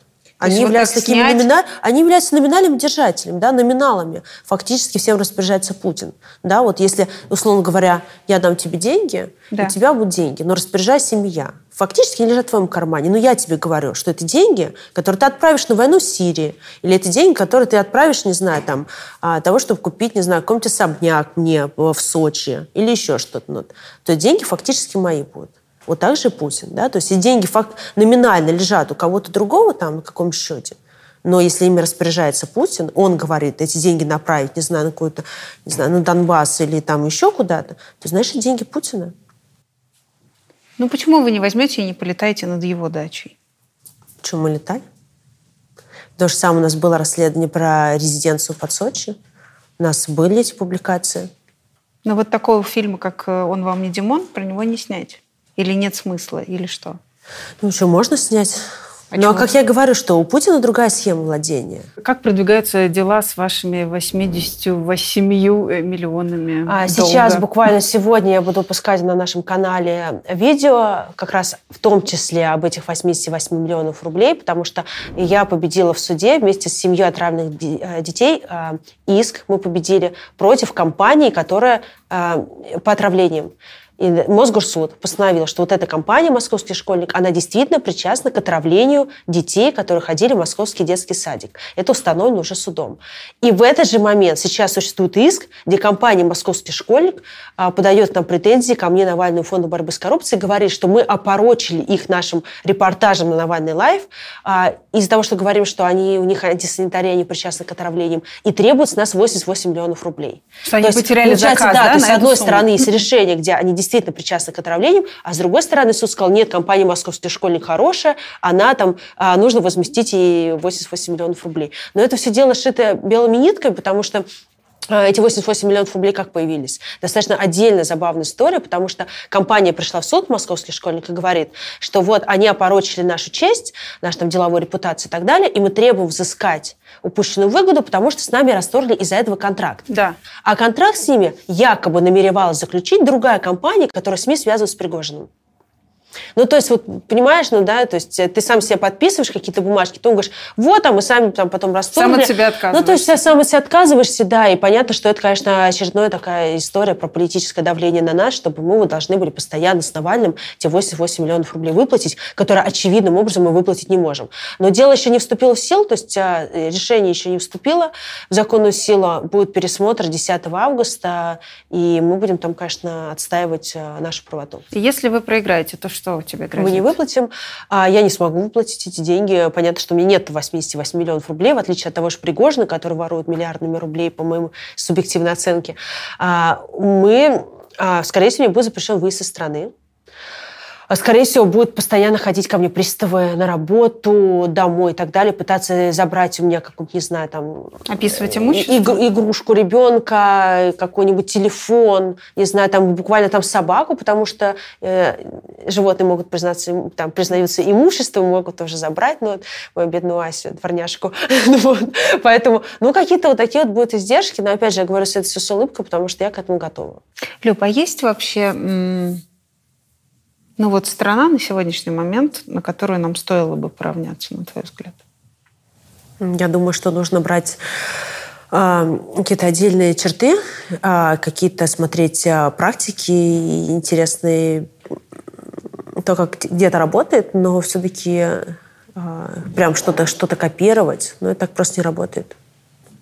Есть Они вот являются, так такими снять- номина- они являются номинальными держателями, да, номиналами. Фактически всем распоряжается Путин. Да, вот если, условно говоря, я дам тебе деньги, Да. у тебя будут деньги, но распоряжайся ими я. Фактически они лежат в твоем кармане. Но я тебе говорю, что это деньги, которые ты отправишь на войну в Сирии. Или это деньги, которые ты отправишь, не знаю, там, а, того, чтобы купить, не знаю, какой-нибудь особняк мне в Сочи. Или еще что-то. Ну, то деньги фактически мои будут. Вот так же Путин. Да? То есть и деньги факт, номинально лежат у кого-то другого там на каком счете. Но если ими распоряжается Путин, он говорит, эти деньги направить, не знаю, на какую-то, не знаю, на Донбасс или там еще куда-то, то значит, деньги Путина. Ну почему вы не возьмете и не полетаете над его дачей? Почему мы летали? То же самое у нас было расследование про резиденцию под Сочи. У нас были эти публикации. Но вот такого фильма, как э, «Он вам не Димон», про него не снять. Или нет смысла, или что? Ну, что, можно снять? А ну, а как я говорю, что у Путина другая схема владения. Как продвигаются дела с вашими 88 миллионами А долга? сейчас, буквально сегодня, я буду выпускать на нашем канале видео, как раз в том числе об этих 88 миллионов рублей, потому что я победила в суде вместе с семьей отравленных э, детей. э, Иск мы победили против компании, которая э, по отравлениям. И Мосгорсуд постановил, что вот эта компания «Московский школьник», она действительно причастна к отравлению детей, которые ходили в московский детский садик. Это установлено уже судом. И в этот же момент сейчас существует иск, где компания «Московский школьник» а, подает нам претензии ко мне, Навальному фонду борьбы с коррупцией, говорит, что мы опорочили их нашим репортажем на Навальный Live а, из-за того, что говорим, что они, у них антисанитария, они причастны к отравлениям, и требуют с нас 88 миллионов рублей. Что они То есть, потеряли заказ, да, да, то есть, с одной сумму? стороны, есть решение, где они действительно причастны к отравлениям, а с другой стороны, суд сказал, нет, компания «Московский школьник» хорошая, она там, а, нужно возместить ей 88 миллионов рублей. Но это все дело шито белыми нитками, потому что эти 88 миллионов рублей как появились? Достаточно отдельная забавная история, потому что компания пришла в суд, московский школьник, и говорит, что вот они опорочили нашу честь, нашу там деловую репутацию и так далее, и мы требуем взыскать упущенную выгоду, потому что с нами расторгли из-за этого контракт. Да. А контракт с ними якобы намеревалась заключить другая компания, которая СМИ связывает с Пригожиным. Ну, то есть, вот, понимаешь, ну, да, то есть э, ты сам себе подписываешь какие-то бумажки, ты говоришь, вот, а мы сами там потом расторгли. Сам от себя отказываешься. Ну, то есть, ты сам от себя отказываешься, да, и понятно, что это, конечно, очередная такая история про политическое давление на нас, чтобы мы вот должны были постоянно с Навальным те 88 миллионов рублей выплатить, которые очевидным образом мы выплатить не можем. Но дело еще не вступило в силу, то есть а, решение еще не вступило в законную силу, будет пересмотр 10 августа, и мы будем там, конечно, отстаивать а, нашу правоту. Если вы проиграете, то что у тебя грозит? Мы не выплатим, а я не смогу выплатить эти деньги. Понятно, что у меня нет 88 миллионов рублей, в отличие от того же Пригожина, который ворует миллиардными рублей, по моему субъективной оценке. А, мы, а, скорее всего, мне будет запрещен выезд из страны. А, скорее всего, будут постоянно ходить ко мне приставы на работу, домой и так далее, пытаться забрать у меня какую-нибудь, не знаю, там... Описывать имущество? иг- игрушку ребенка, какой-нибудь телефон, не знаю, там буквально там собаку, потому что э, животные могут признаться, там, признаются имуществом, могут тоже забрать, ну, вот, мою бедную Асю, дворняжку. Ну вот. Поэтому, ну, какие-то вот такие вот будут издержки, но, опять же, я говорю это все с улыбкой, потому что я к этому готова. Люб, а есть вообще, ну вот страна на сегодняшний момент, на которую нам стоило бы поравняться, на твой взгляд? Я думаю, что нужно брать а, какие-то отдельные черты, а, какие-то смотреть а, практики интересные, то, как где-то работает, но все-таки прям что-то что копировать, ну, это так просто не работает.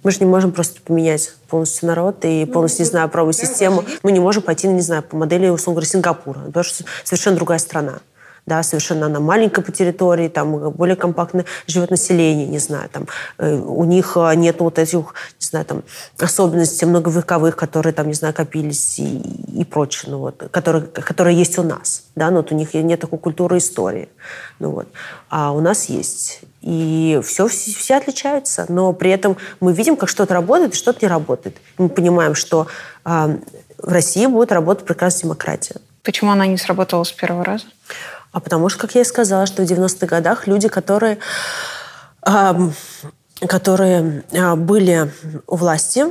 Мы же не можем просто поменять полностью народ и полностью, не знаю, правовую систему. Мы не можем пойти, не знаю, по модели, условно говоря, Сингапура, потому что совершенно другая страна да, совершенно она маленькая по территории, там более компактно живет население, не знаю, там э, у них э, нет вот этих, не знаю, там особенностей многовековых, которые там, не знаю, копились и, и прочее, ну вот, которые, которые есть у нас, да, но вот у них нет такой культуры истории, ну вот, а у нас есть. И все, все, отличаются, но при этом мы видим, как что-то работает что-то не работает. И мы понимаем, что э, в России будет работать прекрасная демократия. Почему она не сработала с первого раза? А потому что, как я и сказала, что в 90-х годах люди, которые, эм, которые э, были у власти,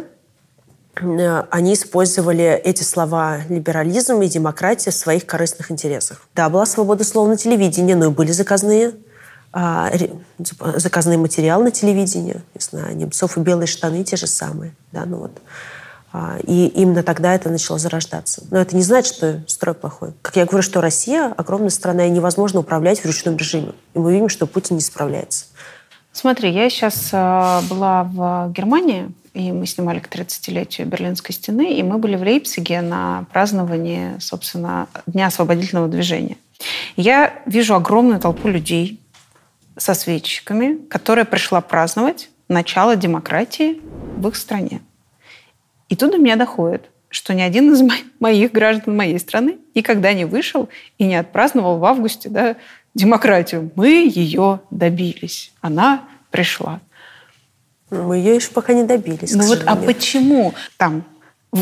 э, они использовали эти слова либерализм и демократия в своих корыстных интересах. Да, была свобода слова на телевидении, но и были заказные а, ре- заказные материалы на телевидении, не знаю, Немцов и белые штаны те же самые, да, ну вот. А, И именно тогда это начало зарождаться. Но это не значит, что строй плохой. Как я говорю, что Россия огромная страна, и невозможно управлять в ручном режиме. И мы видим, что Путин не справляется. Смотри, я сейчас э, была в Германии, и мы снимали к 30-летию Берлинской стены, и мы были в Лейпциге на праздновании, собственно, Дня освободительного движения. Я вижу огромную толпу людей со свечками, которая пришла праздновать начало демократии в их стране. И тут до меня доходит, что ни один из мо- моих граждан моей страны никогда не вышел и не отпраздновал в августе да, демократию. Мы ее добились. Она пришла. Мы ее еще пока не добились. Ну вот, а почему там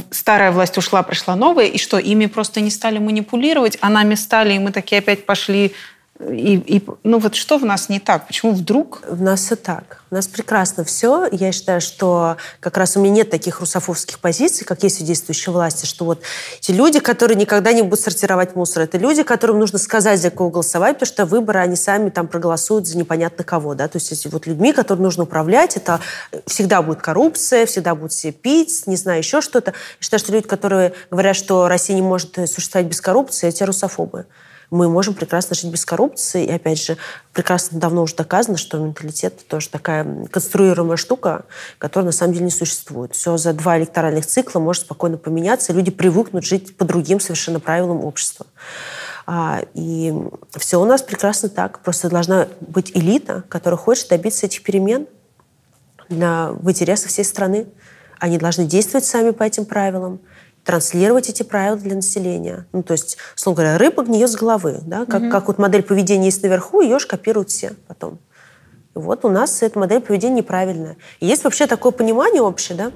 старая власть ушла, пришла новая, и что, ими просто не стали манипулировать, а нами стали, и мы такие опять пошли и, и- ну вот что в нас не так? Почему вдруг? В нас все так. У нас прекрасно все. Я считаю, что как раз у меня нет таких русофобских позиций, как есть у действующей власти, что вот эти люди, которые никогда не будут сортировать мусор, это люди, которым нужно сказать, за кого голосовать, потому что выборы они сами там проголосуют за непонятно кого. Да? То есть эти вот людьми, которым нужно управлять, это всегда будет коррупция, всегда будут все пить, не знаю, еще что-то. Я считаю, что люди, которые говорят, что Россия не может существовать без коррупции, эти русофобы мы можем прекрасно жить без коррупции. И, опять же, прекрасно давно уже доказано, что менталитет тоже такая конструируемая штука, которая на самом деле не существует. Все за два электоральных цикла может спокойно поменяться, и люди привыкнут жить по другим совершенно правилам общества. А, и все у нас прекрасно так. Просто должна быть элита, которая хочет добиться этих перемен для, в интересах всей страны. Они должны действовать сами по этим правилам, транслировать эти правила для населения. Ну, то есть, условно говоря, рыба гниет с головы. Да? Как, Мгм. как вот модель поведения есть наверху, ее же копируют все потом. И вот у нас эта модель поведения неправильная. И есть вообще такое понимание общее, да,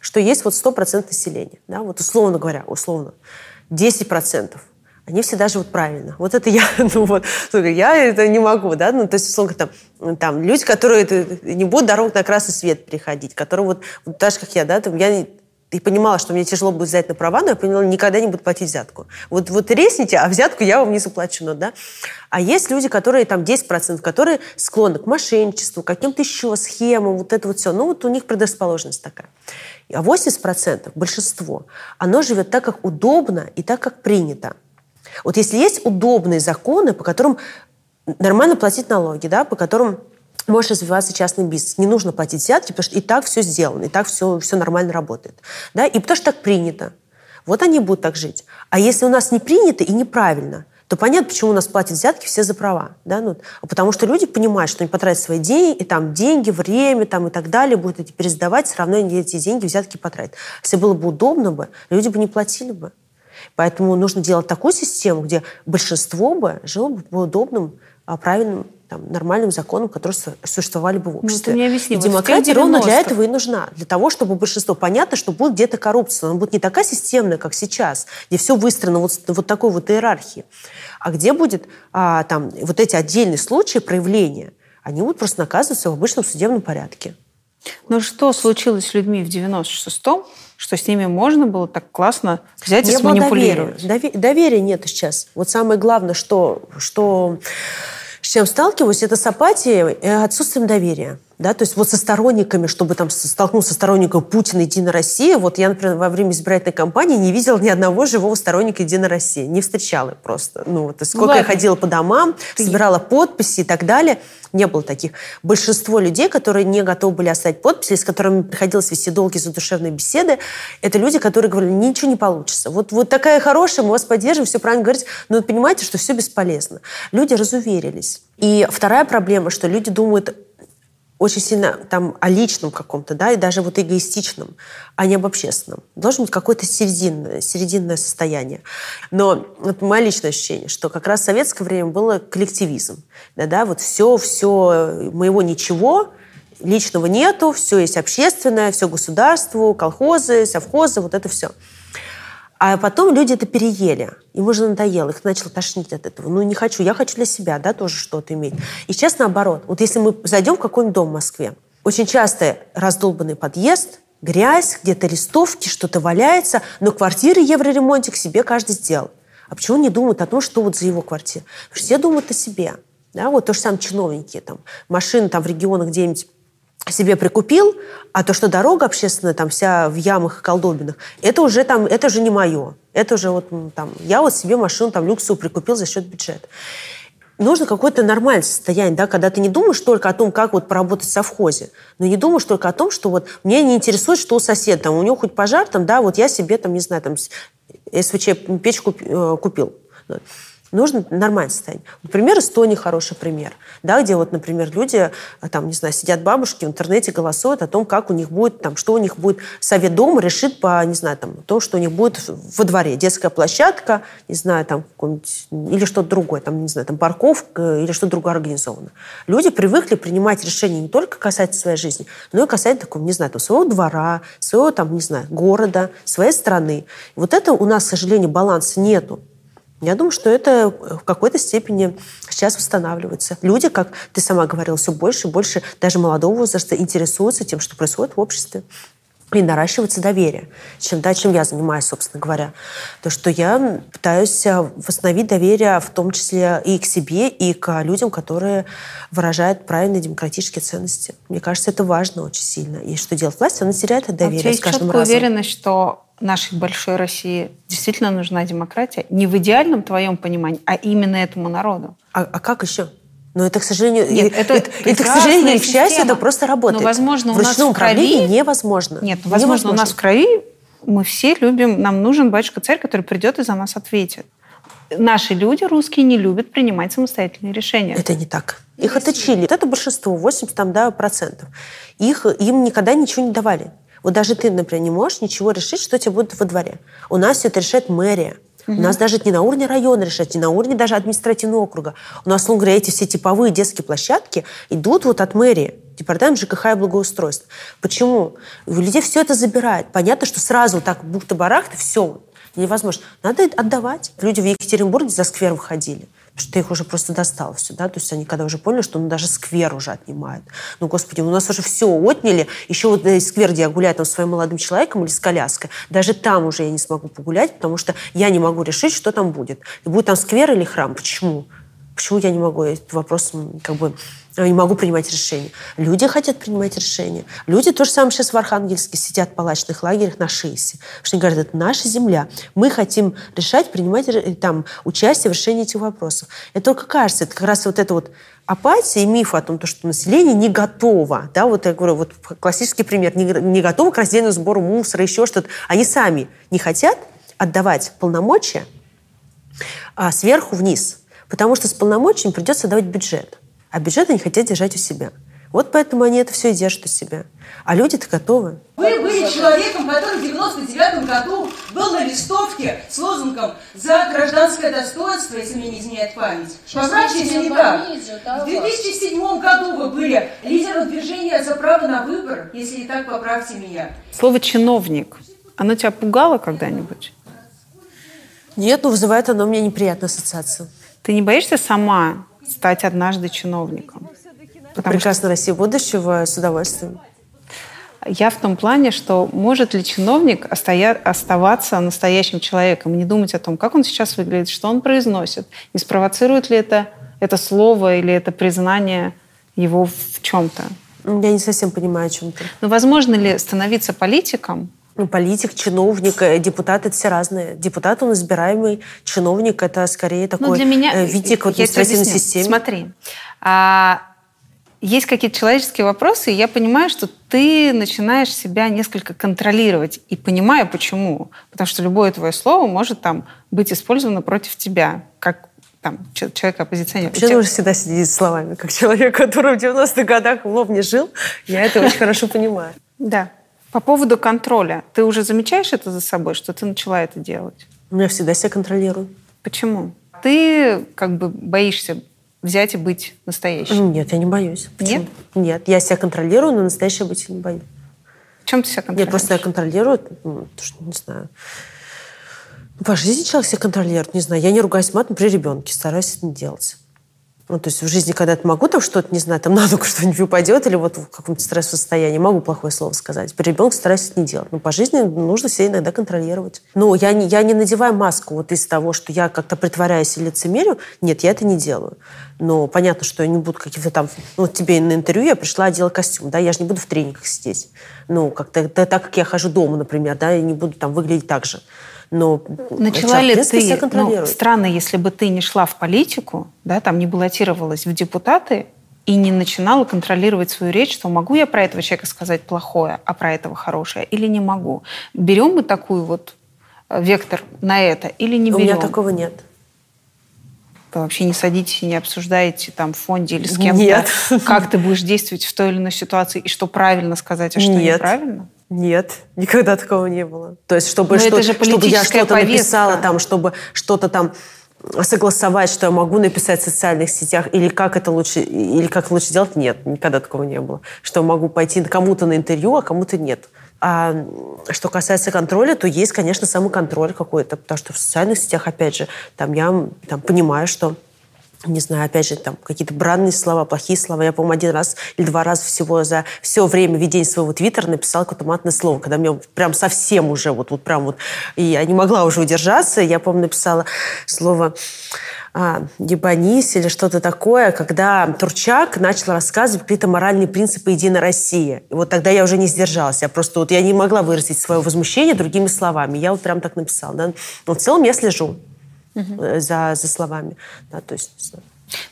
что есть вот 100% населения. Да? Вот условно говоря, условно, 10% они всегда живут правильно. Вот это я, ну вот, я это не могу, да, ну, то есть, условно, там, там люди, которые это, не будут дорогу на красный свет переходить, которые вот, вот так же, как я, да, там, я и понимала, что мне тяжело будет взять на права, но я поняла, никогда не буду платить взятку. Вот, вот резните, а взятку я вам не заплачу. Ну, да? А есть люди, которые там 10%, которые склонны к мошенничеству, каким-то еще схемам, вот это вот все. Ну, вот у них предрасположенность такая. А 80%, большинство, оно живет так, как удобно и так, как принято. Вот если есть удобные законы, по которым нормально платить налоги, да, по которым можешь развиваться частный бизнес. Не нужно платить взятки, потому что и так все сделано, и так все, все нормально работает. Да? И потому что так принято. Вот они будут так жить. А если у нас не принято и неправильно, то понятно, почему у нас платят взятки все за права. Да? Ну, потому что люди понимают, что они потратят свои деньги, и там деньги, время там, и так далее, будут эти пересдавать, все равно они эти деньги, взятки потратят. Если было бы удобно бы, люди бы не платили бы. Поэтому нужно делать такую систему, где большинство бы жило бы по удобным, а, правильным там, нормальным законам, которые существовали бы в Ну, обществе. ты мне объясни, и вот демократия ровно для 90-х. этого и нужна. Для того, чтобы большинство... Понятно, что будет где-то коррупция, но она будет не такая системная, как сейчас, где все выстроено вот, вот такой вот иерархии. А где будет а, там, вот эти отдельные случаи проявления, они будут просто наказываться в обычном судебном порядке. Ну что случилось с людьми в 96-м, что с ними можно было так классно взять и Не было сманипулировать? доверия. Дове- Доверия нет сейчас. Вот самое главное, что, что чем сталкиваюсь, это с апатией и отсутствием доверия. Да, то есть вот со сторонниками, чтобы там столкнуться со сторонником Путина «Единой России», вот я, например, во время избирательной кампании не видела ни одного живого сторонника «Единой России». Не встречала просто. Ну, вот, сколько я ладно. ходила по домам, собирала подписи и так далее. Не было таких. Большинство людей, которые не готовы были оставить подписи, с которыми приходилось вести долгие задушевные беседы, это люди, которые говорили, ничего не получится. Вот, вот такая хорошая, мы вас поддержим, все правильно говорите, но вы понимаете, что все бесполезно. Люди разуверились. И вторая проблема, что люди думают очень сильно там о личном каком-то, да, и даже вот эгоистичном, а не об общественном. Должно быть какое-то серединное, серединное состояние. Но вот мое личное ощущение, что как раз в советское время было коллективизм. Да, да, вот все, все, моего ничего, личного нету, все есть общественное, все государству, колхозы, совхозы, вот это все. А потом люди это переели. Им уже надоело, их начало тошнить от этого. Ну, не хочу, я хочу для себя, да, тоже что-то иметь. И сейчас наоборот. Вот если мы зайдем в какой-нибудь дом в Москве, очень часто раздолбанный подъезд, грязь, где-то листовки, что-то валяется, но квартиры евроремонтик себе каждый сделал. А почему не думают о том, что вот за его квартиру? Все думают о себе. Да, вот то же самое чиновники, там, машины там в регионах где-нибудь себе прикупил, а то, что дорога общественная, там вся в ямах и колдобинах, это уже там, это уже не мое. Это уже вот там, я вот себе машину там люксовую прикупил за счет бюджета. Нужно какое-то нормальное состояние, да, когда ты не думаешь только о том, как вот поработать в совхозе, но не думаешь только о том, что вот мне не интересует, что у соседа, там, у него хоть пожар, там, да, вот я себе, там, не знаю, там, СВЧ печку э, купил. Нужно нормальное состояние. Например, Эстония хороший пример, да, где вот, например, люди, а, там, не знаю, сидят бабушки в интернете, голосуют о том, как у них будет, там, что у них будет. Совет дома решит по, не знаю, там, то, что у них будет во дворе. Детская площадка, не знаю, там, или что-то другое, там, не знаю, там, парковка или что-то другое организовано. Люди привыкли принимать решения не только касательно своей жизни, но и касательно, такого, не знаю, там, своего двора, своего, там, не знаю, города, своей страны. Вот это у нас, к сожалению, баланса нету. Я думаю, что это в какой-то степени сейчас восстанавливается. Люди, как ты сама говорила, все больше и больше даже молодого возраста интересуются тем, что происходит в обществе. И наращивается доверие, чем, да, чем я занимаюсь, собственно говоря. То, что я пытаюсь а, восстановить доверие в том числе и к себе, и к людям, которые выражают правильные демократические ценности. Мне кажется, это важно очень сильно. И что делать власть, она теряет это А у тебя доверие с есть каждым разом. уверенность, что нашей большой России действительно нужна демократия? Не в идеальном твоем понимании, а именно этому народу? А, а как еще? Но это, к сожалению, Нет, это это, это, к сожалению, и к счастью, система. это просто работает. Но, возможно, у в нас в крови- невозможно. Нет, ну, возможно, у Невозможно. нас в крови мы все любим, нам нужен батюшка-царь, который придет и за нас ответит. Наши люди, русские, не любят принимать самостоятельные решения. Это не так. Их отучили. Вот это большинство, 80 там, да, процентов. Их, им никогда ничего не давали. Вот даже ты, например, не можешь ничего решить, что тебе будет во дворе. У нас все это решает мэрия. У нас даже это не на уровне района решать, не на уровне даже административного округа. У нас, условно говоря, эти все типовые детские площадки идут вот от мэрии. Департамент ЖКХ и благоустройства. Почему? У людей все это забирает. Понятно, что сразу так бухта-барахта, все невозможно. Надо отдавать. Люди в Екатеринбурге за сквер выходили. Что их уже просто достало все, да, то есть они когда уже поняли, что ну, даже сквер уже отнимают. Ну, господи, у нас уже все отняли, еще вот э, сквер, где я гуляю там с своим молодым человеком или с коляской, даже там уже я не смогу погулять, потому что я не могу решить, что там будет. Будет там сквер или храм, почему? Почему я не могу вопрос как бы не могу принимать решения. Люди хотят принимать решения. Люди то же самое сейчас в Архангельске сидят в палачных лагерях на ШИСе. Потому что они говорят, это наша земля. Мы хотим решать, принимать там, участие в решении этих вопросов. Это только кажется, это как раз вот это вот апатия и миф о том, что население не готово. Да, вот я говорю, вот классический пример. Не, не готово к раздельному сбору мусора, еще что-то. Они сами не хотят отдавать полномочия а, сверху вниз. Потому что с полномочиями придется давать бюджет. А бюджет они хотят держать у себя. Вот поэтому они это все и держат у себя. А люди-то готовы. Вы были человеком, который в 99 году был на листовке с «За гражданское достоинство», если мне не изменяет память. Поправьте, если не так. В 2007 году вы были лидером движения «За право на выбор», если не так, поправьте меня. Слово «чиновник», оно тебя пугало когда-нибудь? Нет, но вызывает оно у меня неприятную ассоциацию. Ты не боишься сама стать однажды чиновником. Потому Прекрасно что... Россия будущего с удовольствием. Я в том плане, что может ли чиновник оставаться настоящим человеком, не думать о том, как он сейчас выглядит, что он произносит, не спровоцирует ли это, это слово или это признание его в чем-то. Я не совсем понимаю, о чем ты. Но возможно ли становиться политиком, ну, политик, чиновник, э, депутат – это все разные. Депутат, он избираемый, чиновник – это скорее такой ну, для меня, видик в административной системе. Смотри, а, есть какие-то человеческие вопросы, и я понимаю, что ты начинаешь себя несколько контролировать. И понимаю, почему. Потому что любое твое слово может там быть использовано против тебя, как там, человека-оппозиционера. Вообще нужно всегда сидеть словами, как человек, который в 90-х годах в Лобне жил. Я это очень хорошо понимаю. Да. По поводу контроля. Ты уже замечаешь это за собой, что ты начала это делать? Я всегда себя контролирую. Почему? Ты как бы боишься взять и быть настоящим? Нет, я не боюсь. Почему? Нет? Нет, я себя контролирую, но настоящее быть не боюсь. В чем ты себя контролируешь? Я просто себя контролирую, ну, то, что, не знаю. По жизни человек себя контролирует, не знаю. Я не ругаюсь матом при ребенке, стараюсь это не делать. Ну, то есть в жизни, когда я могу там что-то, не знаю, там на ногу что-нибудь упадет, или вот в каком-то стрессовом состоянии, могу плохое слово сказать. При ребенке стараюсь это не делать. Но по жизни нужно себя иногда контролировать. Ну, я не, я не надеваю маску вот из того, что я как-то притворяюсь и лицемерю. Нет, я это не делаю. Но понятно, что я не буду каких-то там... Ну, вот тебе на интервью я пришла, одела костюм, да, я же не буду в тренингах сидеть. Ну, как-то так, как я хожу дома, например, да, я не буду там выглядеть так же но начала ли ты, ну, странно, если бы ты не шла в политику, да, там не баллотировалась в депутаты и не начинала контролировать свою речь, что могу я про этого человека сказать плохое, а про этого хорошее, или не могу. Берем мы такую вот э, вектор на это или не берем? У меня такого нет. Вы вообще не садитесь и не обсуждаете там в фонде или с кем-то, как ты будешь действовать в той или иной ситуации и что правильно сказать, а что нет. неправильно? Нет, никогда такого не было. То есть, чтобы, что, чтобы я что-то написала, там, чтобы что-то там согласовать, что я могу написать в социальных сетях, или как это лучше, или как лучше делать, нет, никогда такого не было. Что могу пойти кому-то на интервью, а кому-то нет. А что касается контроля, то есть, конечно, самоконтроль какой-то, потому что в социальных сетях, опять же, там я там, понимаю, что не знаю, опять же, там какие-то бранные слова, плохие слова. Я, по-моему, один раз или два раза всего за все время ведения своего твиттера написала какое-то матное слово, когда мне прям совсем уже вот, вот прям вот... И я не могла уже удержаться. Я, помню, написала слово а, ебанись или что-то такое, когда Турчак начал рассказывать какие-то моральные принципы Единой России. И вот тогда я уже не сдержалась. Я просто вот я не могла выразить свое возмущение другими словами. Я вот прям так написала. Да? Но в целом я слежу угу. за, за словами. Да, то есть,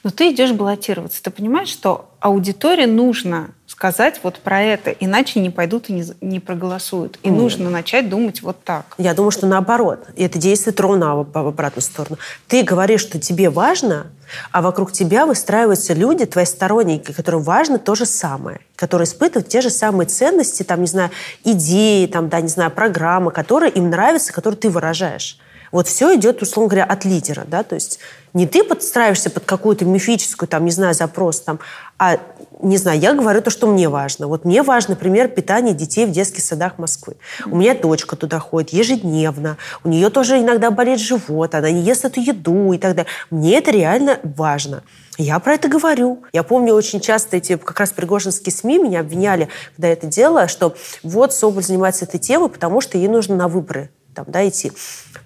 но ты идешь баллотироваться. Ты понимаешь, что аудитории нужно сказать вот про это, иначе не пойдут и не, не проголосуют. И Нет. нужно начать думать вот так. Я думаю, что наоборот. И это действует ровно в обратную сторону. Ты говоришь, что тебе важно, а вокруг тебя выстраиваются люди, твои сторонники, которым важно то же самое, которые испытывают те же самые ценности, там, не знаю, идеи, там, да, не знаю, программы, которые им нравятся, которые ты выражаешь. Вот все идет, условно говоря, от лидера, да, то есть не ты подстраиваешься под какую-то мифическую, там, не знаю, запрос, там, а не знаю, я говорю то, что мне важно. Вот мне важно, например, питание детей в детских садах Москвы. У меня дочка туда ходит ежедневно. У нее тоже иногда болит живот, она не ест эту еду и так далее. Мне это реально важно. Я про это говорю. Я помню очень часто эти как раз пригожинские СМИ меня обвиняли, когда я это делала, что вот Соболь занимается этой темой, потому что ей нужно на выборы там, да, идти.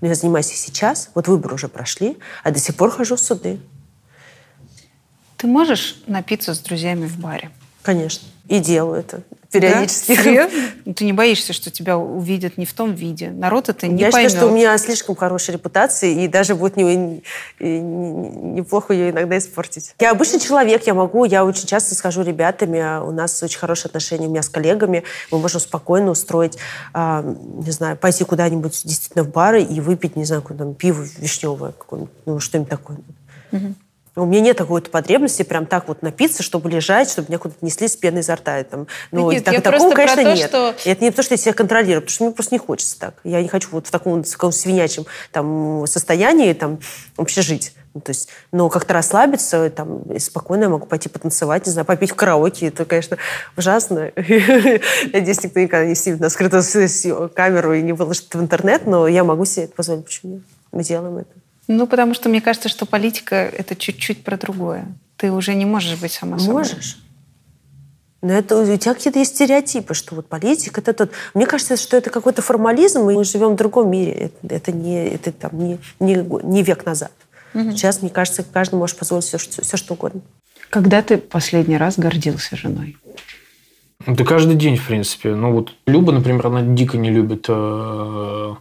Но я занимаюсь и сейчас, вот выборы уже прошли, а до сих пор хожу в суды. Ты можешь напиться с друзьями в баре? Конечно. И делаю это периодически. Да? Ну, Ты не боишься, что тебя увидят не в том виде? Народ это не Я поймет. считаю, что у меня слишком хорошая репутация, и даже будет не, не- не- неплохо ее иногда испортить. Я обычный человек, я могу, я очень часто схожу ребятами, а у нас очень хорошие отношения у меня с коллегами, мы можем спокойно устроить, а, не знаю, пойти куда-нибудь действительно в бары и выпить, не знаю, какое-то там пиво вишневое, какое-нибудь, ну, что-нибудь такое. У меня нет какой-то потребности прям так вот напиться, чтобы лежать, чтобы меня куда-то несли с пеной изо рта. и Там, ну, Нет, так- такого, конечно, то, нет. что- И Это не то, что я себя контролирую, потому что мне просто не хочется так. Я не хочу вот в таком, в таком свинячем там, состоянии там, вообще жить. Ну, то есть, но как-то расслабиться, там, и спокойно я могу пойти потанцевать, не знаю, попить в караоке. Это, конечно, ужасно. Надеюсь, никто никогда не снимет на скрытую камеру и не выложит в интернет, но я могу себе это позволить. Почему нет? Мы делаем это. Ну, потому что мне кажется, что политика — это чуть-чуть про другое. Ты уже не можешь быть сама собой. Можешь. Но это у тебя какие-то есть стереотипы, что вот политик это тот. Мне кажется, что это какой-то формализм, и мы живем в другом мире. Это, это не, это там не, не, не век назад. Сейчас, мне кажется, каждый может позволить все, что, все, что угодно. Когда ты последний раз гордился женой? Да каждый день, в принципе. Ну, вот Люба, например, она дико не любит э, э,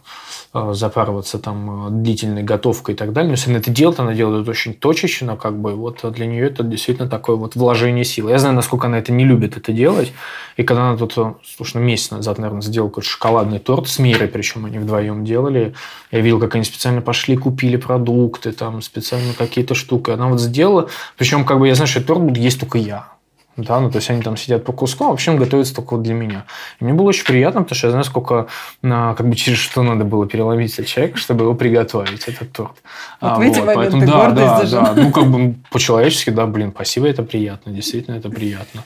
запарываться там э, длительной готовкой и так далее. Но если она это делает, она делает очень точечно, как бы. Вот для нее это действительно такое вот вложение сил. Я знаю, насколько она это не любит это делать. И когда она тут, э, слушай, ну, месяц назад, наверное, сделала какой-то шоколадный торт с Мирой, причем они вдвоем делали. Я видел, как они специально пошли, купили продукты, там, специально какие-то штуки. Она вот сделала. Причем, как бы, я знаю, что торт буду есть только я. Да, ну то есть они там сидят по кускам, вообще он готовится только вот для меня. И мне было очень приятно, потому что я знаю, сколько, а, как бы через что надо было переломить этот человек, чтобы его приготовить, этот торт. Вот А, в эти моменты поэтому, да, гордость да, да. Ну, как бы по-человечески, да, блин, спасибо, это приятно, действительно, это приятно.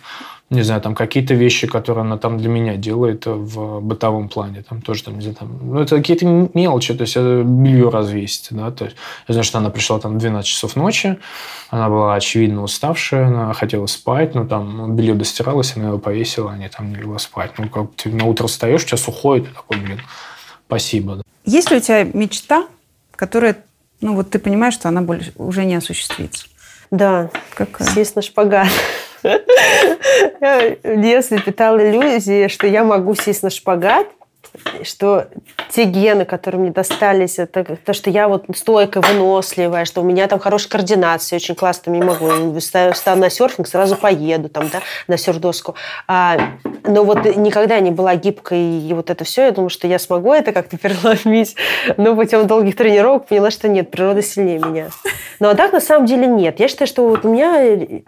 Не знаю, там какие-то вещи, которые она там для меня делает в бытовом плане, там тоже, там, не знаю, там, ну, это какие-то мелочи, то есть это белье развесить, да, то есть я знаю, что она пришла там в 12 часов ночи, она была, очевидно, уставшая, она хотела спать, но там белье достиралось, она его повесила, они там не легла спать. Ну, как ты на утро встаешь, час уходит, и такой, блин, спасибо. Есть ли у тебя мечта, которая, ну вот ты понимаешь, что она больше уже не осуществится? Да, Какая? сесть на шпагат. Я в детстве питала иллюзии, что я могу сесть на шпагат, что те гены, которые мне достались, это то, что я вот стойкая, выносливая, что у меня там хорошая координация, очень классно, не могу. Встану, на серфинг, сразу поеду там, да, на серф-доску. А, но вот никогда не была гибкой, и вот это все, я думаю, что я смогу это как-то переломить. Но путем долгих тренировок поняла, что нет, природа сильнее меня. Ну, а так на самом деле нет. Я считаю, что вот у меня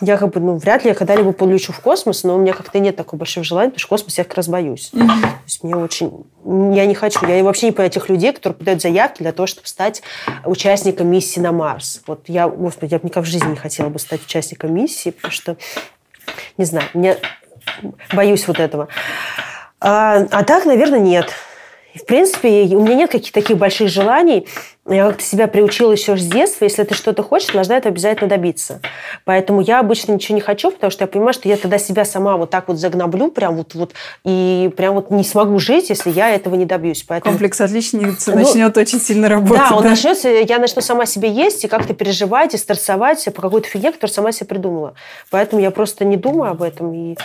я как бы, ну, вряд ли я когда-либо полечу в космос, но у меня как-то нет такого большого желания, потому что космос я как раз боюсь. То есть мне очень... Я не хочу. Я вообще не понимаю тех людей, которые подают заявки для того, чтобы стать участником миссии на Марс. Вот я, господи, я бы никак в жизни не хотела бы стать участником миссии, потому что, не знаю, мне боюсь вот этого. А, а так, наверное, нет. В принципе, у меня нет каких-то таких больших желаний. Я как-то себя приучила еще с детства. Если ты что-то хочешь, должна это обязательно добиться. Поэтому я обычно ничего не хочу, потому что я понимаю, что я тогда себя сама вот так вот загноблю, прям вот, вот и прям вот не смогу жить, если я этого не добьюсь. Поэтому... Комплекс отличницы Ну, начнет очень сильно работать. Да, он начнется, я начну сама себе есть и как-то переживать и стрессовать по какой-то фигне, которую сама себе придумала. Поэтому я просто не думаю об этом и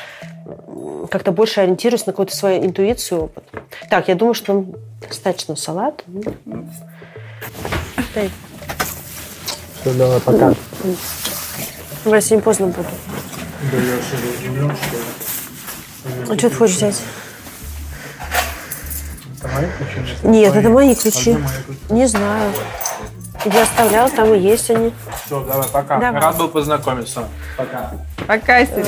как-то больше ориентируюсь на какую-то свою интуицию и опыт. Так, я думаю, что достаточно салата. Дай. Все, давай, пока. Я сегодня поздно буду. Да, я вообще удивлен, что... А что ты хочешь взять? Это мои ключи? Нет, это мои ключи. А? Не знаю. Я оставляла, там и есть они. Все, давай, пока. Давай. Рад был познакомиться. Пока. Пока, Сереж.